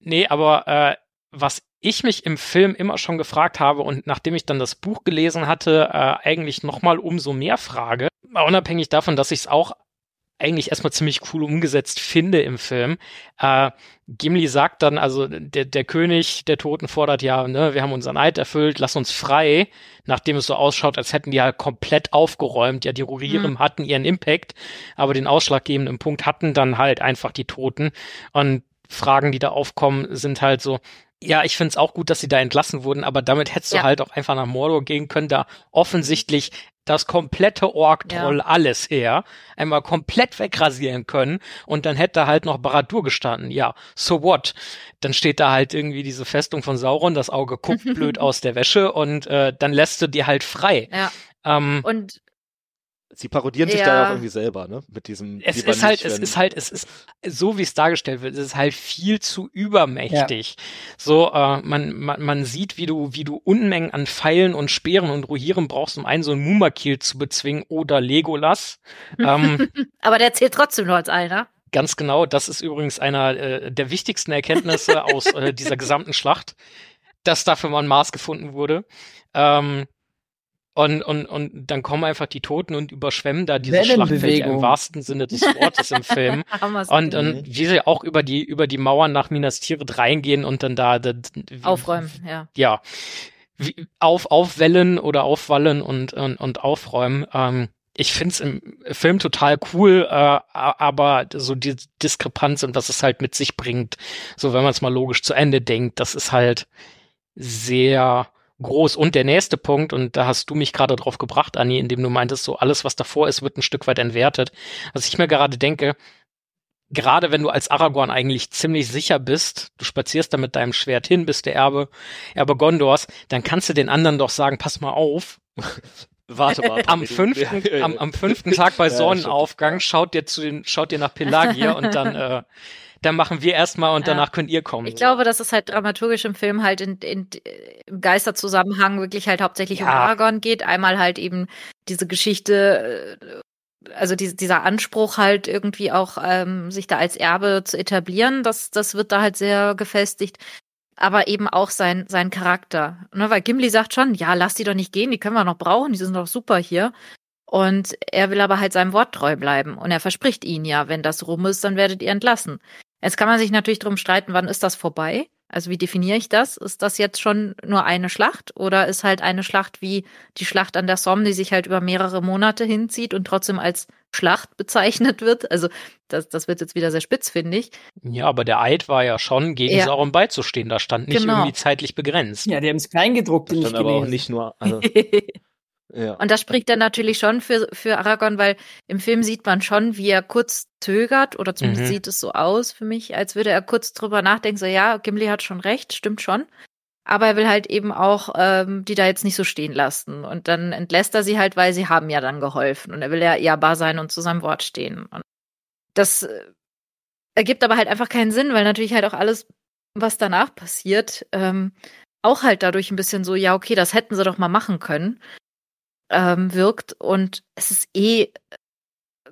nee, aber äh, was ich mich im Film immer schon gefragt habe und nachdem ich dann das Buch gelesen hatte, äh, eigentlich nochmal umso mehr frage, unabhängig davon, dass ich es auch eigentlich erstmal ziemlich cool umgesetzt finde im Film. Äh, Gimli sagt dann, also der, der König der Toten fordert ja, ne, wir haben unseren Eid erfüllt, lass uns frei, nachdem es so ausschaut, als hätten die halt komplett aufgeräumt. Ja, die Rohirrim Mhm. hatten ihren Impact, aber den ausschlaggebenden Punkt hatten dann halt einfach die Toten. Und Fragen, die da aufkommen, sind halt so, ja, ich find's auch gut, dass sie da entlassen wurden, aber damit hättest du Ja. halt auch einfach nach Mordor gehen können, da offensichtlich das komplette Ork-Troll alles her, einmal komplett wegrasieren können und dann hätte halt noch Baradur gestanden. Ja, so what? Dann steht da halt irgendwie diese Festung von Sauron, das Auge guckt *laughs* blöd aus der Wäsche und äh, dann lässt du die halt frei. ja. Ähm, Und Sie parodieren sich Ja. da ja auch irgendwie selber, ne? Mit diesem. es ist halt, es ist halt, es ist so wie es dargestellt wird, es ist halt viel zu übermächtig. So, äh, man, man, man sieht, wie du, wie du Unmengen an Pfeilen und Speeren und Rohieren brauchst, um einen so einen Mumakil zu bezwingen oder Legolas. *laughs* ähm, aber der zählt trotzdem nur als einer. Ganz genau, das ist übrigens einer äh, der wichtigsten Erkenntnisse aus äh, dieser gesamten Schlacht, dass dafür mal ein Maß gefunden wurde. Ähm, und, und, und dann kommen einfach die Toten und überschwemmen da diese Schlachtfeld im wahrsten Sinne des Wortes im Film. *laughs* Und, und wie sie auch über die, über die Mauern nach Minas Tirith reingehen und dann da, da Aufräumen, ja. ja, wie, auf, aufwellen oder aufwallen und, und, und aufräumen. Ähm, ich find's im Film total cool, äh, aber so die Diskrepanz und was es halt mit sich bringt, so wenn man es mal logisch zu Ende denkt, das ist halt sehr groß. Und der nächste Punkt, und da hast du mich gerade drauf gebracht, Anni, indem du meintest, so alles, was davor ist, wird ein Stück weit entwertet. Was ich mir gerade denke, gerade wenn du als Aragorn eigentlich ziemlich sicher bist, du spazierst da mit deinem Schwert hin, bist der Erbe, Erbe Gondors, dann kannst du den anderen doch sagen, pass mal auf, *laughs* Warte mal. am fünften, Ja, ja, am, ja. am fünften Tag bei Sonnenaufgang schaut ihr zu den, schaut ihr nach Pelagia und dann, *laughs* äh, dann machen wir erstmal und Ja. danach könnt ihr kommen. Ich glaube, dass es halt dramaturgisch im Film halt in, in, im Geisterzusammenhang wirklich halt hauptsächlich um Ja. Aragorn geht. Einmal halt eben diese Geschichte, äh, also die, dieser Anspruch halt irgendwie auch, ähm, sich da als Erbe zu etablieren, das, das wird da halt sehr gefestigt. Aber eben auch sein, sein Charakter. Ne, weil Gimli sagt schon, ja, lass die doch nicht gehen, die können wir noch brauchen, die sind doch super hier. Und er will aber halt seinem Wort treu bleiben. Und er verspricht ihnen ja, wenn das rum ist, dann werdet ihr entlassen. Jetzt kann man sich natürlich drum streiten, wann ist das vorbei? Also wie definiere ich das? Ist das jetzt schon nur eine Schlacht oder ist halt eine Schlacht wie die Schlacht an der Somme, die sich halt über mehrere Monate hinzieht und trotzdem als Schlacht *laughs* bezeichnet wird? Also das, das wird jetzt wieder sehr spitz, finde ich. Ja, aber der Eid war ja schon, gegen Ja. Sauron beizustehen. Da stand nicht Genau. irgendwie zeitlich begrenzt. Ja, die haben es kleingedruckt Das nicht stand aber auch gelesen. nicht nur. Also, *laughs* ja. Und das spricht dann natürlich schon für, für Aragorn, weil im Film sieht man schon, wie er kurz zögert, oder zumindest Mhm. sieht es so aus für mich, als würde er kurz drüber nachdenken, so ja, Gimli hat schon recht, stimmt schon. Aber er will halt eben auch ähm, die da jetzt nicht so stehen lassen. Und dann entlässt er sie halt, weil sie haben ja dann geholfen. Und er will ja ehrbar sein und zu seinem Wort stehen. Und das äh, ergibt aber halt einfach keinen Sinn, weil natürlich halt auch alles, was danach passiert, ähm, auch halt dadurch ein bisschen so, ja, okay, das hätten sie doch mal machen können ähm, wirkt. Und es ist eh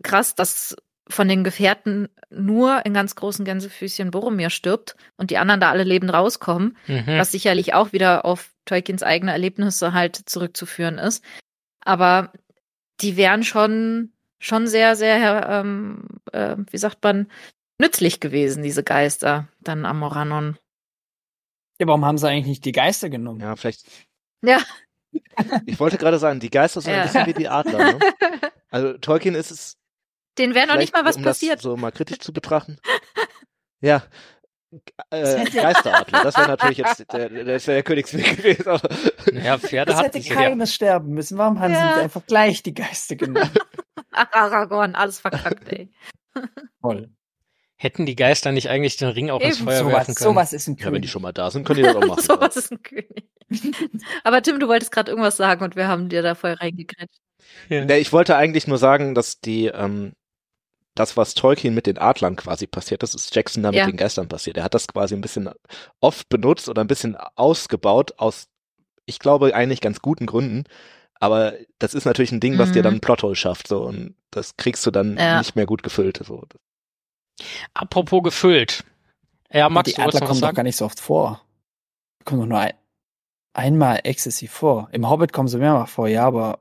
krass, dass von den Gefährten nur in ganz großen Gänsefüßchen Boromir stirbt und die anderen da alle lebend rauskommen, Mhm. was sicherlich auch wieder auf Tolkiens eigene Erlebnisse halt zurückzuführen ist. Aber die wären schon, schon sehr, sehr, ähm, äh, wie sagt man, nützlich gewesen, diese Geister, dann am Moranon. Ja, warum haben sie eigentlich nicht die Geister genommen? ja, vielleicht. Ja. Ich wollte gerade sagen, die Geister sind Ja. ein bisschen wie die Adler. Ne? *laughs* Also Tolkien ist es Den wäre noch nicht mal was um passiert. Das so mal kritisch zu betrachten. ja. *laughs* Äh, Geisteradler, das wäre natürlich jetzt der, das wäre der Königsweg gewesen. Aber *laughs* Naja, Pferde Das hatten hätte sie ja. keines sterben müssen. Warum haben sie Ja. nicht einfach gleich die Geister genommen? Ach, Aragorn, alles verkackt, ey. Toll. Hätten die Geister nicht eigentlich den Ring auch ins Eben, Feuer Sowas, werfen können? sowas ist ein ja, wenn die König. schon mal da sind, können die das auch machen. so was ist ein König. *laughs* Aber Tim, du wolltest gerade irgendwas sagen und wir haben dir da voll reingekriegt. Ne, ich wollte eigentlich nur sagen, dass die, ähm, das, was Tolkien mit den Adlern quasi passiert, das ist Jackson da mit Ja. den Geistern passiert. Er hat das quasi ein bisschen oft benutzt oder ein bisschen ausgebaut aus, ich glaube, eigentlich ganz guten Gründen. Aber das ist natürlich ein Ding, was Mhm. dir dann ein Plothole schafft, so. Und das kriegst du dann Ja. nicht mehr gut gefüllt, so. Apropos gefüllt. Ja, Max, die Adler kommen doch sagen? gar nicht so oft vor. Die kommen doch nur ein, einmal exzessiv vor. Im Hobbit kommen sie mehrmals vor, ja, aber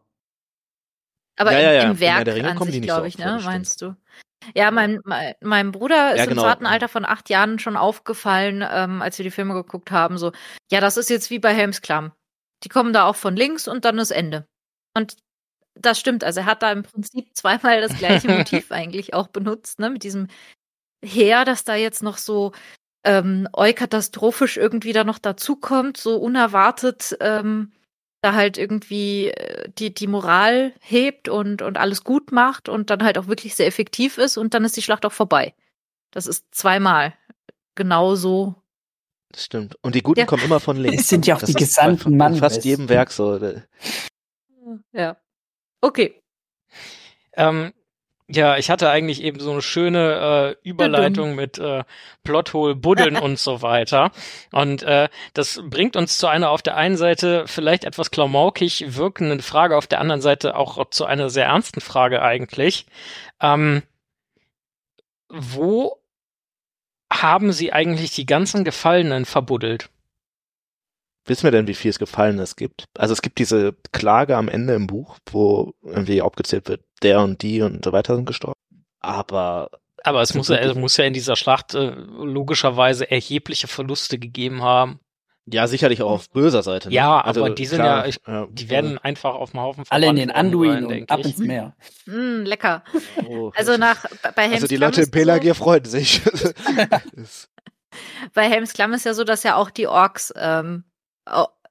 Aber Ja, im, ja, ja. im In Werk der Ringe an sich, so glaube ich, vor, ne? Meinst du? Ja, mein, mein, mein Bruder ist Ja, im genau. zarten Alter von acht Jahren schon aufgefallen, ähm, als wir die Filme geguckt haben, so, ja, das ist jetzt wie bei Helms Klamm. Die kommen da auch von links und dann ist Ende. Und das stimmt, also er hat da im Prinzip *laughs* zweimal das gleiche Motiv *laughs* eigentlich auch benutzt, ne, mit diesem Heer, das da jetzt noch so ähm, eukatastrophisch irgendwie da noch dazukommt, so unerwartet ähm, da halt irgendwie äh, die, die Moral hebt und, und alles gut macht und dann halt auch wirklich sehr effektiv ist und dann ist die Schlacht auch vorbei. Das ist zweimal genauso. Das stimmt. Und die Guten Ja. kommen immer von links. Es sind ja auch Das die gesandten Mann. In fast jedem Werk so. Ja. Okay. Ähm, ja, ich hatte eigentlich eben so eine schöne äh, Überleitung mit äh, Plothole, Buddeln *laughs* und so weiter. Und äh, das bringt uns zu einer auf der einen Seite vielleicht etwas klamaukig wirkenden Frage, auf der anderen Seite auch zu einer sehr ernsten Frage eigentlich. Ähm, wo haben Sie eigentlich die ganzen Gefallenen verbuddelt? Wissen wir denn, wie viel es Gefallenes gibt? Also es gibt diese Klage am Ende im Buch, wo irgendwie aufgezählt wird, der und die und so weiter sind gestorben. Aber Aber es muss ja, es muss ja in dieser Schlacht äh, logischerweise erhebliche Verluste gegeben haben. ja, sicherlich auch auf böser Seite. Ne? Ja, aber die sind ja- ich- ja, Die werden einfach auf dem Haufen Alle in den Anduin sein, und ab ins Meer. Mm, lecker. oh, Also nach bei Helms also die Klamm Leute in ist so- Pelagier freuen sich. *laughs* *laughs* Bei Helms Klamm ist ja so, dass ja auch die Orks ähm,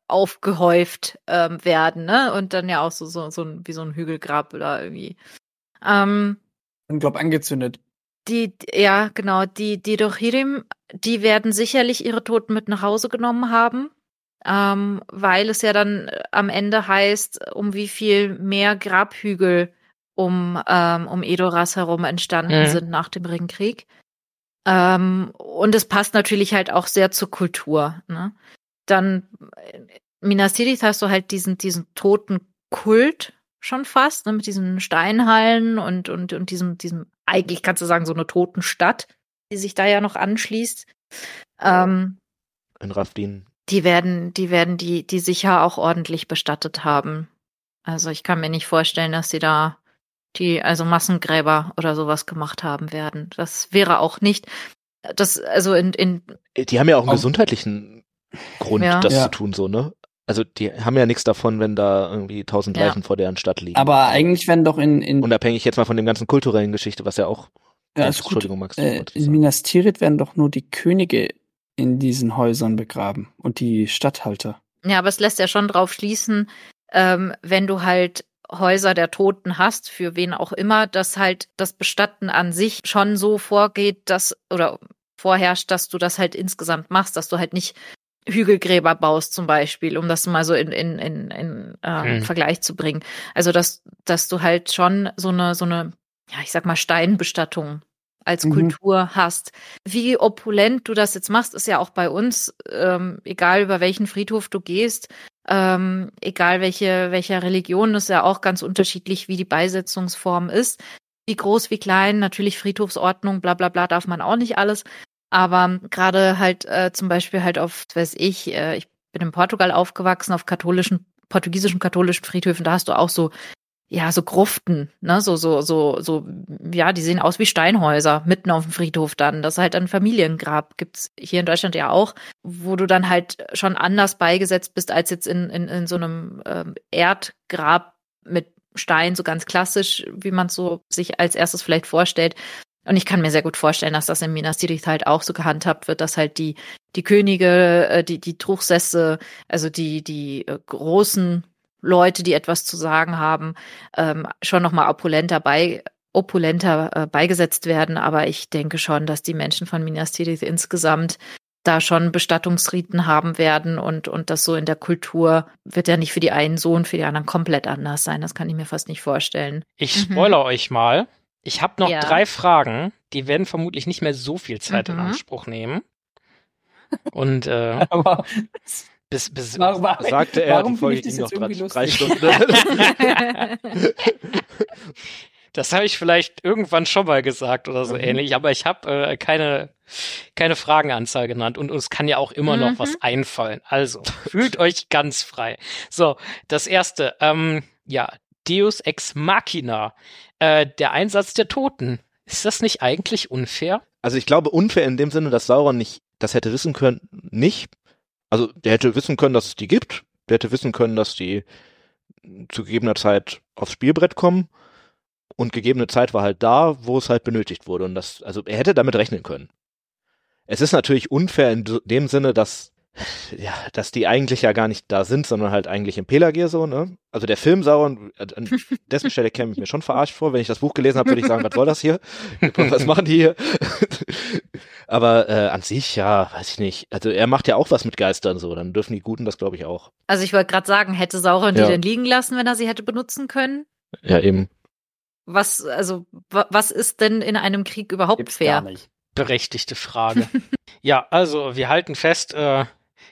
aufgehäuft ähm, werden, ne? Und dann ja auch so, so, so ein, wie so ein Hügelgrab oder irgendwie. Ähm, Und glaub angezündet. die, ja, genau, die, die Dochirim, die werden sicherlich ihre Toten mit nach Hause genommen haben. Ähm, weil es ja dann äh, am Ende heißt, um wie viel mehr Grabhügel um, ähm, um Edoras herum entstanden Mhm. sind nach dem Ringkrieg. Ähm, und es passt natürlich halt auch sehr zur Kultur. Ne? Dann äh, Minas Tirith hast du halt diesen, diesen toten Kult schon fast, ne, mit diesen Steinhallen und, und, und diesem, diesem, eigentlich kannst du sagen, so eine Totenstadt, die sich da ja noch anschließt. Ähm, in Rafdin. die werden, die werden die, die sicher auch ordentlich bestattet haben. Also ich kann mir nicht vorstellen, dass sie da die, also Massengräber oder sowas gemacht haben werden. Das wäre auch nicht, das, also in, in, Die haben ja auch einen Auch- gesundheitlichen Grund, Ja. das Ja. zu tun, so, ne? Also die haben ja nichts davon, wenn da irgendwie tausend Ja. Leichen vor deren Stadt liegen. Aber eigentlich werden doch in, in, Unabhängig jetzt mal von dem ganzen kulturellen Geschichte, was ja auch. ja, ist gut. Entschuldigung, Max. Äh, in. Minas Tirith werden doch nur die Könige in diesen Häusern begraben und die Statthalter. ja, aber es lässt ja schon drauf schließen, ähm, wenn du halt Häuser der Toten hast, für wen auch immer, dass halt das Bestatten an sich schon so vorgeht, dass, oder vorherrscht, dass du das halt insgesamt machst, dass du halt nicht Hügelgräber baust zum Beispiel, um das mal so in, in, in, in ähm, Hm. Vergleich zu bringen. Also dass, dass du halt schon so eine, so eine, ja, ich sag mal, Steinbestattung als Mhm. Kultur hast. Wie opulent du das jetzt machst, ist ja auch bei uns, ähm, egal über welchen Friedhof du gehst, ähm, egal welche, welcher Religion, ist ja auch ganz unterschiedlich, wie die Beisetzungsform ist. Wie groß, wie klein, natürlich Friedhofsordnung, bla bla bla, darf man auch nicht alles. Aber gerade halt äh, zum Beispiel halt auf, weiß ich, äh, ich bin in Portugal aufgewachsen, auf katholischen, portugiesischen katholischen Friedhöfen, da hast du auch so, ja, so Gruften, ne, so, so, so, so, ja, die sehen aus wie Steinhäuser mitten auf dem Friedhof dann. Das ist halt ein Familiengrab, gibt's hier in Deutschland ja auch, wo du dann halt schon anders beigesetzt bist als jetzt in, in, in so einem ähm, Erdgrab mit Stein, so ganz klassisch, wie man so sich als erstes vielleicht vorstellt. Und ich kann mir sehr gut vorstellen, dass das in Minas Tirith halt auch so gehandhabt wird, dass halt die, die Könige, äh, die, die Truchsesse, also die, die äh, großen Leute, die etwas zu sagen haben, ähm, schon nochmal opulenter bei, opulenter äh, beigesetzt werden. Aber ich denke schon, dass die Menschen von Minas Tirith insgesamt da schon Bestattungsriten haben werden und, und das so in der Kultur wird ja nicht für die einen so und für die anderen komplett anders sein. Das kann ich mir fast nicht vorstellen. Ich spoilere mhm. euch mal. Ich habe noch ja. drei Fragen, die werden vermutlich nicht mehr so viel Zeit mhm. in Anspruch nehmen. Und äh, *laughs* Aber bis, bis warum, sagte er, die Folge ging noch drei, drei Stunden. *laughs* *laughs* das habe ich vielleicht irgendwann schon mal gesagt oder so mhm. ähnlich, aber ich habe äh, keine keine Fragenanzahl genannt und uns kann ja auch immer mhm. noch was mhm. einfallen. Also fühlt euch ganz frei. So, das erste, ähm, ja, Deus ex machina, äh, der Einsatz der Toten. Ist das nicht eigentlich unfair? Also ich glaube unfair in dem Sinne, dass Sauron nicht das hätte wissen können, nicht. Also der hätte wissen können, dass es die gibt. Der hätte wissen können, dass die zu gegebener Zeit aufs Spielbrett kommen. Und gegebene Zeit war halt da, wo es halt benötigt wurde. Und das, also er hätte damit rechnen können. Es ist natürlich unfair in dem Sinne, dass ja, dass die eigentlich ja gar nicht da sind, sondern halt eigentlich im Pelagir so, ne? Also der Film Sauron, an dessen Stelle käme ich mir schon verarscht vor. Wenn ich das Buch gelesen habe, würde ich sagen, was soll das hier? *laughs* Was machen die hier? Aber äh, an sich, ja, weiß ich nicht. Also er macht ja auch was mit Geistern so, dann dürfen die Guten das, glaube ich, auch. Also ich wollte gerade sagen, hätte Sauron ja. die denn liegen lassen, wenn er sie hätte benutzen können? Ja, eben. Was, also, was ist denn in einem Krieg überhaupt Gibt's fair? Berechtigte Frage. ja, also wir halten fest, äh,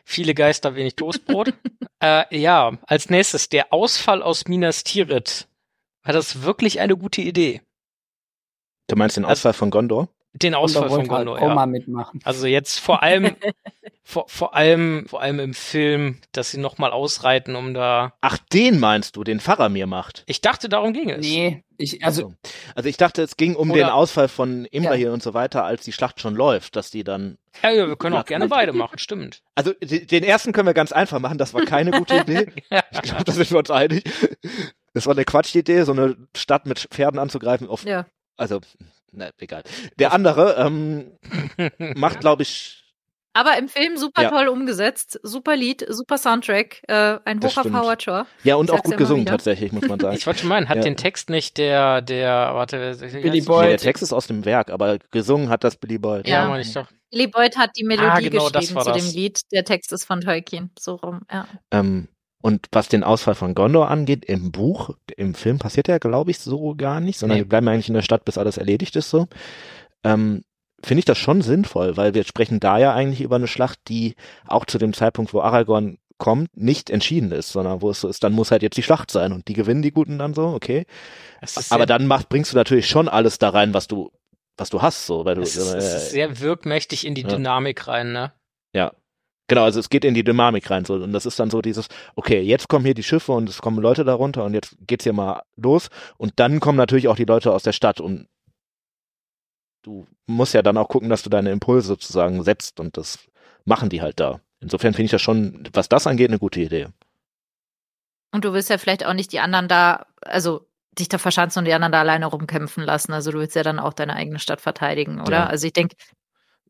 viele Geister, wenig Toastbrot. *laughs* äh, ja, als nächstes der Ausfall aus Minas Tirith. War das wirklich eine gute Idee? Du meinst den Ausfall also, von Gondor? Den Ausfall von Gondor, halt ja. mitmachen. Also jetzt vor allem, *laughs* vor, vor allem, vor allem im Film, dass sie nochmal ausreiten, um da. Ach, den meinst du, den Faramir macht? Ich dachte, darum ging es. Nee, ich, also. Also ich dachte, es ging um Oder, den Ausfall von Imrahil ja. und so weiter, als die Schlacht schon läuft, dass die dann. Ja, ja wir können auch gerne beide machen, stimmt. Also den ersten können wir ganz einfach machen, das war keine gute *laughs* Idee. Ich glaube, da sind wir uns einig. Das war eine Quatschidee, so eine Stadt mit Pferden anzugreifen. Auf, ja. Also na, egal. Der andere ähm, *laughs* macht, glaube ich. Aber im Film super ja. toll umgesetzt, super Lied, super Soundtrack, äh, ein hoher Howard Shore. Ja, und auch gut gesungen tatsächlich, muss man *laughs* sagen. Ich wollte schon meinen, hat ja. den Text nicht der, der, warte, Billy Boyd. Nee, der Text ist aus dem Werk, aber gesungen hat das Billy Boyd. Ja, ja meine ich doch. Billy Boyd hat die Melodie ah, genau, geschrieben zu dem Lied. Der Text ist von Tolkien, so rum, ja. Ähm, und was den Ausfall von Gondor angeht, im Buch, im Film passiert ja, glaube ich, so gar nicht, sondern nee. wir bleiben eigentlich in der Stadt, bis alles erledigt ist so. Ähm, Finde ich das schon sinnvoll, weil wir sprechen da ja eigentlich über eine Schlacht, die auch zu dem Zeitpunkt, wo Aragorn kommt, nicht entschieden ist, sondern wo es so ist, dann muss halt jetzt die Schlacht sein und die gewinnen die Guten dann so, okay. Aber dann mach, bringst du natürlich schon alles da rein, was du, was du hast, so, weil du. Es ist, äh, es ist sehr wirkmächtig in die ja. Dynamik rein, ne? Ja, Genau, also es geht in die Dynamik rein so und das ist dann so dieses, okay, jetzt kommen hier die Schiffe und es kommen Leute darunter und jetzt geht's hier mal los und dann kommen natürlich auch die Leute aus der Stadt und du musst ja dann auch gucken, dass du deine Impulse sozusagen setzt und das machen die halt da. Insofern finde ich das schon, was das angeht, eine gute Idee. Und du willst ja vielleicht auch nicht die anderen da, also dich da verschanzen und die anderen da alleine rumkämpfen lassen. Also du willst ja dann auch deine eigene Stadt verteidigen, oder? Ja. Also ich denke,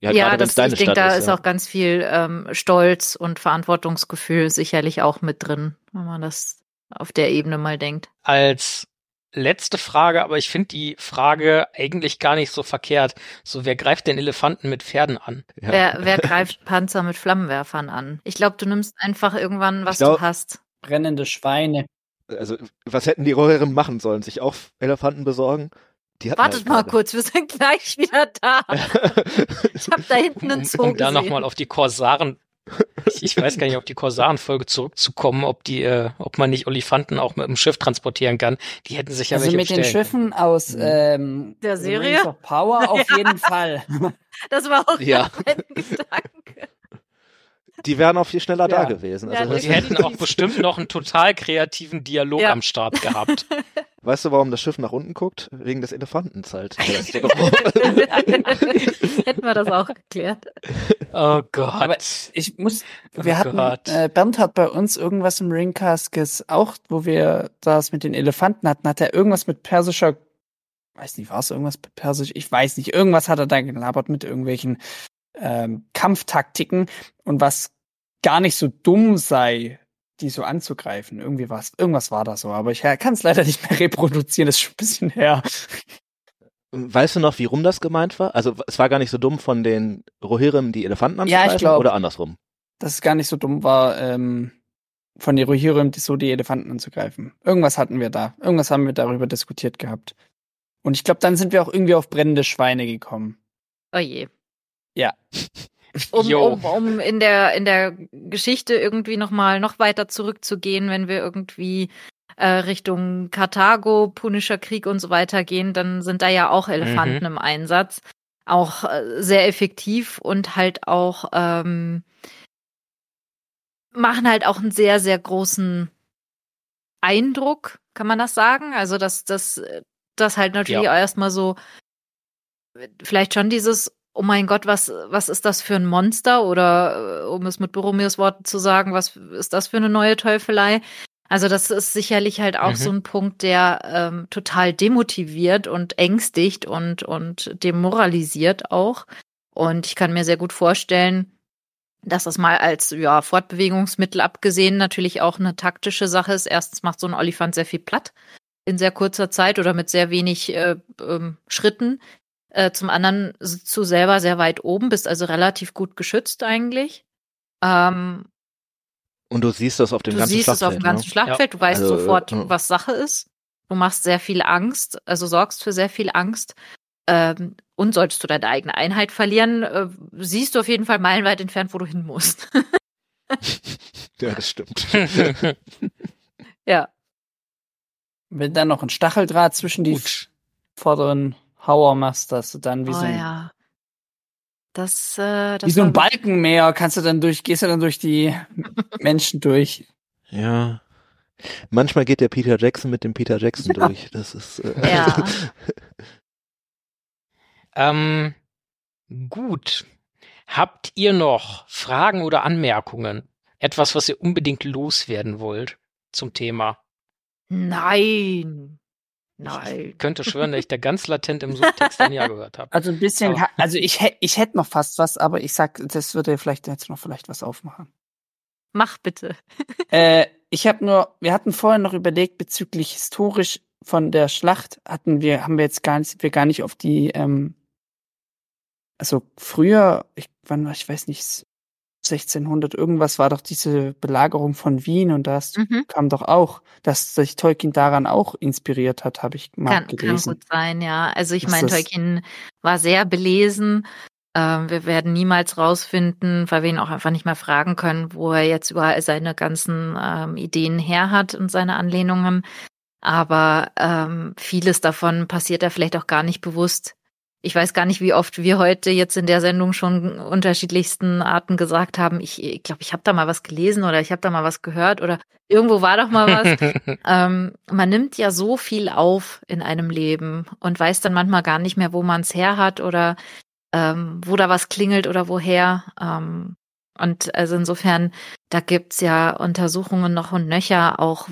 ja, ja das, ich denke, da ist, ja. auch ganz viel ähm, Stolz und Verantwortungsgefühl sicherlich auch mit drin, wenn man das auf der Ebene mal denkt. Als letzte Frage, aber ich finde die Frage eigentlich gar nicht so verkehrt. So, wer greift den Elefanten mit Pferden an? Ja. Wer, *laughs* wer greift Panzer mit Flammenwerfern an? Ich glaube, du nimmst einfach irgendwann, was glaub, du hast. Brennende Schweine. Also, was hätten die Rohirrim machen sollen? Sich auch Elefanten besorgen? Wartet halt mal kurz, wir sind gleich wieder da. *laughs* ich habe da hinten einen Zoo Um, um da nochmal auf die Korsaren, ich, ich, weiß gar nicht, auf die Korsaren-Folge zurückzukommen, ob die, äh, ob man nicht Olifanten auch mit dem Schiff transportieren kann. Die hätten sich ja Also mit den Schiffen aus mhm. ähm, der Serie Power *laughs* auf ja. jeden Fall. Das war auch ja. ein *laughs* Gedanke. Die wären auch viel schneller ja. da gewesen. Also ja, die hätten auch bestimmt noch einen total kreativen Dialog am Start gehabt. *laughs* weißt du, warum das Schiff nach unten guckt? Wegen des Elefantens *laughs* halt. *laughs* Hätten wir das auch geklärt. Oh Gott. Aber ich muss, wir Oh hatten, Gott. äh, Bernd hat bei uns irgendwas im Ringcast auch, wo wir das mit den Elefanten hatten, hat er irgendwas mit persischer, weiß nicht, war es irgendwas mit persisch, ich weiß nicht, irgendwas hat er da gelabert mit irgendwelchen ähm, Kampftaktiken und was gar nicht so dumm sei, die so anzugreifen. Irgendwie was, irgendwas war da so, aber ich kann es leider nicht mehr reproduzieren, das ist schon ein bisschen her. Weißt du noch, wie rum das gemeint war? Also es war gar nicht so dumm von den Rohirrim die Elefanten Ja, ich anzugreifen glaub. oder andersrum? Dass es gar nicht so dumm war, ähm, von den Rohirrim die- so die Elefanten anzugreifen. Irgendwas hatten wir da. Irgendwas haben wir darüber diskutiert gehabt. Und ich glaube, dann sind wir auch irgendwie auf brennende Schweine gekommen. Oh je. Ja. Um, um, um in der in der Geschichte irgendwie noch mal noch weiter zurückzugehen, wenn wir irgendwie äh, Richtung Karthago, Punischer Krieg und so weiter gehen, dann sind da ja auch Elefanten im Einsatz, auch äh, sehr effektiv und halt auch ähm, machen halt auch einen sehr sehr großen Eindruck, kann man das sagen? Also dass das das halt natürlich Ja. auch erstmal so vielleicht schon dieses oh mein Gott, was, was ist das für ein Monster? Oder äh, um es mit Boromirs Worten zu sagen, was ist das für eine neue Teufelei? Also das ist sicherlich halt auch Mhm. so ein Punkt, der ähm, total demotiviert und ängstigt und, und demoralisiert auch. Und ich kann mir sehr gut vorstellen, dass das mal als ja, Fortbewegungsmittel abgesehen natürlich auch eine taktische Sache ist. Erstens macht so ein Olifant sehr viel platt in sehr kurzer Zeit oder mit sehr wenig äh, ähm, Schritten. Äh, zum anderen sitzt du selber sehr weit oben, bist also relativ gut geschützt eigentlich. Ähm, Und du siehst das auf dem du ganzen siehst es auf Schlachtfeld. dem ganzen ne? Schlachtfeld, du weißt Also, sofort, äh, was Sache ist. Du machst sehr viel Angst, also sorgst für sehr viel Angst. Ähm, und solltest du deine eigene Einheit verlieren, äh, siehst du auf jeden Fall meilenweit entfernt, wo du hin musst. *laughs* *laughs* Ja, das stimmt. ja. Wenn dann noch ein Stacheldraht zwischen die Gut. vorderen Hauer machst, dass du dann wie oh so ein, ja. Das, äh, das wie so ein Balkenmeer kannst du dann durch, gehst du dann durch die *laughs* Menschen durch. ja. Manchmal geht der Peter Jackson mit dem Peter Jackson *laughs* Ja. durch. Das ist äh, Ja. *laughs* ähm, gut. Habt ihr noch Fragen oder Anmerkungen? Etwas, was ihr unbedingt loswerden wollt zum Thema? Nein. Nein. Ich könnte schwören, dass ich da ganz latent im Subtext ein Ja *laughs* gehört habe. Also ein bisschen, Aber- also ich hätte ich hätte noch fast was, aber ich sag, das würde vielleicht jetzt noch vielleicht was aufmachen. Mach bitte. *laughs* Äh, ich habe nur, wir hatten vorher noch überlegt bezüglich historisch von der Schlacht hatten wir, haben wir jetzt gar nicht, sind wir gar nicht auf die, ähm, also früher, ich, wann war, ich weiß nicht, 1600 irgendwas war doch diese Belagerung von Wien und das Mhm. kam doch auch, dass sich Tolkien daran auch inspiriert hat, habe ich mal Kann, kann gelesen. gut sein, ja. Also ich meine, Tolkien war sehr belesen. Ähm, wir werden niemals rausfinden, weil wir ihn auch einfach nicht mehr fragen können, wo er jetzt überall seine ganzen ähm, Ideen her hat und seine Anlehnungen. Aber ähm, vieles davon passiert er vielleicht auch gar nicht bewusst. Ich weiß gar nicht, wie oft wir heute jetzt in der Sendung schon unterschiedlichsten Arten gesagt haben, ich glaube, ich, glaub, ich habe da mal was gelesen oder ich habe da mal was gehört oder irgendwo war doch mal was. *laughs* Ähm, man nimmt ja so viel auf in einem Leben und weiß dann manchmal gar nicht mehr, wo man es her hat oder ähm, wo da was klingelt oder woher. Ähm, und also insofern, da gibt's ja Untersuchungen noch und nöcher, auch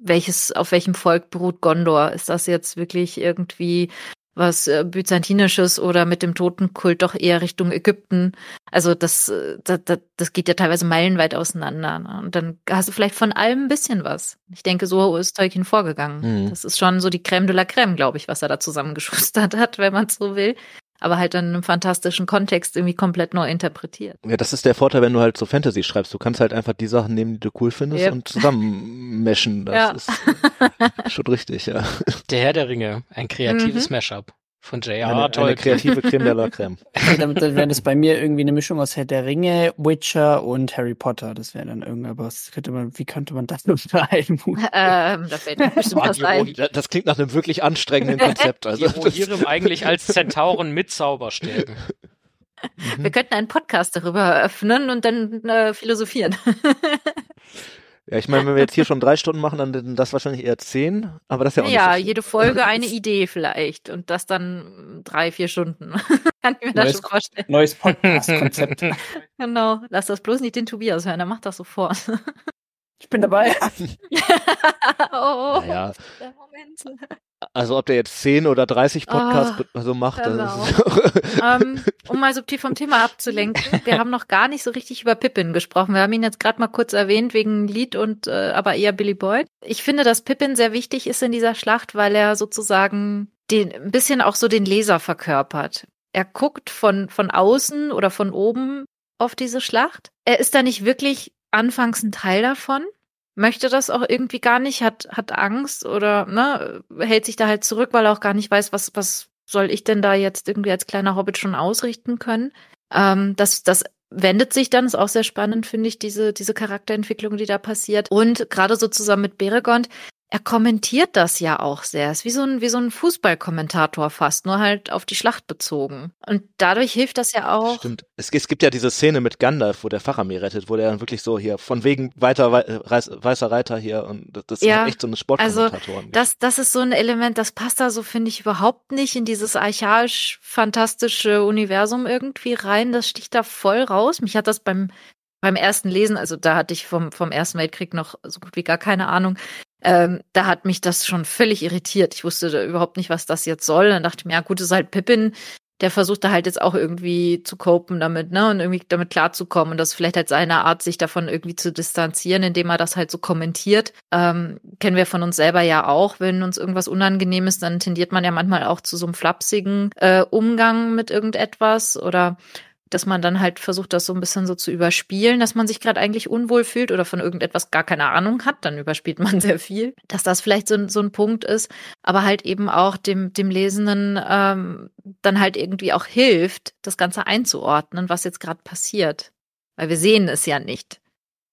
welches, auf welchem Volk beruht Gondor. Ist das jetzt wirklich irgendwie was äh, Byzantinisches oder mit dem Totenkult doch eher Richtung Ägypten? Also das, äh, das, das, geht ja teilweise meilenweit auseinander. Ne? Und dann hast du vielleicht von allem ein bisschen was. Ich denke, so ist Tolkien vorgegangen. Mhm. Das ist schon so die Crème de la Crème, glaube ich, was er da zusammengeschustert *laughs* hat, wenn man so will. Aber halt dann in einem fantastischen Kontext irgendwie komplett neu interpretiert. Ja, das ist der Vorteil, wenn du halt so Fantasy schreibst. Du kannst halt einfach die Sachen nehmen, die du cool findest Yep. und zusammenmeschen. *laughs* Das Ja. ist *laughs* schon richtig, ja. Der Herr der Ringe, ein kreatives Mhm. Mashup von Eine, J.R. eine Tolkien. kreative Creme de la Creme. *laughs* Damit dann wäre das bei mir irgendwie eine Mischung aus Herr der Ringe, Witcher und Harry Potter. Das wäre dann irgendwas. Könnte man, wie könnte man das *laughs* unter einen Hut? ähm, da fällt mir bestimmt Boah, was die ein. Rot- Das das klingt nach einem wirklich anstrengenden Konzept. Also, Die Rohirrim eigentlich als Zentauren mit Zauberstäben. Wir könnten einen Podcast darüber eröffnen und dann äh, philosophieren. Ja, ich meine, wenn wir jetzt hier schon drei Stunden machen, dann sind das wahrscheinlich eher zehn, aber das ist ja auch Ja, nicht so jede Folge eine Idee vielleicht und das dann drei, vier Stunden. *laughs* Kann ich mir das Neues, schon vorstellen. neues Podcast-Konzept. *laughs* Genau. Lass das bloß nicht den Tobias hören, der macht das sofort. Ich bin dabei. *laughs* oh, Naja, der Moment. Also ob der jetzt zehn oder 30 Podcasts Oh, be- so macht, hör das mir ist *laughs* ähm, um mal subtil vom Thema abzulenken, wir haben noch gar nicht so richtig über Pippin gesprochen. Wir haben ihn jetzt gerade mal kurz erwähnt wegen Lied und äh, aber eher Billy Boyd. Ich finde, dass Pippin sehr wichtig ist in dieser Schlacht, weil er sozusagen den ein bisschen auch so den Leser verkörpert. Er guckt von von außen oder von oben auf diese Schlacht. Er ist da nicht wirklich anfangs ein Teil davon. Möchte das auch irgendwie gar nicht, hat, hat Angst oder ne, hält sich da halt zurück, weil er auch gar nicht weiß, was, was soll ich denn da jetzt irgendwie als kleiner Hobbit schon ausrichten können. Ähm, das, das wendet sich dann, ist auch sehr spannend, finde ich, diese, diese Charakterentwicklung, die da passiert. Und gerade so zusammen mit Beregond, er kommentiert das ja auch sehr. Ist wie so ein, wie so ein Fußballkommentator fast, nur halt auf die Schlacht bezogen. Und dadurch hilft das ja auch. Stimmt. Es, es gibt ja diese Szene mit Gandalf, wo der Faramir rettet, wo der dann wirklich so hier von wegen weiter wei Reis, weißer Reiter hier und das, das Ja, hat echt so eine Sportkommentatoren. Das, das ist so ein Element, das passt da so, finde ich, überhaupt nicht in dieses archaisch-fantastische Universum irgendwie rein. Das sticht da voll raus. Mich hat das beim, beim ersten Lesen, also da hatte ich vom, vom Ersten Weltkrieg noch so gut wie gar keine Ahnung, ähm, da hat mich das schon völlig irritiert. Ich wusste überhaupt nicht, was das jetzt soll. Dann dachte ich mir, ja gut, es ist halt Pippin, der versucht da halt jetzt auch irgendwie zu copen damit, ne, und irgendwie damit klarzukommen. Und das ist vielleicht halt seine Art, sich davon irgendwie zu distanzieren, indem er das halt so kommentiert. Ähm, kennen wir von uns selber ja auch. Wenn uns irgendwas unangenehm ist, dann tendiert man ja manchmal auch zu so einem flapsigen äh, Umgang mit irgendetwas oder dass man dann halt versucht, das so ein bisschen so zu überspielen, dass man sich gerade eigentlich unwohl fühlt oder von irgendetwas gar keine Ahnung hat, dann überspielt man *laughs* sehr viel. Dass das vielleicht so, ein- so ein Punkt ist, aber halt eben auch dem, dem Lesenden ähm, dann halt irgendwie auch hilft, das Ganze einzuordnen, was jetzt gerade passiert. Weil wir sehen es ja nicht.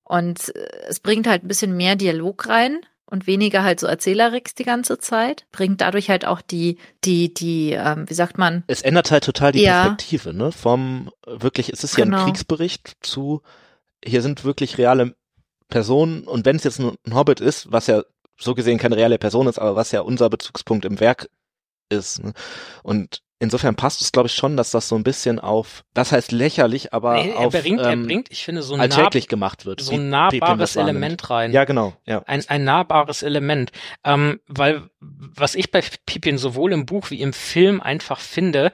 Und äh, es bringt halt ein bisschen mehr Dialog rein und weniger halt so Erzählerix die ganze Zeit. Bringt dadurch halt auch die, die, die, ähm, wie sagt man, es ändert halt total die Ja. Perspektive, ne? Vom wirklich, es ist ja Genau. ein Kriegsbericht zu, hier sind wirklich reale Personen und wenn es jetzt nur ein Hobbit ist, was ja so gesehen keine reale Person ist, aber was ja unser Bezugspunkt im Werk ist. Ne? Und insofern passt es, glaube ich, schon, dass das so ein bisschen auf, das heißt lächerlich, aber Nee, er auf bringt, er ähm, bringt, ich finde, so ein, alltäglich nah, gemacht wird. so ein nahbares. Element rein. Ja, genau, ja. ein, ein nahbares Element. Ähm, weil was ich bei Pippin sowohl im Buch wie im Film einfach finde,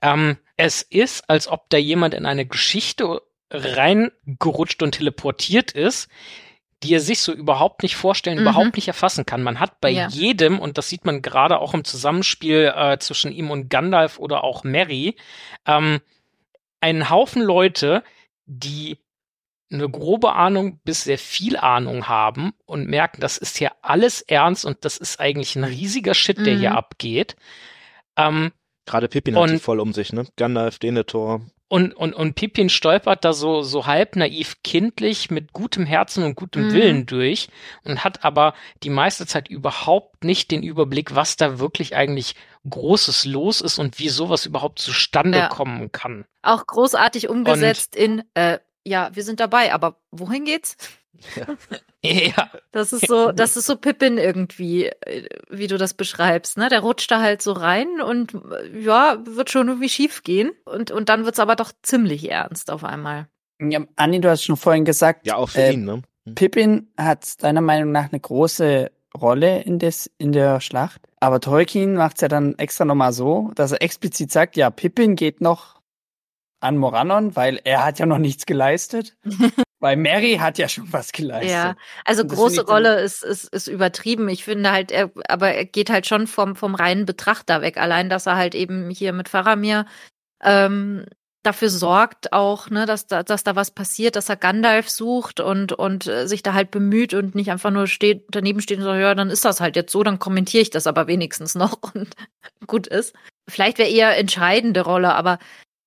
ähm, es ist, als ob da jemand in eine Geschichte reingerutscht und teleportiert ist, die er sich so überhaupt nicht vorstellen, Mhm. überhaupt nicht erfassen kann. Man hat bei Ja. jedem, und das sieht man gerade auch im Zusammenspiel äh, zwischen ihm und Gandalf oder auch Mary, ähm, einen Haufen Leute, die eine grobe Ahnung bis sehr viel Ahnung haben und merken, das ist hier alles ernst und das ist eigentlich ein riesiger Shit, der Mhm. hier abgeht. Ähm, Gerade Pippin hat Und- voll um sich, ne? Gandalf, Denethor. Und, und, und Pippin stolpert da so, so halb naiv kindlich mit gutem Herzen und gutem Mhm. Willen durch und hat aber die meiste Zeit überhaupt nicht den Überblick, was da wirklich eigentlich Großes los ist und wie sowas überhaupt zustande Ja. kommen kann. auch großartig umgesetzt in, äh, ja, wir sind dabei, aber wohin geht's? *laughs* Ja, Das ist so, das ist so Pippin irgendwie, äh, wie du das beschreibst, ne? Der rutscht da halt so rein und äh, ja, wird schon irgendwie schief gehen. Und, und dann wird's aber doch ziemlich ernst auf einmal. Ja, Anni, du hast schon vorhin gesagt, Ja, auch für äh, ihn, ne? Hm. Pippin hat deiner Meinung nach eine große Rolle in, des, in der Schlacht. Aber Tolkien macht es ja dann extra nochmal so, dass er explizit sagt, ja, Pippin geht noch an Morannon, weil er hat ja noch nichts geleistet. *laughs* weil Mary hat ja schon was geleistet. Ja, also große Rolle ist, ist, ist übertrieben. Ich finde halt, er, aber er geht halt schon vom, vom reinen Betrachter weg. Allein, dass er halt eben hier mit Faramir ähm, dafür sorgt auch, ne, dass da, dass da was passiert, dass er Gandalf sucht und, und äh, sich da halt bemüht und nicht einfach nur steht, daneben steht und sagt, ja, dann ist das halt jetzt so, dann kommentiere ich das aber wenigstens noch *laughs* und gut ist. Vielleicht wäre eher entscheidende Rolle, aber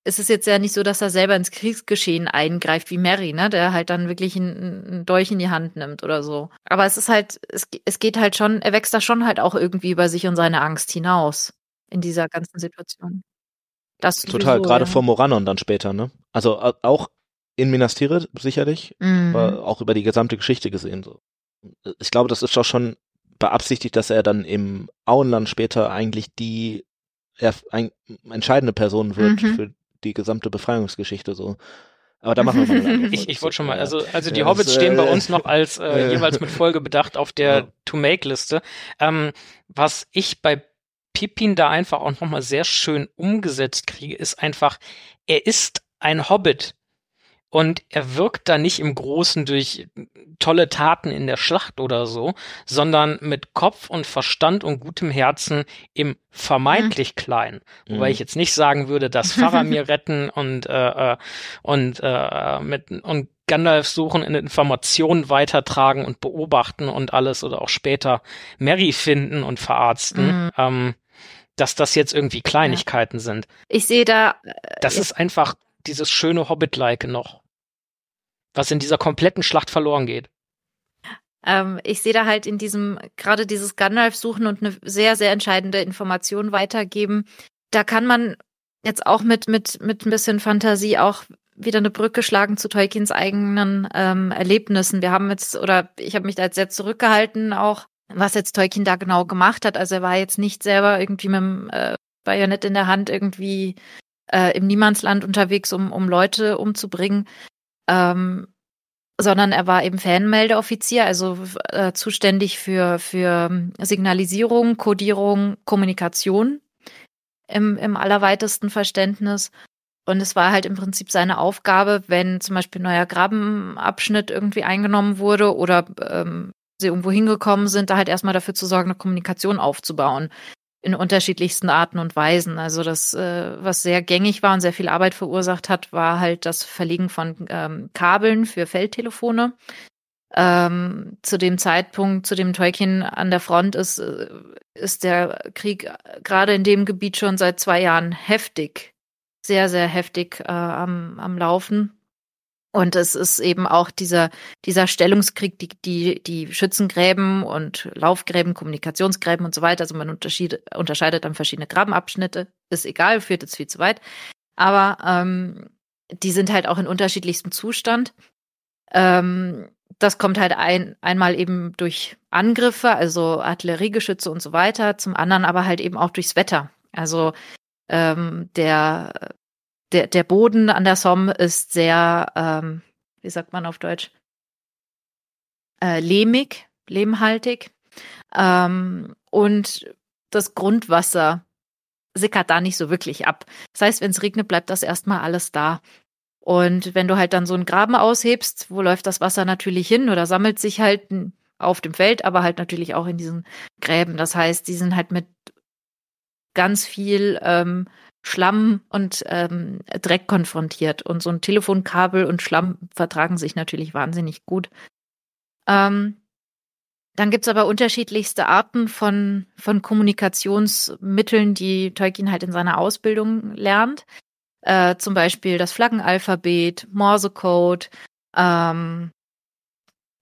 es ist jetzt ja nicht so, dass er selber ins Kriegsgeschehen eingreift wie Mary, ne, der halt dann wirklich einen, einen Dolch in die Hand nimmt oder so. Aber es ist halt, es, es geht halt schon, er wächst da schon halt auch irgendwie über sich und seine Angst hinaus in dieser ganzen Situation. Das Total, sowieso, gerade ja. vor Morannon dann später, ne? Also au- auch in Minas Tirith sicherlich, Mhm. aber auch über die gesamte Geschichte gesehen. So. Ich glaube, das ist doch schon beabsichtigt, dass er dann im Auenland später eigentlich die entscheidende Person wird Mhm. für die gesamte Befreiungsgeschichte so. Aber da machen wir mal *laughs* Ich, ich wollte schon mal, also, also die Ja, Hobbits das, stehen bei äh, uns noch als äh, *laughs* äh, jeweils mit Folge bedacht auf der Ja. To-Make-Liste. Ähm, was ich bei Pippin da einfach auch nochmal sehr schön umgesetzt kriege, ist einfach, er ist ein Hobbit. Und er wirkt da nicht im Großen durch tolle Taten in der Schlacht oder so, sondern mit Kopf und Verstand und gutem Herzen im vermeintlich Kleinen. Wobei Mhm. ich jetzt nicht sagen würde, dass Faramir *laughs* retten und äh, äh, und äh, mit und Gandalf suchen in Informationen weitertragen und beobachten und alles oder auch später Mary finden und verarzten, Mhm. ähm, dass das jetzt irgendwie Kleinigkeiten sind. Ich sehe da, Das Ja. ist einfach dieses schöne Hobbit-like noch, was in dieser kompletten Schlacht verloren geht. ähm, ich sehe da halt in diesem, gerade dieses Gandalf suchen und eine sehr, sehr entscheidende Information weitergeben. Da kann man jetzt auch mit, mit, mit ein bisschen Fantasie auch wieder eine Brücke schlagen zu Tolkiens eigenen ähm, Erlebnissen. Wir haben jetzt, oder ich habe mich da jetzt sehr zurückgehalten, auch was jetzt Tolkien da genau gemacht hat. Also er war jetzt nicht selber irgendwie mit dem äh, Bajonett in der Hand irgendwie äh, im Niemandsland unterwegs, um, um Leute umzubringen. Ähm, sondern er war eben Fanmeldeoffizier, also äh, zuständig für, für Signalisierung, Kodierung, Kommunikation im, im allerweitesten Verständnis. Und es war halt im Prinzip seine Aufgabe, wenn zum Beispiel ein neuer Grabenabschnitt irgendwie eingenommen wurde oder ähm, sie irgendwo hingekommen sind, da halt erstmal dafür zu sorgen, eine Kommunikation aufzubauen in unterschiedlichsten Arten und Weisen. Also das, äh, was sehr gängig war und sehr viel Arbeit verursacht hat, war halt das Verlegen von ähm, Kabeln für Feldtelefone. Ähm, zu dem Zeitpunkt, zu dem Tolkien an der Front ist, äh, ist der Krieg gerade in dem Gebiet schon seit zwei Jahren heftig, sehr, sehr heftig äh, am, am Laufen. Und es ist eben auch dieser, dieser Stellungskrieg, die, die, die Schützengräben und Laufgräben, Kommunikationsgräben und so weiter. Also man unterscheidet dann verschiedene Grabenabschnitte. Ist egal, führt jetzt viel zu weit. Aber ähm, die sind halt auch in unterschiedlichstem Zustand. Ähm, das kommt halt ein, einmal eben durch Angriffe, also Artilleriegeschütze und so weiter, zum anderen aber halt eben auch durchs Wetter. Also ähm, der, der, der Boden an der Somme ist sehr, ähm, wie sagt man auf Deutsch, äh, lehmig, lehmhaltig. Ähm, und das Grundwasser sickert da nicht so wirklich ab. Das heißt, wenn es regnet, bleibt das erstmal alles da. Und wenn du halt dann so einen Graben aushebst, wo läuft das Wasser natürlich hin oder sammelt sich halt auf dem Feld, aber halt natürlich auch in diesen Gräben. Das heißt, die sind halt mit ganz viel ähm, Schlamm und ähm, Dreck konfrontiert. Und so ein Telefonkabel und Schlamm vertragen sich natürlich wahnsinnig gut. Ähm, dann gibt's aber unterschiedlichste Arten von, von Kommunikationsmitteln, die Tolkien halt in seiner Ausbildung lernt. Äh, zum Beispiel das Flaggenalphabet, Morsecode, ähm,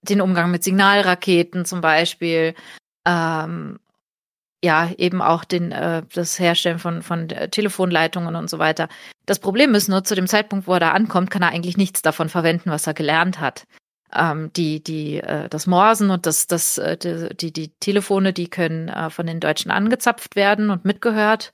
den Umgang mit Signalraketen zum Beispiel, ähm, ja, eben auch den, äh, das Herstellen von, von äh, Telefonleitungen und so weiter. Das Problem ist nur, zu dem Zeitpunkt, wo er da ankommt, kann er eigentlich nichts davon verwenden, was er gelernt hat. Ähm, die, die, äh, das Morsen und das, das, äh, die, die Telefone, die können äh, von den Deutschen angezapft werden und mitgehört.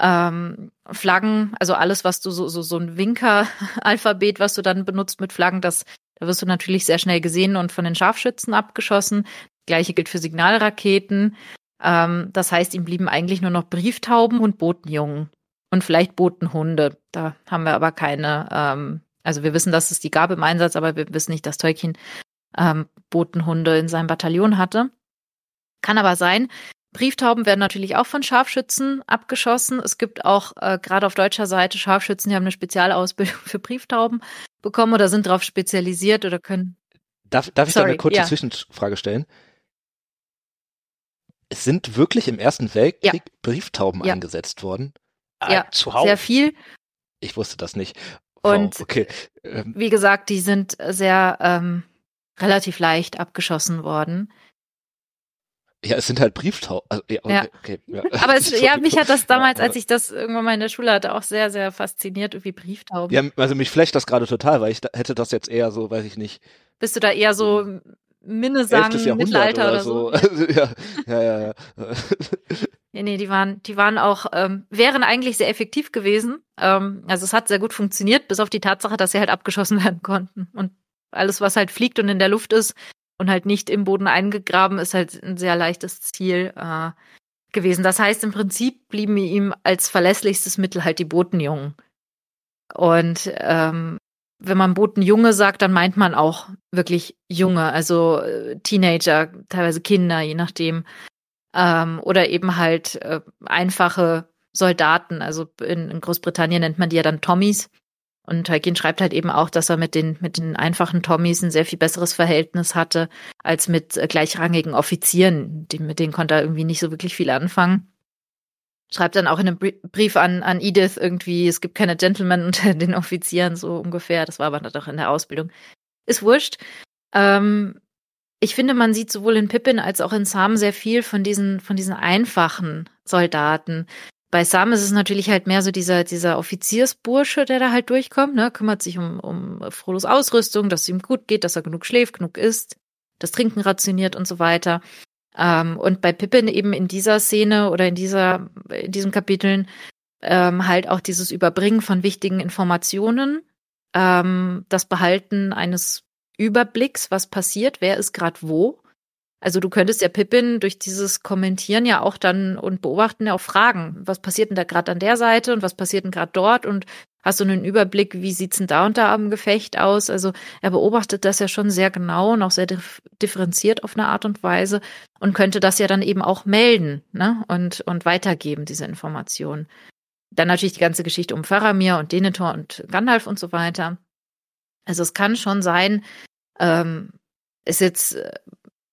Ähm, Flaggen, also alles, was du so, so, so ein Winker-Alphabet, was du dann benutzt mit Flaggen, das, da wirst du natürlich sehr schnell gesehen und von den Scharfschützen abgeschossen. Gleiche gilt für Signalraketen. Ähm, das heißt, ihm blieben eigentlich nur noch Brieftauben und Botenjungen und vielleicht Botenhunde. Da haben wir aber keine, ähm, also wir wissen, dass es die gab im Einsatz, aber wir wissen nicht, dass Tolkien ähm, Botenhunde in seinem Bataillon hatte. Kann aber sein. Brieftauben werden natürlich auch von Scharfschützen abgeschossen. Es gibt auch äh, gerade auf deutscher Seite Scharfschützen, die haben eine Spezialausbildung *laughs* für Brieftauben bekommen oder sind darauf spezialisiert oder können. Darf, darf ich da Sorry, eine kurze ja. Zwischenfrage stellen? Es sind wirklich im Ersten Weltkrieg Brieftauben Ja. eingesetzt worden? Ja, Äh, zuhauf. Sehr viel. Ich wusste das nicht. Wow, Und- okay. Ähm, Wie gesagt, die sind sehr ähm, relativ leicht abgeschossen worden. Ja, es sind halt Brieftauben. Also, ja, okay, Ja. okay, ja. Aber es, *laughs* ja, mich hat das damals, Ja, als ich das irgendwann mal in der Schule hatte, auch sehr, sehr fasziniert, irgendwie Brieftauben. Ja, also mich flasht das gerade total, weil ich da, hätte das jetzt eher so, weiß ich nicht, Bist du da eher so Minnesang, 11. Jahrhundert Mittelalter oder, oder so? *laughs* Also, ja, ja, ja, ja. Nee, nee, die waren, die waren auch, ähm, wären eigentlich sehr effektiv gewesen. Ähm, also es hat sehr gut funktioniert, bis auf die Tatsache, dass sie halt abgeschossen *laughs* werden konnten. Und alles, was halt fliegt und in der Luft ist und halt nicht im Boden eingegraben, ist halt ein sehr leichtes Ziel äh, gewesen. Das heißt, im Prinzip blieben ihm als verlässlichstes Mittel halt die Botenjungen. Und ähm, wenn man Botenjunge sagt, dann meint man auch wirklich Junge, also äh, Teenager, teilweise Kinder, je nachdem ähm, oder eben halt äh, einfache Soldaten. Also in, in Großbritannien nennt man die ja dann Tommies. Und Tolkien schreibt halt eben auch, dass er mit den, mit den einfachen Tommies ein sehr viel besseres Verhältnis hatte als mit äh, gleichrangigen Offizieren. Die, mit denen konnte er irgendwie nicht so wirklich viel anfangen. Schreibt dann auch in einem Brie- Brief an, an Edith irgendwie, es gibt keine Gentlemen unter *laughs* den Offizieren, so ungefähr. Das war aber dann doch in der Ausbildung. Ist wurscht. Ähm, ich finde, man sieht sowohl in Pippin als auch in Sam sehr viel von diesen, von diesen einfachen Soldaten. Bei Sam ist es natürlich halt mehr so dieser, dieser Offiziersbursche, der da halt durchkommt, ne, kümmert sich um, um Frodos Ausrüstung, dass es ihm gut geht, dass er genug schläft, genug isst, das Trinken rationiert und so weiter. Ähm, und bei Pippin eben in dieser Szene oder in dieser, in diesen Kapiteln ähm, halt auch dieses Überbringen von wichtigen Informationen, ähm, das Behalten eines Überblicks, was passiert, wer ist gerade wo. Also du könntest ja Pippin durch dieses Kommentieren ja auch dann und Beobachten ja auch fragen, was passiert denn da gerade an der Seite und was passiert denn gerade dort und hast du einen Überblick, wie sieht's denn da und da am Gefecht aus? Also er beobachtet das ja schon sehr genau und auch sehr dif differenziert auf eine Art und Weise und könnte das ja dann eben auch melden ne? und, und weitergeben, diese Informationen. Dann natürlich die ganze Geschichte um Faramir und Denethor und Gandalf und so weiter. Also es kann schon sein, ähm, ist jetzt äh,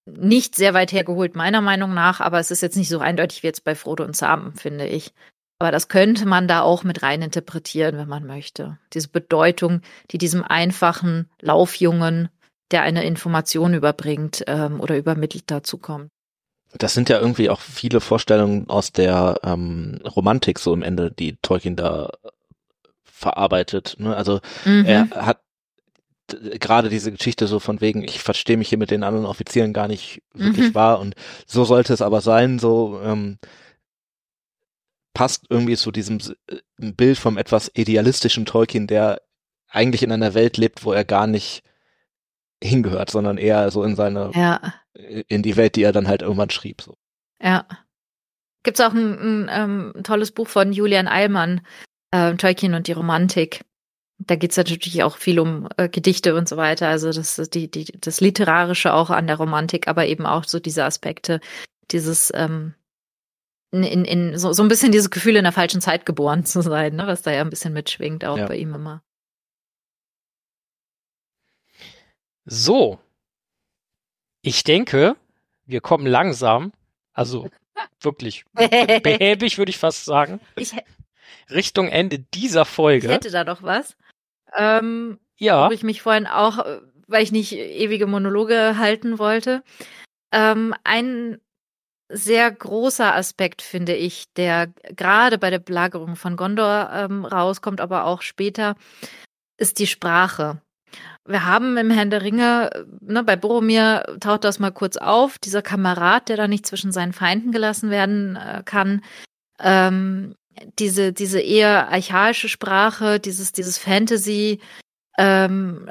nicht sehr weit hergeholt, meiner Meinung nach, aber es ist jetzt nicht so eindeutig wie jetzt bei Frodo und Sam, finde ich. Aber das könnte man da auch mit rein interpretieren, wenn man möchte. Diese Bedeutung, die diesem einfachen Laufjungen, der eine Information überbringt ähm, oder übermittelt dazu kommt. Das sind ja irgendwie auch viele Vorstellungen aus der ähm, Romantik so im Ende, die Tolkien da verarbeitet. Ne? Also Mhm. er hat gerade diese Geschichte so von wegen, ich verstehe mich hier mit den anderen Offizieren gar nicht wirklich Mhm. wahr und so sollte es aber sein, so ähm, passt irgendwie zu diesem äh, Bild vom etwas idealistischen Tolkien, der eigentlich in einer Welt lebt, wo er gar nicht hingehört, sondern eher so in seine, Ja, in die Welt, die er dann halt irgendwann schrieb. So. ja. Gibt's auch ein, ein, ähm, ein tolles Buch von Julian Eilmann, äh, Tolkien und die Romantik. Da geht's natürlich auch viel um äh, Gedichte und so weiter. Also das ist die, die, das Literarische auch an der Romantik, aber eben auch so diese Aspekte, dieses ähm, in, in, in so, so ein bisschen dieses Gefühl, in der falschen Zeit geboren zu sein, ne, was da ja ein bisschen mitschwingt, auch Ja. bei ihm immer. So. Ich denke, wir kommen langsam, also *laughs* wirklich behäbig, würde ich fast sagen, Ich, Richtung Ende dieser ich Folge. hätte da doch was. Ähm, Ja, wo ich mich vorhin auch, äh, weil ich nicht ewige Monologe halten wollte, ähm, ein sehr großer Aspekt finde ich, der gerade bei der Belagerung von Gondor ähm, rauskommt, aber auch später, ist die Sprache. Wir haben im Herrn der Ringe, äh, ne, bei Boromir taucht das mal kurz auf, dieser Kamerad, der da nicht zwischen seinen Feinden gelassen werden äh, kann. Ähm, diese, diese eher archaische Sprache, dieses, dieses Fantasy, ähm,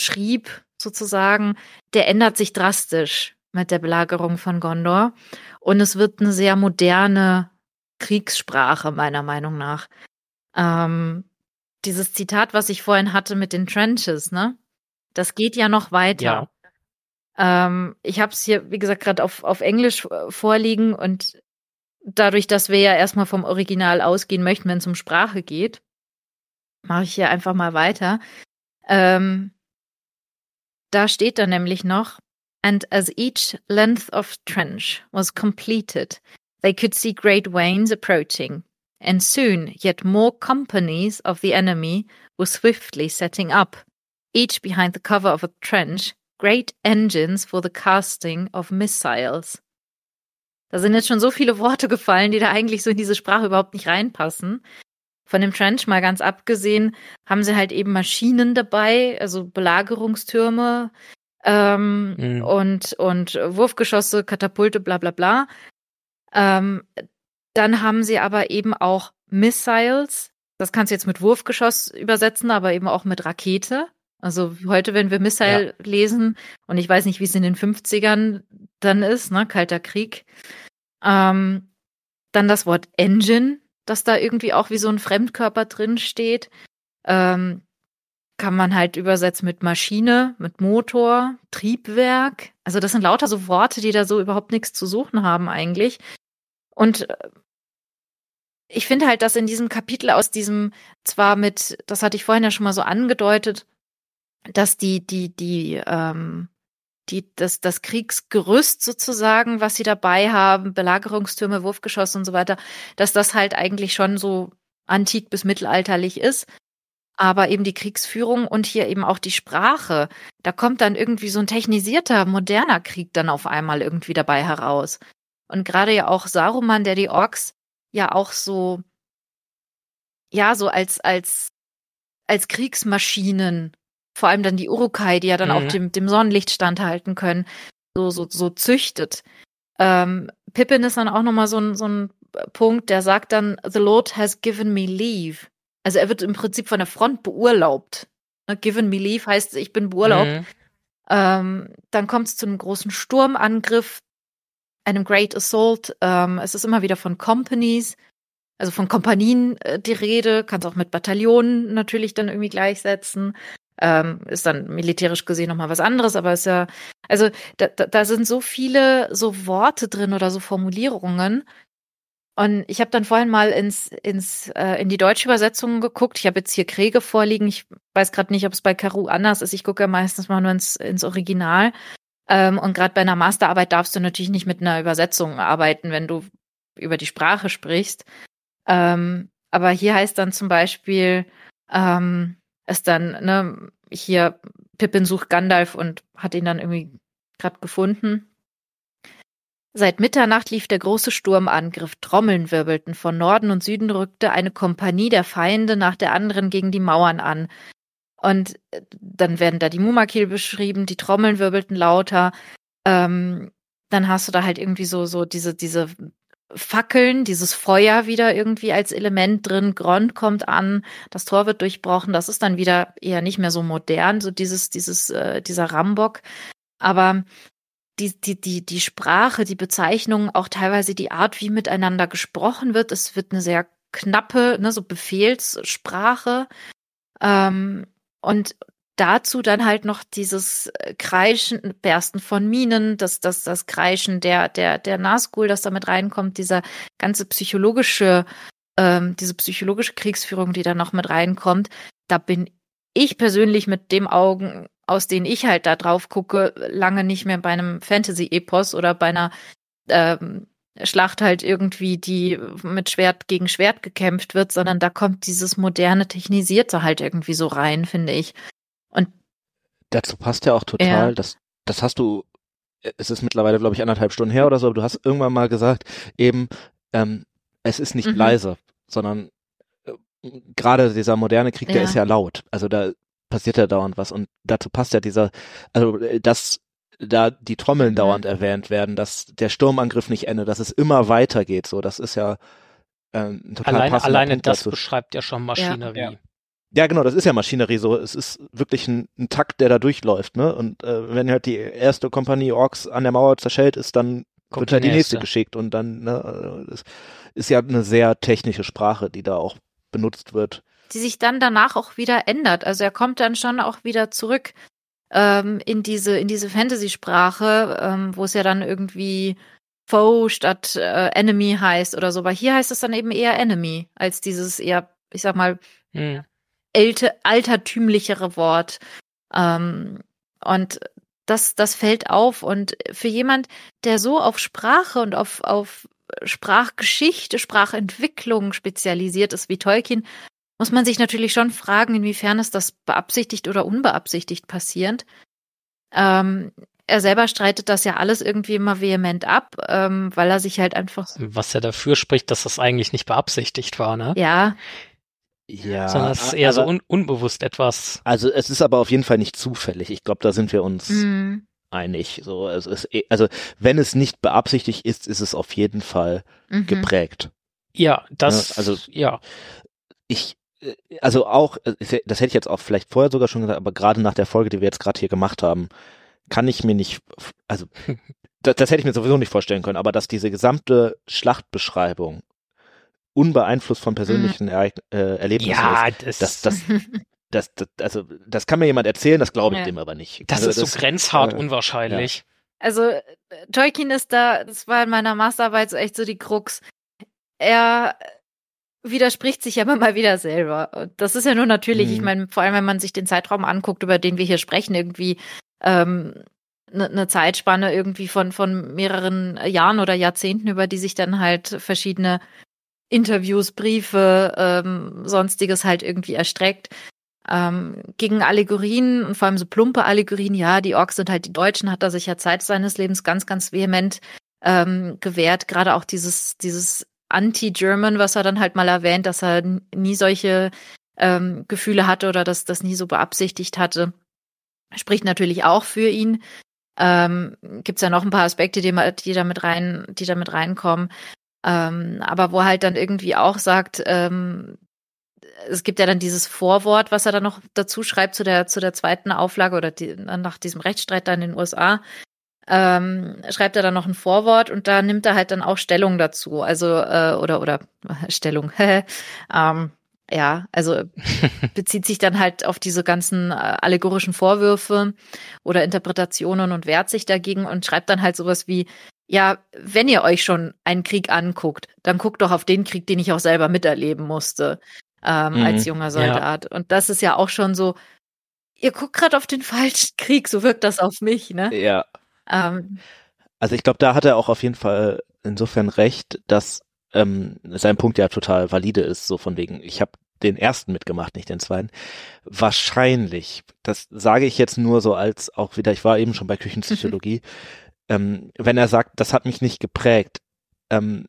schrieb sozusagen, der ändert sich drastisch mit der Belagerung von Gondor. Und es wird eine sehr moderne Kriegssprache, meiner Meinung nach. Ähm, dieses Zitat, was ich vorhin hatte mit den Trenches, ne? Das geht ja noch weiter. Ähm, ich habe es hier, wie gesagt, gerade auf, auf Englisch äh, vorliegen und dadurch, dass wir ja erstmal vom Original ausgehen möchten, wenn es um Sprache geht, mache ich hier einfach mal weiter. Ähm, da steht dann nämlich noch, and as each length of trench was completed, they could see great wains approaching, and soon yet more companies of the enemy were swiftly setting up, each behind the cover of a trench, great engines for the casting of missiles. Da sind jetzt schon so viele Worte gefallen, die da eigentlich so in diese Sprache überhaupt nicht reinpassen. Von dem Trench mal ganz abgesehen, haben sie halt eben Maschinen dabei, also Belagerungstürme ähm, mhm. und, und Wurfgeschosse, Katapulte, bla bla bla. Ähm, dann haben sie aber eben auch Missiles. Das kannst du jetzt mit Wurfgeschoss übersetzen, aber eben auch mit Rakete. Also heute, wenn wir Missile ja. lesen, und ich weiß nicht, wie es in den 50ern dann ist, ne, Kalter Krieg. Ähm, dann das Wort Engine, das da irgendwie auch wie so ein Fremdkörper drin steht. Ähm, kann man halt übersetzen mit Maschine, mit Motor, Triebwerk. Also das sind lauter so Worte, die da so überhaupt nichts zu suchen haben eigentlich. Und äh, ich finde halt, dass in diesem Kapitel aus diesem, zwar mit, das hatte ich vorhin ja schon mal so angedeutet, dass die, die, die, ähm, die, das, das Kriegsgerüst sozusagen, was sie dabei haben, Belagerungstürme, Wurfgeschosse und so weiter, dass das halt eigentlich schon so antik bis mittelalterlich ist. Aber eben die Kriegsführung und hier eben auch die Sprache, da kommt dann irgendwie so ein technisierter, moderner Krieg dann auf einmal irgendwie dabei heraus. Und gerade ja auch Saruman, der die Orks ja auch so, ja, so als, als, als Kriegsmaschinen vor allem dann die Urukai, die ja dann mhm. auch dem, dem Sonnenlicht standhalten können, so, so, so züchtet. Ähm, Pippin ist dann auch nochmal so ein, so ein Punkt, der sagt dann, The Lord has given me leave. Also er wird im Prinzip von der Front beurlaubt. Ne, given me leave heißt, ich bin beurlaubt. Mhm. Ähm, dann kommt es zu einem großen Sturmangriff, einem Great Assault. Ähm, es ist immer wieder von Companies, also von Kompanien äh, die Rede, kannst auch mit Bataillonen natürlich dann irgendwie gleichsetzen. Ähm, ist dann militärisch gesehen nochmal was anderes, aber ist ja, also da, da, da sind so viele so Worte drin oder so Formulierungen. Und ich habe dann vorhin mal ins, ins, äh, in die deutsche Übersetzung geguckt. Ich habe jetzt hier Kriege vorliegen. Ich weiß gerade nicht, ob es bei Karu anders ist. Ich gucke ja meistens mal nur ins, ins Original. Ähm, und gerade bei einer Masterarbeit darfst du natürlich nicht mit einer Übersetzung arbeiten, wenn du über die Sprache sprichst. Ähm, aber hier heißt dann zum Beispiel, ähm, ist dann, ne, hier Pippin sucht Gandalf und hat ihn dann irgendwie gerade gefunden. Seit Mitternacht lief der große Sturmangriff, Trommeln wirbelten, von Norden und Süden rückte eine Kompanie der Feinde nach der anderen gegen die Mauern an. Und äh, dann werden da die Mumakil beschrieben, die Trommeln wirbelten lauter. Ähm, dann hast du da halt irgendwie so, so diese, diese Fackeln, dieses Feuer wieder irgendwie als Element drin, Grond kommt an, das Tor wird durchbrochen, das ist dann wieder eher nicht mehr so modern, so dieses, dieses, äh, dieser Rambock. Aber die, die, die, die Sprache, die Bezeichnung, auch teilweise die Art, wie miteinander gesprochen wird, es wird eine sehr knappe, ne, so Befehlssprache. Ähm, und dazu dann halt noch dieses äh, Kreischen, Bersten von Minen, das, das, das Kreischen der, der, der Nazgul, das damit reinkommt, dieser ganze psychologische, ähm, diese psychologische Kriegsführung, die da noch mit reinkommt, da bin ich persönlich mit dem Augen, aus denen ich halt da drauf gucke, lange nicht mehr bei einem Fantasy-Epos oder bei einer ähm, Schlacht halt irgendwie, die mit Schwert gegen Schwert gekämpft wird, sondern da kommt dieses moderne, technisierte halt irgendwie so rein, finde ich. Und dazu passt ja auch total, ja. das, das hast du, es ist mittlerweile, glaube ich, anderthalb Stunden her oder so, aber du hast irgendwann mal gesagt, eben, ähm, es ist nicht mhm. leise, sondern äh, gerade dieser moderne Krieg, ja. der ist ja laut. Also da passiert ja dauernd was und dazu passt ja dieser, also äh, dass da die Trommeln mhm. dauernd erwähnt werden, dass der Sturmangriff nicht endet, dass es immer weitergeht, so, das ist ja ähm, total Alleine, alleine Punkt das dazu. beschreibt ja schon Maschinerie. Ja. Ja, genau, das ist ja Maschinerie so. Es ist wirklich ein, ein Takt, der da durchläuft, ne? Und äh, wenn halt die erste Kompanie Orks an der Mauer zerschellt ist, dann Kommt wird halt die nächste. nächste geschickt und dann, ne, das ist ja eine sehr technische Sprache, die da auch benutzt wird. Die sich dann danach auch wieder ändert. Also er kommt dann schon auch wieder zurück ähm, in diese, in diese Fantasy-Sprache, ähm, wo es ja dann irgendwie Foe statt äh, Enemy heißt oder so. Aber hier heißt es dann eben eher Enemy als dieses eher, ich sag mal, hm älte, altertümlichere Wort. Ähm, und das, das fällt auf. Und für jemand, der so auf Sprache und auf, auf Sprachgeschichte, Sprachentwicklung spezialisiert ist wie Tolkien, muss man sich natürlich schon fragen, inwiefern ist das beabsichtigt oder unbeabsichtigt passierend. Ähm, er selber streitet das ja alles irgendwie immer vehement ab, ähm, weil er sich halt einfach. Was ja dafür spricht, dass das eigentlich nicht beabsichtigt war, ne? Ja. Ja. Sondern es ist eher so un unbewusst etwas. Also es ist aber auf jeden Fall nicht zufällig. Ich glaube, da sind wir uns Mhm. einig. So, es ist, eh- also wenn es nicht beabsichtigt ist, ist es auf jeden Fall Mhm. geprägt. Ja, das, Ja, also- ja. Ich, also auch, äh, das hätte ich jetzt auch vielleicht vorher sogar schon gesagt, aber gerade nach der Folge, die wir jetzt gerade hier gemacht haben, kann ich mir nicht, also *laughs* das, das hätte ich mir sowieso nicht vorstellen können, aber dass diese gesamte Schlachtbeschreibung unbeeinflusst von persönlichen Ereign- äh, Erlebnissen Ja, ist, das, das, das, *laughs* das, das, also das kann mir jemand erzählen, das glaube ich Ja. dem aber nicht. das also ist so grenzhart äh, unwahrscheinlich. Also äh, Tolkien ist da, das war in meiner Masterarbeit so echt so die Krux. Er widerspricht sich ja immer mal wieder selber. Und das ist ja nur natürlich, Mhm. ich meine, vor allem wenn man sich den Zeitraum anguckt, über den wir hier sprechen, irgendwie ähm, eine ne Zeitspanne irgendwie von, von mehreren Jahren oder Jahrzehnten, über die sich dann halt verschiedene Interviews, Briefe, ähm, sonstiges halt irgendwie erstreckt. Ähm, gegen Allegorien und vor allem so plumpe Allegorien, ja, die Orks sind halt die Deutschen, hat er sich ja Zeit seines Lebens ganz, ganz vehement ähm, gewährt. Gerade auch dieses, dieses Anti-German, was er dann halt mal erwähnt, dass er nie solche ähm, Gefühle hatte oder dass das nie so beabsichtigt hatte, spricht natürlich auch für ihn. Ähm, Gibt es ja noch ein paar Aspekte, die, die da mit rein, die da mit reinkommen. Ähm, aber wo er halt dann irgendwie auch sagt, ähm, es gibt ja dann dieses Vorwort, was er dann noch dazu schreibt zu der, zu der zweiten Auflage oder die, nach diesem Rechtsstreit da in den USA, ähm, schreibt er dann noch ein Vorwort und da nimmt er halt dann auch Stellung dazu. Also, äh, oder, oder *laughs* Stellung. *laughs* ähm, ja, also *laughs* bezieht sich dann halt auf diese ganzen äh, allegorischen Vorwürfe oder Interpretationen und wehrt sich dagegen und schreibt dann halt sowas wie, ja, wenn ihr euch schon einen Krieg anguckt, dann guckt doch auf den Krieg, den ich auch selber miterleben musste ähm, Mhm. als junger Soldat. Und das ist ja auch schon so, ihr guckt gerade auf den falschen Krieg, so wirkt das auf mich, ne? Ja, Ähm, also ich glaube, da hat er auch auf jeden Fall insofern recht, dass ähm, sein Punkt ja total valide ist, so von wegen, ich habe den ersten mitgemacht, nicht den zweiten. Wahrscheinlich, das sage ich jetzt nur so als auch wieder, ich war eben schon bei Küchenpsychologie, *laughs* ähm, wenn er sagt, das hat mich nicht geprägt, ähm,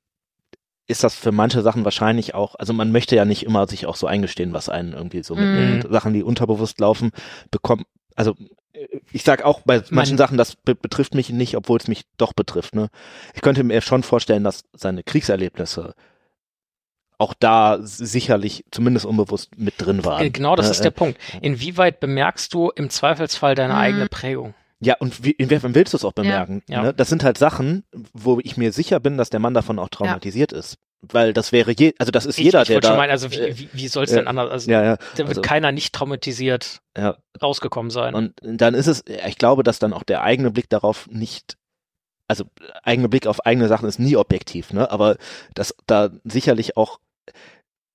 ist das für manche Sachen wahrscheinlich auch, also man möchte ja nicht immer sich auch so eingestehen, was einen irgendwie so mitnimmt. Mhm. Sachen, die unterbewusst laufen, bekommt, also äh, ich sag auch bei manchen Man- Sachen, das be betrifft mich nicht, obwohl es mich doch betrifft. Ne? Ich könnte mir schon vorstellen, dass seine Kriegserlebnisse auch da sicherlich zumindest unbewusst mit drin waren. Genau, das Äh, ist der äh, Punkt. Inwieweit bemerkst du im Zweifelsfall deine Mhm. eigene Prägung? Ja, und wie, inwiefern willst du es auch bemerken? Ja. Ne? Das sind halt Sachen, wo ich mir sicher bin, dass der Mann davon auch traumatisiert ist. Weil das wäre je, also das ist Ich, jeder, ich der wollte da. schon meinen, also wie, äh, wie, wie soll es äh, denn anders? Also, ja, ja. da wird also- keiner nicht traumatisiert Ja. rausgekommen sein. Und dann ist es, ich glaube, dass dann auch der eigene Blick darauf nicht, also eigene Blick auf eigene Sachen ist nie objektiv, ne? Aber dass da sicherlich auch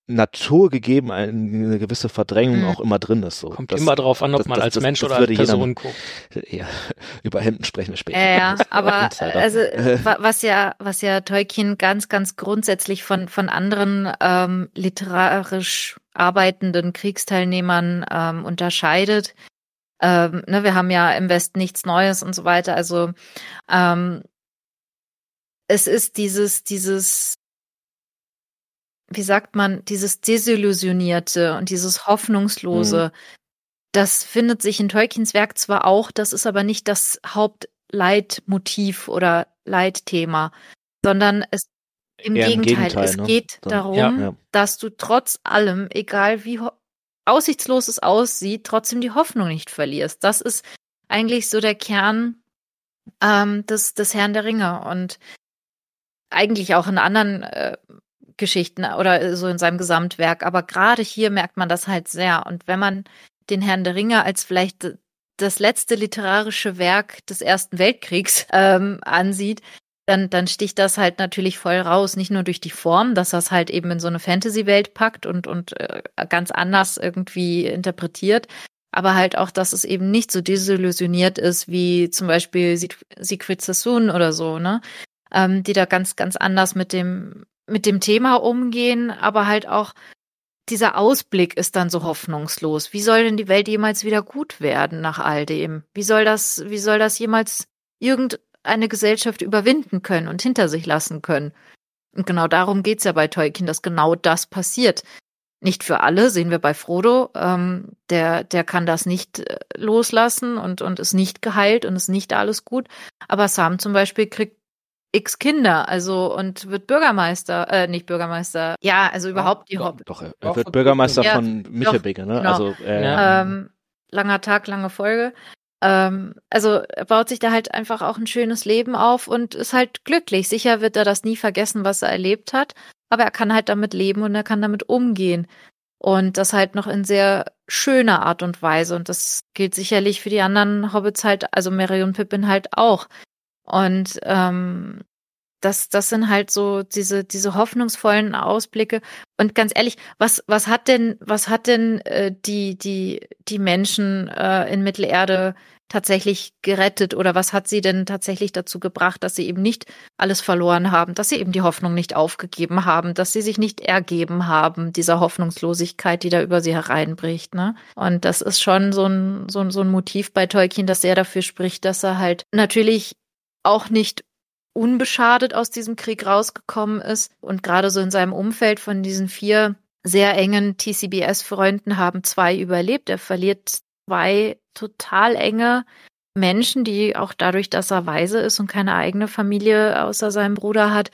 naturgegeben eine gewisse Verdrängung Mhm. auch immer drin ist. So. Kommt das, immer drauf an, ob das- man das- als das- Mensch das oder als Person guckt. *laughs* Ja, über Hemden sprechen wir später. Ja, ja, *laughs* aber also wa- *laughs* was ja, was ja Tolkien ganz, ganz grundsätzlich von von anderen ähm, literarisch arbeitenden Kriegsteilnehmern ähm, unterscheidet. Ähm, ne, wir haben ja im Westen nichts Neues und so weiter. Also ähm, es ist dieses, dieses, wie sagt man, dieses desillusionierte und dieses hoffnungslose. Das findet sich in Tolkiens Werk zwar auch, das ist aber nicht das Hauptleitmotiv oder Leitthema, sondern es im Eher im Gegenteil, Gegenteil, es ne? geht Dann- darum, Ja, ja. dass du trotz allem, egal wie aussichtslos es aussieht, trotzdem die Hoffnung nicht verlierst. Das ist eigentlich so der Kern ähm, des, des Herrn der Ringe und eigentlich auch in anderen äh, Geschichten oder so in seinem Gesamtwerk. Aber gerade hier merkt man das halt sehr. Und wenn man den Herrn der Ringe als vielleicht das letzte literarische Werk des Ersten Weltkriegs ähm, ansieht, dann, dann sticht das halt natürlich voll raus. Nicht nur durch die Form, dass das halt eben in so eine Fantasy-Welt packt und, und äh, ganz anders irgendwie interpretiert, aber halt auch, dass es eben nicht so desillusioniert ist wie zum Beispiel Sieg Siegfried Sassoon oder so, ne? Ähm, die da ganz, ganz anders mit dem, mit dem Thema umgehen, aber halt auch dieser Ausblick ist dann so hoffnungslos. Wie soll denn die Welt jemals wieder gut werden nach all dem? Wie soll das, wie soll das jemals irgendeine Gesellschaft überwinden können und hinter sich lassen können. Und genau darum geht's ja bei Tolkien, dass genau das passiert. Nicht für alle, sehen wir bei Frodo. Ähm, der, der kann das nicht äh, loslassen und, und ist nicht geheilt und ist nicht alles gut. Aber Sam zum Beispiel kriegt x Kinder, also und wird Bürgermeister, äh, nicht Bürgermeister, ja, also überhaupt die Hobbit. Doch, er, wird Bürgermeister ja, von Michelbecke, ne? Genau. Also äh, ähm, langer Tag, lange Folge. Ähm, also er baut sich da halt einfach auch ein schönes Leben auf und ist halt glücklich. Sicher wird er das nie vergessen, was er erlebt hat, aber er kann halt damit leben und er kann damit umgehen. Und das halt noch in sehr schöner Art und Weise. Und das gilt sicherlich für die anderen Hobbits halt, also Mary und Pippin halt auch. Und ähm, das, das sind halt so diese, diese hoffnungsvollen Ausblicke. Und ganz ehrlich, was, was hat denn, was hat denn äh, die, die, die Menschen äh, in Mittelerde tatsächlich gerettet oder was hat sie denn tatsächlich dazu gebracht, dass sie eben nicht alles verloren haben, dass sie eben die Hoffnung nicht aufgegeben haben, dass sie sich nicht ergeben haben, dieser Hoffnungslosigkeit, die da über sie hereinbricht, ne? Und das ist schon so ein, so ein, so ein Motiv bei Tolkien, dass er dafür spricht, dass er halt natürlich auch nicht unbeschadet aus diesem Krieg rausgekommen ist und gerade so in seinem Umfeld von diesen vier sehr engen TCBS-Freunden haben zwei überlebt. Er verliert zwei total enge Menschen, die auch dadurch, dass er weise ist und keine eigene Familie außer seinem Bruder hat,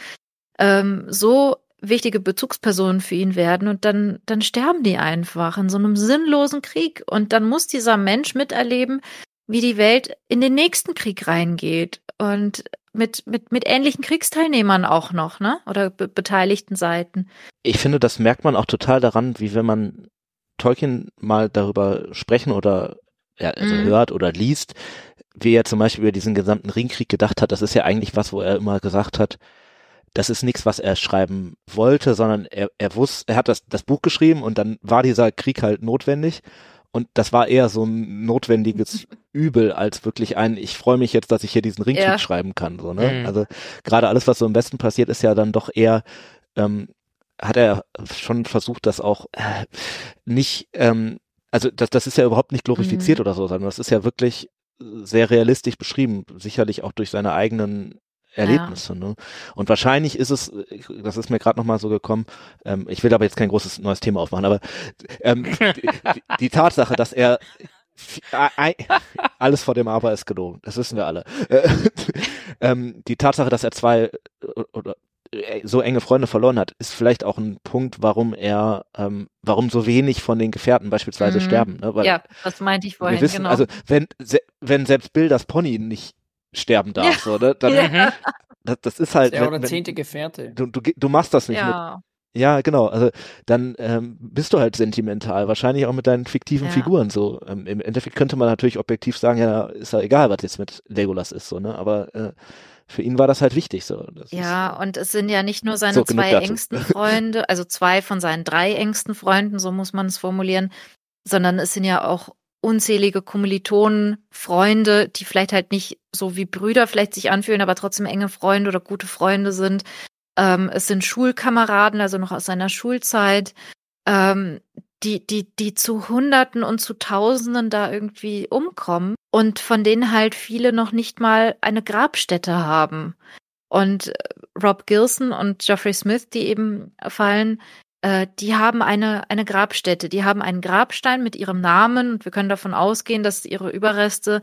ähm, so wichtige Bezugspersonen für ihn werden und dann, dann sterben die einfach in so einem sinnlosen Krieg. Und dann muss dieser Mensch miterleben, wie die Welt in den nächsten Krieg reingeht und mit, mit, mit ähnlichen Kriegsteilnehmern auch noch, ne? Oder be beteiligten Seiten. Ich finde, das merkt man auch total daran, wie wenn man Tolkien mal darüber sprechen oder ja, also mhm. hört oder liest, wie er zum Beispiel über diesen gesamten Ringkrieg gedacht hat. Das ist ja eigentlich was, wo er immer gesagt hat, das ist nichts, was er schreiben wollte, sondern er, er wusste, er hat das, das Buch geschrieben und dann war dieser Krieg halt notwendig. Und das war eher so ein notwendiges *laughs* Übel als wirklich ein, ich freue mich jetzt, dass ich hier diesen Ringkrieg ja. schreiben kann. So, ne? Mhm. Also gerade alles, was so im Westen passiert, ist ja dann doch eher ähm, hat er schon versucht, das auch äh, nicht, ähm, also das, das ist ja überhaupt nicht glorifiziert mhm. oder so, sondern das ist ja wirklich sehr realistisch beschrieben, sicherlich auch durch seine eigenen Erlebnisse. Ja. Ne? Und wahrscheinlich ist es, das ist mir gerade nochmal so gekommen, ähm, ich will aber jetzt kein großes neues Thema aufmachen, aber ähm, *laughs* die, die Tatsache, dass er alles vor dem Aber ist gelogen, das wissen wir alle. *laughs* ähm, die Tatsache, dass er zwei oder äh, so enge Freunde verloren hat, ist vielleicht auch ein Punkt, warum er, ähm, warum so wenig von den Gefährten beispielsweise mhm. sterben. Ne? Weil ja, das meinte ich vorhin, wir wissen, genau. Also wenn, wenn selbst Bill das Pony nicht sterben darf, ja. so, ne? dann, *laughs* ja. das, das, ist halt. Der oder zehnte Gefährte. Du, du, du machst das nicht ja. mit. Ja, genau. Also dann ähm, bist du halt sentimental, wahrscheinlich auch mit deinen fiktiven ja. Figuren. So ähm, im Endeffekt könnte man natürlich objektiv sagen, ja, ist ja egal, was jetzt mit Legolas ist, so ne. Aber äh, für ihn war das halt wichtig. So. Das ja, und es sind ja nicht nur seine so, zwei engsten *laughs* Freunde, also zwei von seinen drei engsten Freunden, so muss man es formulieren, sondern es sind ja auch unzählige Kommilitonen, Freunde, die vielleicht halt nicht so wie Brüder vielleicht sich anfühlen, aber trotzdem enge Freunde oder gute Freunde sind. Ähm, es sind Schulkameraden, also noch aus seiner Schulzeit. Ähm, die, die, die zu Hunderten und zu Tausenden da irgendwie umkommen und von denen halt viele noch nicht mal eine Grabstätte haben. Und äh, Rob Gilson und Geoffrey Smith, die eben fallen, äh, die haben eine, eine Grabstätte. Die haben einen Grabstein mit ihrem Namen und wir können davon ausgehen, dass ihre Überreste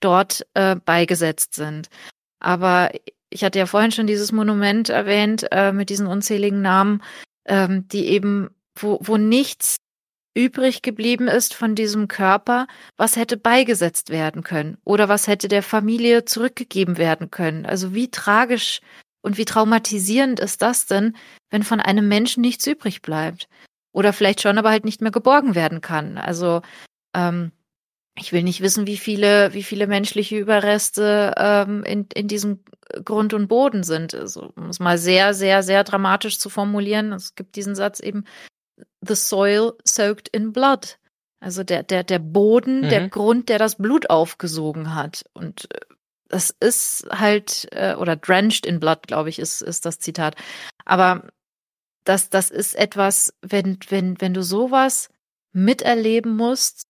dort äh, beigesetzt sind. Aber ich hatte ja vorhin schon dieses Monument erwähnt äh, mit diesen unzähligen Namen, ähm, die eben, wo, wo nichts übrig geblieben ist von diesem Körper, was hätte beigesetzt werden können oder was hätte der Familie zurückgegeben werden können. Also wie tragisch und wie traumatisierend ist das denn, wenn von einem Menschen nichts übrig bleibt? Oder vielleicht schon, aber halt nicht mehr geborgen werden kann. Also ähm, ich will nicht wissen, wie viele, wie viele menschliche Überreste ähm, in, in diesem Grund und Boden sind. Also, um es mal sehr, sehr, sehr dramatisch zu formulieren. Es gibt diesen Satz eben, the soil soaked in blood. Also der, der, der Boden, mhm. der Grund, der das Blut aufgesogen hat. Und äh, das ist halt, äh, oder drenched in blood, glaube ich, ist, ist das Zitat. Aber das, das ist etwas, wenn, wenn, wenn du sowas miterleben musst,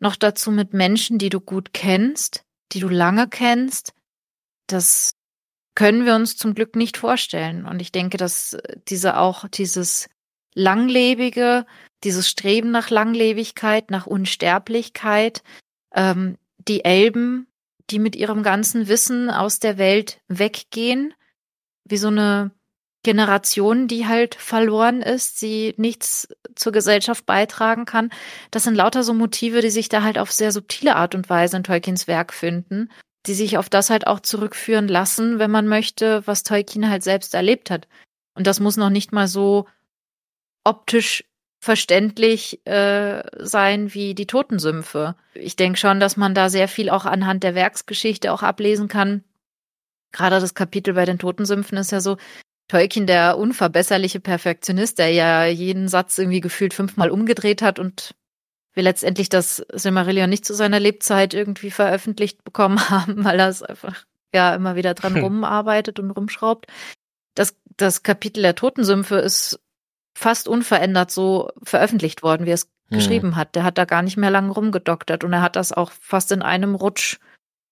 noch dazu mit Menschen, die du gut kennst, die du lange kennst, das können wir uns zum Glück nicht vorstellen. Und ich denke, dass diese auch dieses langlebige, dieses Streben nach Langlebigkeit, nach Unsterblichkeit, ähm, die Elben, die mit ihrem ganzen Wissen aus der Welt weggehen, wie so eine Generation, die halt verloren ist, sie nichts zur Gesellschaft beitragen kann. Das sind lauter so Motive, die sich da halt auf sehr subtile Art und Weise in Tolkiens Werk finden, die sich auf das halt auch zurückführen lassen, wenn man möchte, was Tolkien halt selbst erlebt hat. Und das muss noch nicht mal so optisch verständlich äh, sein wie die Totensümpfe. Ich denke schon, dass man da sehr viel auch anhand der Werksgeschichte auch ablesen kann. Gerade das Kapitel bei den Totensümpfen ist ja so, Tolkien, der unverbesserliche Perfektionist, der ja jeden Satz irgendwie gefühlt fünfmal umgedreht hat und wir letztendlich das Silmarillion nicht zu seiner Lebzeit irgendwie veröffentlicht bekommen *laughs* haben, weil er es einfach ja immer wieder dran hm. rumarbeitet und rumschraubt. Das, das Kapitel der Totensümpfe ist fast unverändert so veröffentlicht worden, wie er es mhm. geschrieben hat. Der hat da gar nicht mehr lange rumgedoktert und er hat das auch fast in einem Rutsch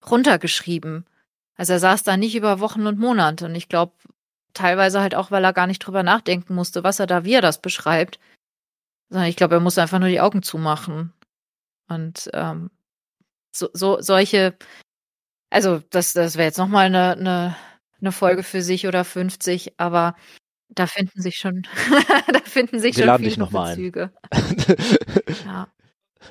runtergeschrieben. Also er saß da nicht über Wochen und Monate und ich glaube teilweise halt auch, weil er gar nicht drüber nachdenken musste, was er da, wie er das beschreibt, sondern ich glaube, er musste einfach nur die Augen zumachen. Und ähm, so, so solche, also das, das wäre jetzt nochmal eine, eine, eine Folge für sich oder 50, aber da finden sich schon, *laughs* da finden sich Wir schon laden viele dich noch mal Bezüge. *laughs* ja.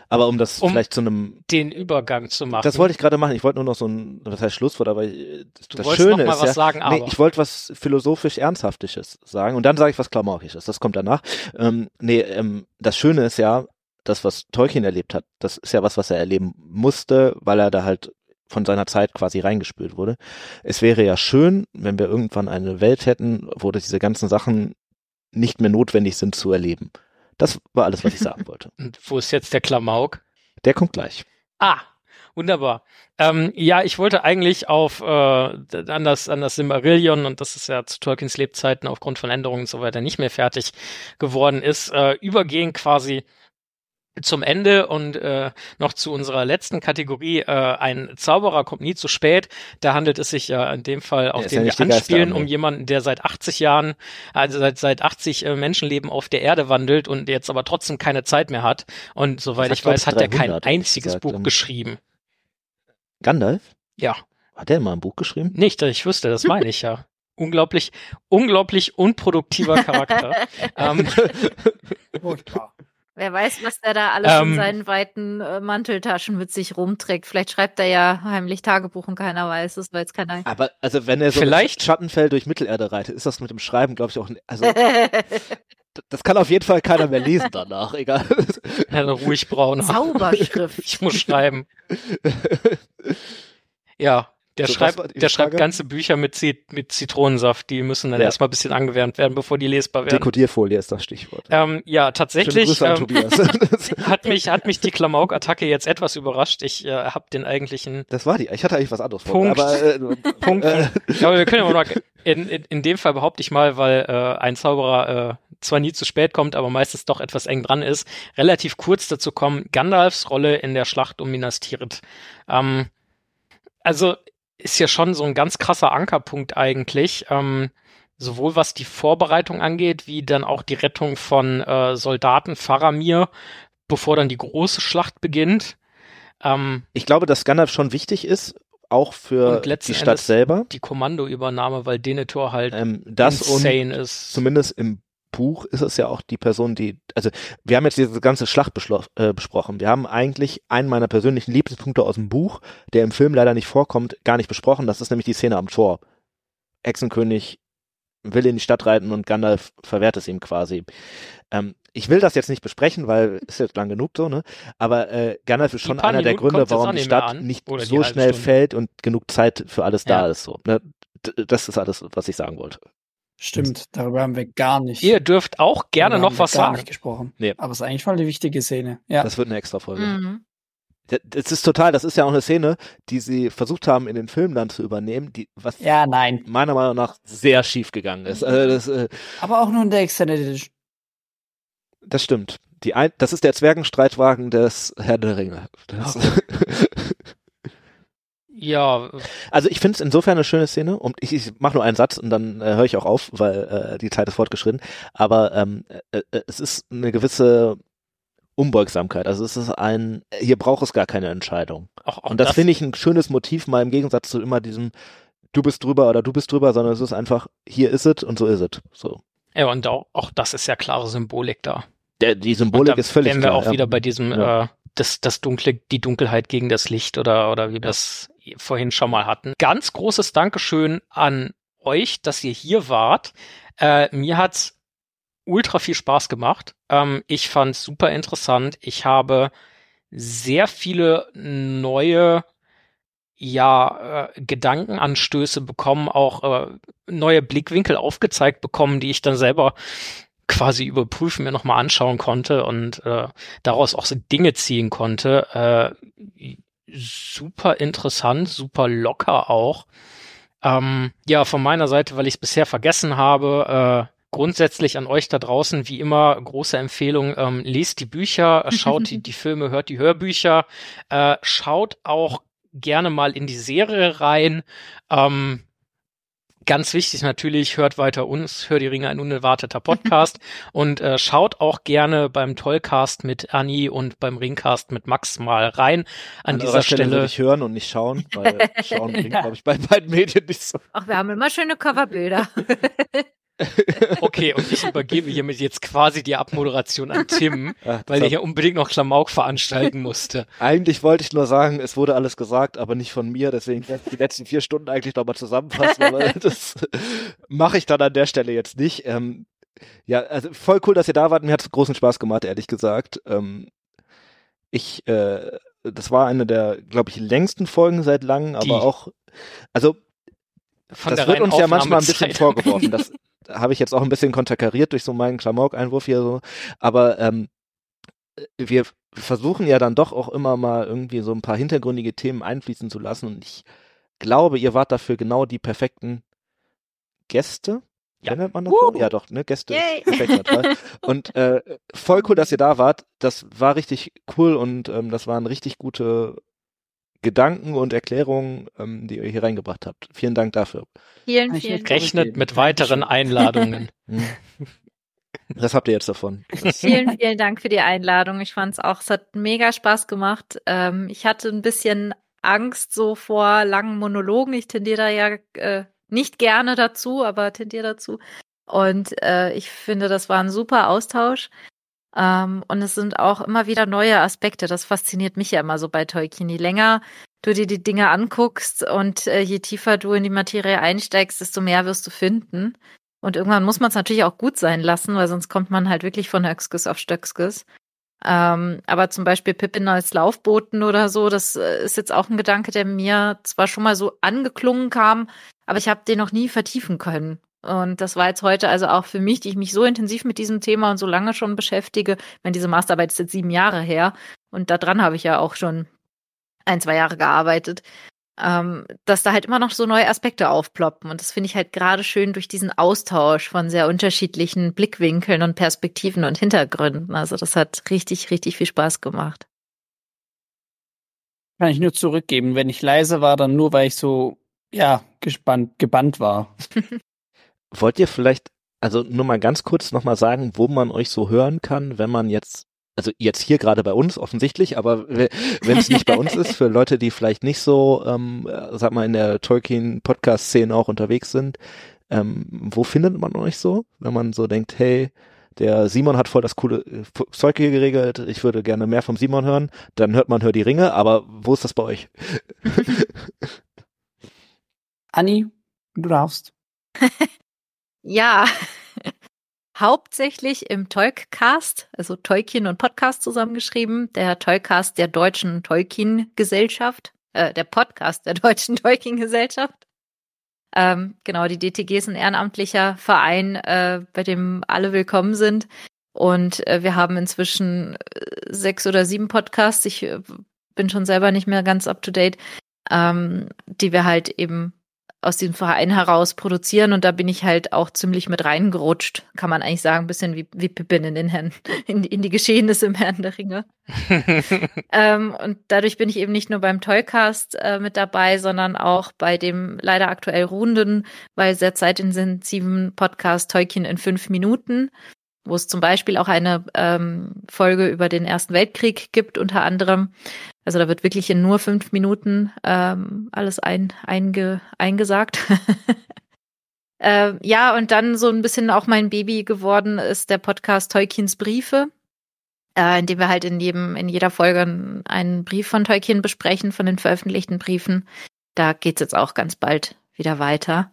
Aber um das um vielleicht zu einem den Übergang zu machen. Das wollte ich gerade machen. Ich wollte nur noch so ein, was heißt Schlusswort, aber du das Schöne noch mal ist was ja, sagen, aber. nee, ich wollte was philosophisch Ernsthaftisches sagen und dann sage ich was Klamaukisches. Das kommt danach. Ähm, nee, ähm, das Schöne ist ja, das, was Tolkien erlebt hat, das ist ja was, was er erleben musste, weil er da halt von seiner Zeit quasi reingespült wurde. Es wäre ja schön, wenn wir irgendwann eine Welt hätten, wo diese ganzen Sachen nicht mehr notwendig sind zu erleben. Das war alles, was ich *laughs* sagen wollte. Und wo ist jetzt der Klamauk? Der kommt gleich. Ah, wunderbar. Ähm, ja, ich wollte eigentlich auf äh, an das an das Silmarillion und das ist ja zu Tolkiens Lebzeiten aufgrund von Änderungen und so weiter nicht mehr fertig geworden ist, äh, übergehen quasi zum Ende und äh, noch zu unserer letzten Kategorie. Äh, ein Zauberer kommt nie zu spät. Da handelt es sich ja in dem Fall, auf Ja, den ja wir anspielen, um jemanden, der seit 80 Jahren, also seit, seit 80 äh, Menschenleben auf der Erde wandelt und jetzt aber trotzdem keine Zeit mehr hat. Und soweit ich weiß, hat er kein 300, hätte ich einziges gesagt, Buch ähm. geschrieben. Gandalf? Ja, Hat der mal ein Buch geschrieben? nicht, dass ich wüsste, das meine ich ja. *laughs* Unglaublich, unglaublich unproduktiver Charakter. *laughs* ähm. Wer weiß, was der da alles Ähm. in seinen weiten äh, Manteltaschen mit sich rumträgt. Vielleicht schreibt er ja heimlich Tagebuch und keiner weiß es, weil es keiner. *laughs* Aber also wenn er so Vielleicht- Schattenfell durch Mittelerde reitet, ist das mit dem Schreiben, glaube ich, auch. Also das kann auf jeden Fall keiner mehr lesen danach, *laughs* egal. ja, ruhig braun. Zauberschrift. *laughs* Ich muss schreiben. Ja, der So, schreibt, der schreibt Frage? ganze Bücher mit, Zit mit Zitronensaft. Die müssen dann Ja. erstmal ein bisschen angewärmt werden, bevor die lesbar werden. Dekodierfolie ist das Stichwort. Ähm, ja, tatsächlich ähm, *laughs* hat mich hat mich die Klamauk-Attacke jetzt etwas überrascht. Ich äh, habe den eigentlichen Das war die. Ich hatte eigentlich was anderes vor. Punkt. Aber äh, *laughs* Punkt. Äh, Ja, aber wir können ja mal in, in, in dem Fall behaupte ich mal, weil äh, ein Zauberer äh, zwar nie zu spät kommt, aber meistens doch etwas eng dran ist, relativ kurz dazu kommen, Gandalfs Rolle in der Schlacht um Minas Tirith. Ähm, also ist ja schon so ein ganz krasser Ankerpunkt eigentlich, ähm, sowohl was die Vorbereitung angeht, wie dann auch die Rettung von äh, Soldaten Faramir, bevor dann die große Schlacht beginnt. Ähm, ich glaube, dass Gandalf schon wichtig ist, auch für die Stadt Endes- selber. die Kommandoübernahme, weil Denethor halt Ähm, das insane ist. zumindest im Buch ist es ja auch die Person, die, also wir haben jetzt diese ganze Schlacht äh, besprochen. Wir haben eigentlich einen meiner persönlichen Lieblingspunkte aus dem Buch, der im Film leider nicht vorkommt, gar nicht besprochen. Das ist nämlich die Szene am Tor. Hexenkönig will in die Stadt reiten und Gandalf verwehrt es ihm quasi. Ähm, ich will das jetzt nicht besprechen, weil ist jetzt lang genug so, ne? Aber äh, Gandalf ist schon einer der Gründe, warum die Stadt an. nicht so schnell Stunde. fällt und genug Zeit für alles da Ja. ist. So, ne? Das ist alles, was ich sagen wollte. Stimmt, darüber haben wir gar nicht. Ihr dürft auch gerne noch haben wir was gar sagen. nicht gesprochen. Nee. Aber es ist eigentlich voll eine wichtige Szene. Ja. Das wird eine extra Folge. Mhm. Das ist total, das ist ja auch eine Szene, die sie versucht haben, in den Film dann zu übernehmen, die, was ja, nein. meiner Meinung nach sehr schief gegangen ist. Also das, äh, Aber auch nur in der Extended Edition. das stimmt. Die ein, das ist der Zwergenstreitwagen des Herr der Ringe. Das, *laughs* Ja. Also ich finde es insofern eine schöne Szene und ich, ich mache nur einen Satz und dann äh, höre ich auch auf, weil äh, die Zeit ist fortgeschritten. Aber ähm, äh, äh, es ist eine gewisse Unbeugsamkeit. Also es ist ein, hier braucht es gar keine Entscheidung. Auch, auch und das, das finde ich ein schönes Motiv, mal im Gegensatz zu immer diesem du bist drüber oder du bist drüber, sondern es ist einfach, hier ist es und so ist es. So. Ja, und auch, auch das ist ja klare Symbolik da. Der, die Symbolik ist völlig klar. Wenn wir auch ja. wieder bei diesem ja. äh, das, das Dunkle, die Dunkelheit gegen das Licht oder, oder wie wir das vorhin schon mal hatten. Ganz großes Dankeschön an euch, dass ihr hier wart. Äh, mir hat's ultra viel Spaß gemacht. Ähm, ich fand's super interessant. Ich habe sehr viele neue ja äh, Gedankenanstöße bekommen, auch äh, neue Blickwinkel aufgezeigt bekommen, die ich dann selber quasi überprüfen, mir nochmal anschauen konnte und äh, daraus auch so Dinge ziehen konnte. Äh, super interessant, super locker auch. Ähm, ja, von meiner Seite, weil ich es bisher vergessen habe, äh, grundsätzlich an euch da draußen, wie immer, große Empfehlung, ähm, lest die Bücher, schaut die, *laughs* die Filme, hört die Hörbücher, äh, schaut auch gerne mal in die Serie rein. Ähm, Ganz wichtig natürlich, hört weiter uns, hört die Ringe ein unerwarteter Podcast *laughs* und äh, schaut auch gerne beim Tollcast mit Anni und beim Ringcast mit Max mal rein. An, An dieser Stelle, Stelle würde ich hören und nicht schauen, weil *laughs* schauen bringt, glaube ich, bei beiden Medien nicht so. Ach, wir haben immer schöne Coverbilder. *laughs* *laughs* Okay, und ich übergebe hiermit jetzt quasi die Abmoderation an Tim, Ach, *laughs* weil er ja unbedingt noch Klamauk veranstalten musste. *laughs* Eigentlich wollte ich nur sagen, es wurde alles gesagt, aber nicht von mir, deswegen werde ich die letzten vier Stunden eigentlich nochmal zusammenfassen, aber das mache ich dann an der Stelle jetzt nicht. Ähm, ja, also voll cool, dass ihr da wart. Mir hat es großen Spaß gemacht, ehrlich gesagt. Ähm, ich, äh, das war eine der, glaube ich, längsten Folgen seit langem, aber auch, also von das wird uns ja manchmal ein bisschen vorgeworfen. Das habe ich jetzt auch ein bisschen konterkariert durch so meinen Klamauk-Einwurf hier so. Aber ähm, wir versuchen ja dann doch auch immer mal irgendwie so ein paar hintergründige Themen einfließen zu lassen. Und ich glaube, ihr wart dafür genau die perfekten Gäste. Ja. Nennt man das so? Ja, doch, ne? Gäste. Perfekt, und äh, voll cool, dass ihr da wart. Das war richtig cool und ähm, das waren richtig gute Gedanken und Erklärungen, ähm, die ihr hier reingebracht habt. Vielen Dank dafür. Vielen, vielen Dank. Rechnet mit weiteren Einladungen. *laughs* Hm. Das habt ihr jetzt davon. *laughs* vielen, vielen Dank für die Einladung. Ich fand es auch, es hat mega Spaß gemacht. Ähm, ich hatte ein bisschen Angst so vor langen Monologen. Ich tendiere da ja äh, nicht gerne dazu, aber tendiere dazu. Und äh, ich finde, das war ein super Austausch. Ähm, und es sind auch immer wieder neue Aspekte. Das fasziniert mich ja immer so bei Tolkien. Je länger du dir die Dinge anguckst und äh, je tiefer du in die Materie einsteigst, desto mehr wirst du finden. Und irgendwann muss man es natürlich auch gut sein lassen, weil sonst kommt man halt wirklich von Höxkes auf Stöckskes. Ähm, aber zum Beispiel Pippin als Laufboten oder so, das äh, ist jetzt auch ein Gedanke, der mir zwar schon mal so angeklungen kam, aber ich habe den noch nie vertiefen können. Und das war jetzt heute also auch für mich, die ich mich so intensiv mit diesem Thema und so lange schon beschäftige. Wenn diese Masterarbeit ist jetzt sieben Jahre her und daran habe ich ja auch schon ein, zwei Jahre gearbeitet, ähm, dass da halt immer noch so neue Aspekte aufploppen. Und das finde ich halt gerade schön durch diesen Austausch von sehr unterschiedlichen Blickwinkeln und Perspektiven und Hintergründen. Also das hat richtig, richtig viel Spaß gemacht. Kann ich nur zurückgeben. Wenn ich leise war, dann nur, weil ich so, ja, gespannt, gebannt war. *laughs* Wollt ihr vielleicht, also nur mal ganz kurz nochmal sagen, wo man euch so hören kann, wenn man jetzt, also jetzt hier gerade bei uns offensichtlich, aber wenn es nicht bei uns ist, für Leute, die vielleicht nicht so, ähm, sag mal, in der Tolkien-Podcast-Szene auch unterwegs sind, ähm, wo findet man euch so, wenn man so denkt, hey, der Simon hat voll das coole äh, Zeug hier geregelt, ich würde gerne mehr vom Simon hören, dann hört man Hör die Ringe, aber wo ist das bei euch? Anni, du darfst. *laughs* Ja, *laughs* hauptsächlich im Tolkcast, also Tolkien und Podcast zusammengeschrieben, der Tolkcast der Deutschen Tolkien-Gesellschaft, äh, der Podcast der *laughs* Deutschen Tolkien-Gesellschaft. Ähm, genau, die DTG ist ein ehrenamtlicher Verein, äh, bei dem alle willkommen sind. Und äh, wir haben inzwischen äh, sechs oder sieben Podcasts. Ich äh, bin schon selber nicht mehr ganz up to date, ähm, die wir halt eben aus diesem Verein heraus produzieren und da bin ich halt auch ziemlich mit reingerutscht, kann man eigentlich sagen, ein bisschen wie, wie Pippin in den Herrn, *laughs* in, in die Geschehnisse im Herrn der Ringe. *laughs* ähm, und dadurch bin ich eben nicht nur beim Toycast äh, mit dabei, sondern auch bei dem leider aktuell ruhenden, weil sehr zeitintensiven Podcast Tolkien in fünf Minuten, wo es zum Beispiel auch eine ähm, Folge über den Ersten Weltkrieg gibt, unter anderem. Also da wird wirklich in nur fünf Minuten ähm, alles ein, einge, eingesagt. *laughs* äh, ja, und dann so ein bisschen auch mein Baby geworden ist der Podcast Tolkiens Briefe, äh, in dem wir halt in jedem, in jeder Folge einen Brief von Tolkien besprechen, von den veröffentlichten Briefen. Da geht's jetzt auch ganz bald wieder weiter.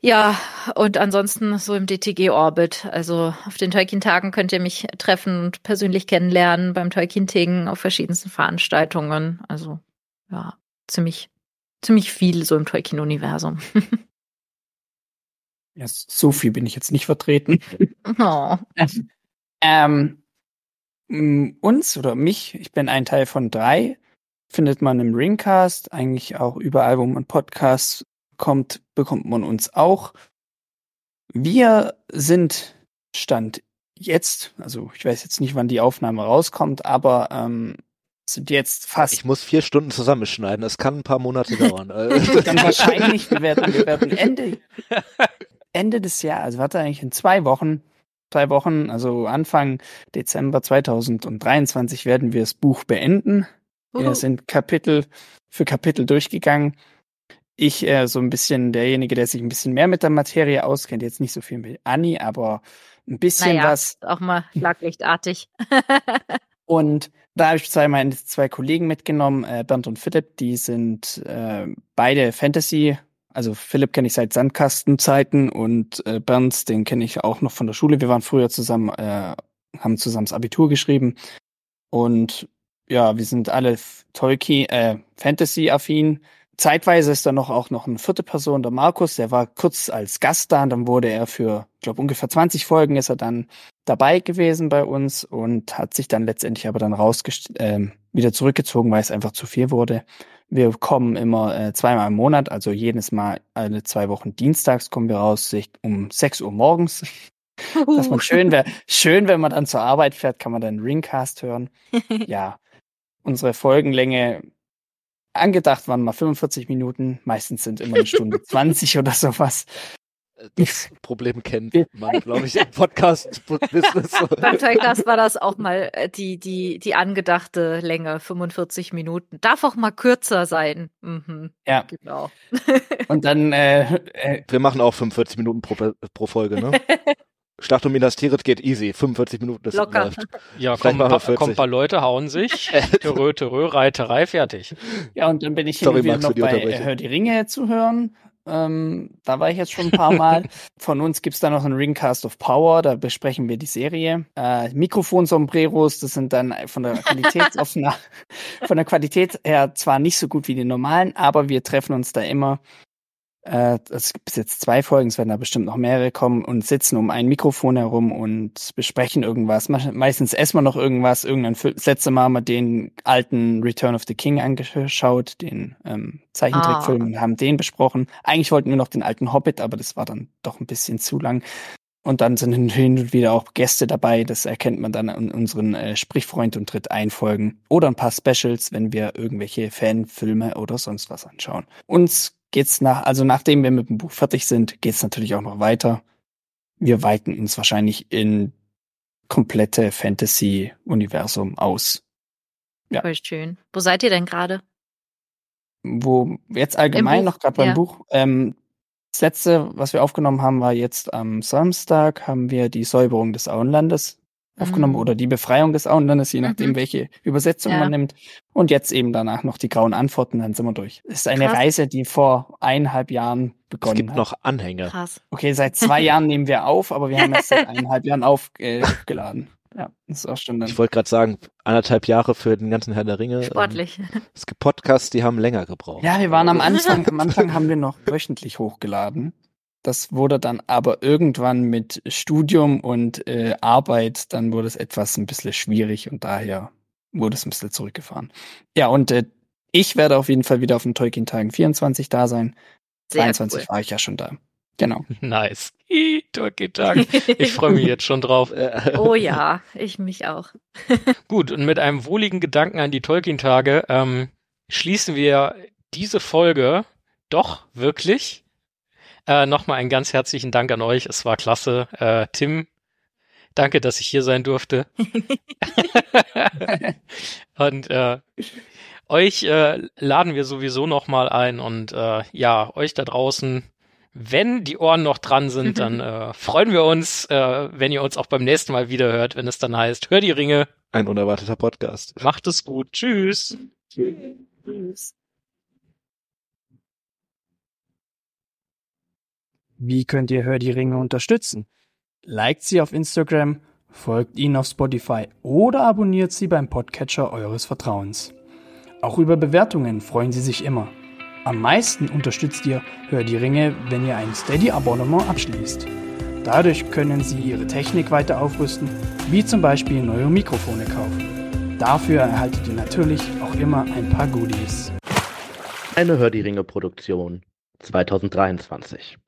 Ja, und ansonsten so im DTG-Orbit. Also auf den Tolkien-Tagen könnt ihr mich treffen und persönlich kennenlernen, beim Tolkien-Ting auf verschiedensten Veranstaltungen. Also ja, ziemlich, ziemlich viel so im Tolkien-Universum. *laughs* Ja, so viel bin ich jetzt nicht vertreten. Oh. *laughs* ähm, uns oder mich, ich bin ein Teil von drei, findet man im Ringcast, eigentlich auch überall, wo man Podcasts kommt, bekommt man uns auch. Wir sind Stand jetzt, also ich weiß jetzt nicht, wann die Aufnahme rauskommt, aber ähm, sind jetzt fast. Ich muss vier Stunden zusammenschneiden, das kann ein paar Monate *laughs* dauern. Dann wahrscheinlich, wir werden, wir werden Ende, *laughs* Ende des Jahres, also warte eigentlich in zwei Wochen, zwei Wochen, also Anfang Dezember 2023 werden wir das Buch beenden. Wir sind Kapitel für Kapitel durchgegangen ich äh, so ein bisschen derjenige, der sich ein bisschen mehr mit der Materie auskennt, jetzt nicht so viel mit Anni, aber ein bisschen naja, was. Auch mal schlaglichtartig. *laughs* und da habe ich zwei meine zwei Kollegen mitgenommen, äh, Bernd und Philipp, die sind äh, beide Fantasy. Also Philipp kenne ich seit Sandkastenzeiten und äh, Bernd, den kenne ich auch noch von der Schule. Wir waren früher zusammen, äh, haben zusammen das Abitur geschrieben. Und ja, wir sind alle Tolkien, äh, Fantasy-affin zeitweise ist da noch auch noch eine vierte Person, der Markus, der war kurz als Gast da und dann wurde er für, ich glaube, ungefähr 20 Folgen ist er dann dabei gewesen bei uns und hat sich dann letztendlich aber dann rausgest äh, wieder zurückgezogen, weil es einfach zu viel wurde. Wir kommen immer äh, zweimal im Monat, also jedes Mal alle zwei Wochen dienstags kommen wir raus um 6 Uhr morgens. Dass man schön wäre, schön, wenn man dann zur Arbeit fährt, kann man dann Ringcast hören. *laughs* ja, unsere Folgenlänge angedacht waren mal 45 Minuten, meistens sind immer eine Stunde *laughs* 20 oder sowas. Das Problem kennt man, glaube ich, im Podcast-Business. *laughs* Beim Podcast war das auch mal äh, die, die, die angedachte Länge, 45 Minuten. Darf auch mal kürzer sein. Mhm. Ja. Genau. *laughs* Und dann, äh, äh, Wir machen auch 45 Minuten pro, pro Folge, ne? Schlacht um Minas Tirith geht easy. 45 Minuten das Locker. läuft. Ja, kommen ein, paar, kommen paar Leute, hauen sich. *laughs* Törö, Törö, Reiterei, fertig. Ja, und dann bin ich Sorry, hin noch bei äh, Hör die Ringe zu hören. Ähm, da war ich jetzt schon ein paar Mal. *laughs* Von uns gibt's da noch einen Ringcast of Power, da besprechen wir die Serie. Äh, Mikrofon-Sombreros, das sind dann von der Qualität auf *laughs* von der Qualität her zwar nicht so gut wie die normalen, aber wir treffen uns da immer äh, es gibt bis jetzt zwei Folgen, es werden da bestimmt noch mehrere kommen und sitzen um ein Mikrofon herum und besprechen irgendwas. Meistens essen wir noch irgendwas. Irgendein das letzte Mal haben wir den alten Return of the King angeschaut, den ähm, Zeichentrickfilm, ah. und haben den besprochen. Eigentlich wollten wir noch den alten Hobbit, aber das war dann doch ein bisschen zu lang. Und dann sind *laughs* hin und wieder auch Gäste dabei. Das erkennt man dann an unseren äh, Sprichfreund und Tritt einfolgen. Oder ein paar Specials, wenn wir irgendwelche Fanfilme oder sonst was anschauen. Uns geht's nach, also nachdem wir mit dem Buch fertig sind, geht's natürlich auch noch weiter. Wir weiten uns wahrscheinlich in komplette Fantasy-Universum aus. Ja. Voll schön. Wo seid ihr denn gerade? Wo jetzt allgemein noch gerade beim ja. Buch. Ähm, das letzte, was wir aufgenommen haben, war jetzt am Samstag, haben wir die Säuberung des Auenlandes aufgenommen mhm. oder die Befreiung des Auenlandes, je nachdem, mhm. welche Übersetzung ja. man nimmt. Und jetzt eben danach noch die grauen Antworten, dann sind wir durch. Es ist eine Krass. Reise, die vor eineinhalb Jahren begonnen hat. Es gibt hat. noch Anhänge. Krass. Okay, seit zwei *laughs* Jahren nehmen wir auf, aber wir haben erst seit *laughs* eineinhalb Jahren aufgeladen. Ja, das ist auch schon dann. Ich wollte gerade sagen, anderthalb Jahre für den ganzen Herr der Ringe. Sportlich. Ähm, es gibt Podcasts, die haben länger gebraucht. Ja, wir waren am *laughs* Anfang, am Anfang haben wir noch wöchentlich hochgeladen. Das wurde dann aber irgendwann mit Studium und äh, Arbeit, dann wurde es etwas ein bisschen schwierig und daher wurde es ein bisschen zurückgefahren. Ja, und äh, ich werde auf jeden Fall wieder auf den Tolkien-Tagen 24 da sein. Sehr 23 cool. war ich ja schon da. Genau. *laughs* Nice. Tolkien-Tag. Ich freue mich jetzt schon drauf. *laughs* Oh ja, ich mich auch. *laughs* Gut, und mit einem wohligen Gedanken an die Tolkien-Tage ähm, schließen wir diese Folge doch wirklich. Äh, Nochmal einen ganz herzlichen Dank an euch. Es war klasse. Äh, Tim, danke, dass ich hier sein durfte. *laughs* und äh, euch äh, laden wir sowieso nochmal ein und äh, ja, euch da draußen wenn die Ohren noch dran sind, dann *laughs* äh, freuen wir uns, äh, wenn ihr uns auch beim nächsten Mal wieder hört, wenn es dann heißt, hör die Ringe. Ein unerwarteter Podcast. Macht es gut. Tschüss. Tschüss. Wie könnt ihr Hör die Ringe unterstützen? Liked sie auf Instagram, folgt ihnen auf Spotify oder abonniert sie beim Podcatcher eures Vertrauens. Auch über Bewertungen freuen sie sich immer. Am meisten unterstützt ihr Hör die Ringe, wenn ihr ein Steady-Abonnement abschließt. Dadurch können Sie Ihre Technik weiter aufrüsten, wie zum Beispiel neue Mikrofone kaufen. Dafür erhaltet ihr natürlich auch immer ein paar Goodies. Eine Hör die Ringe Produktion 2023.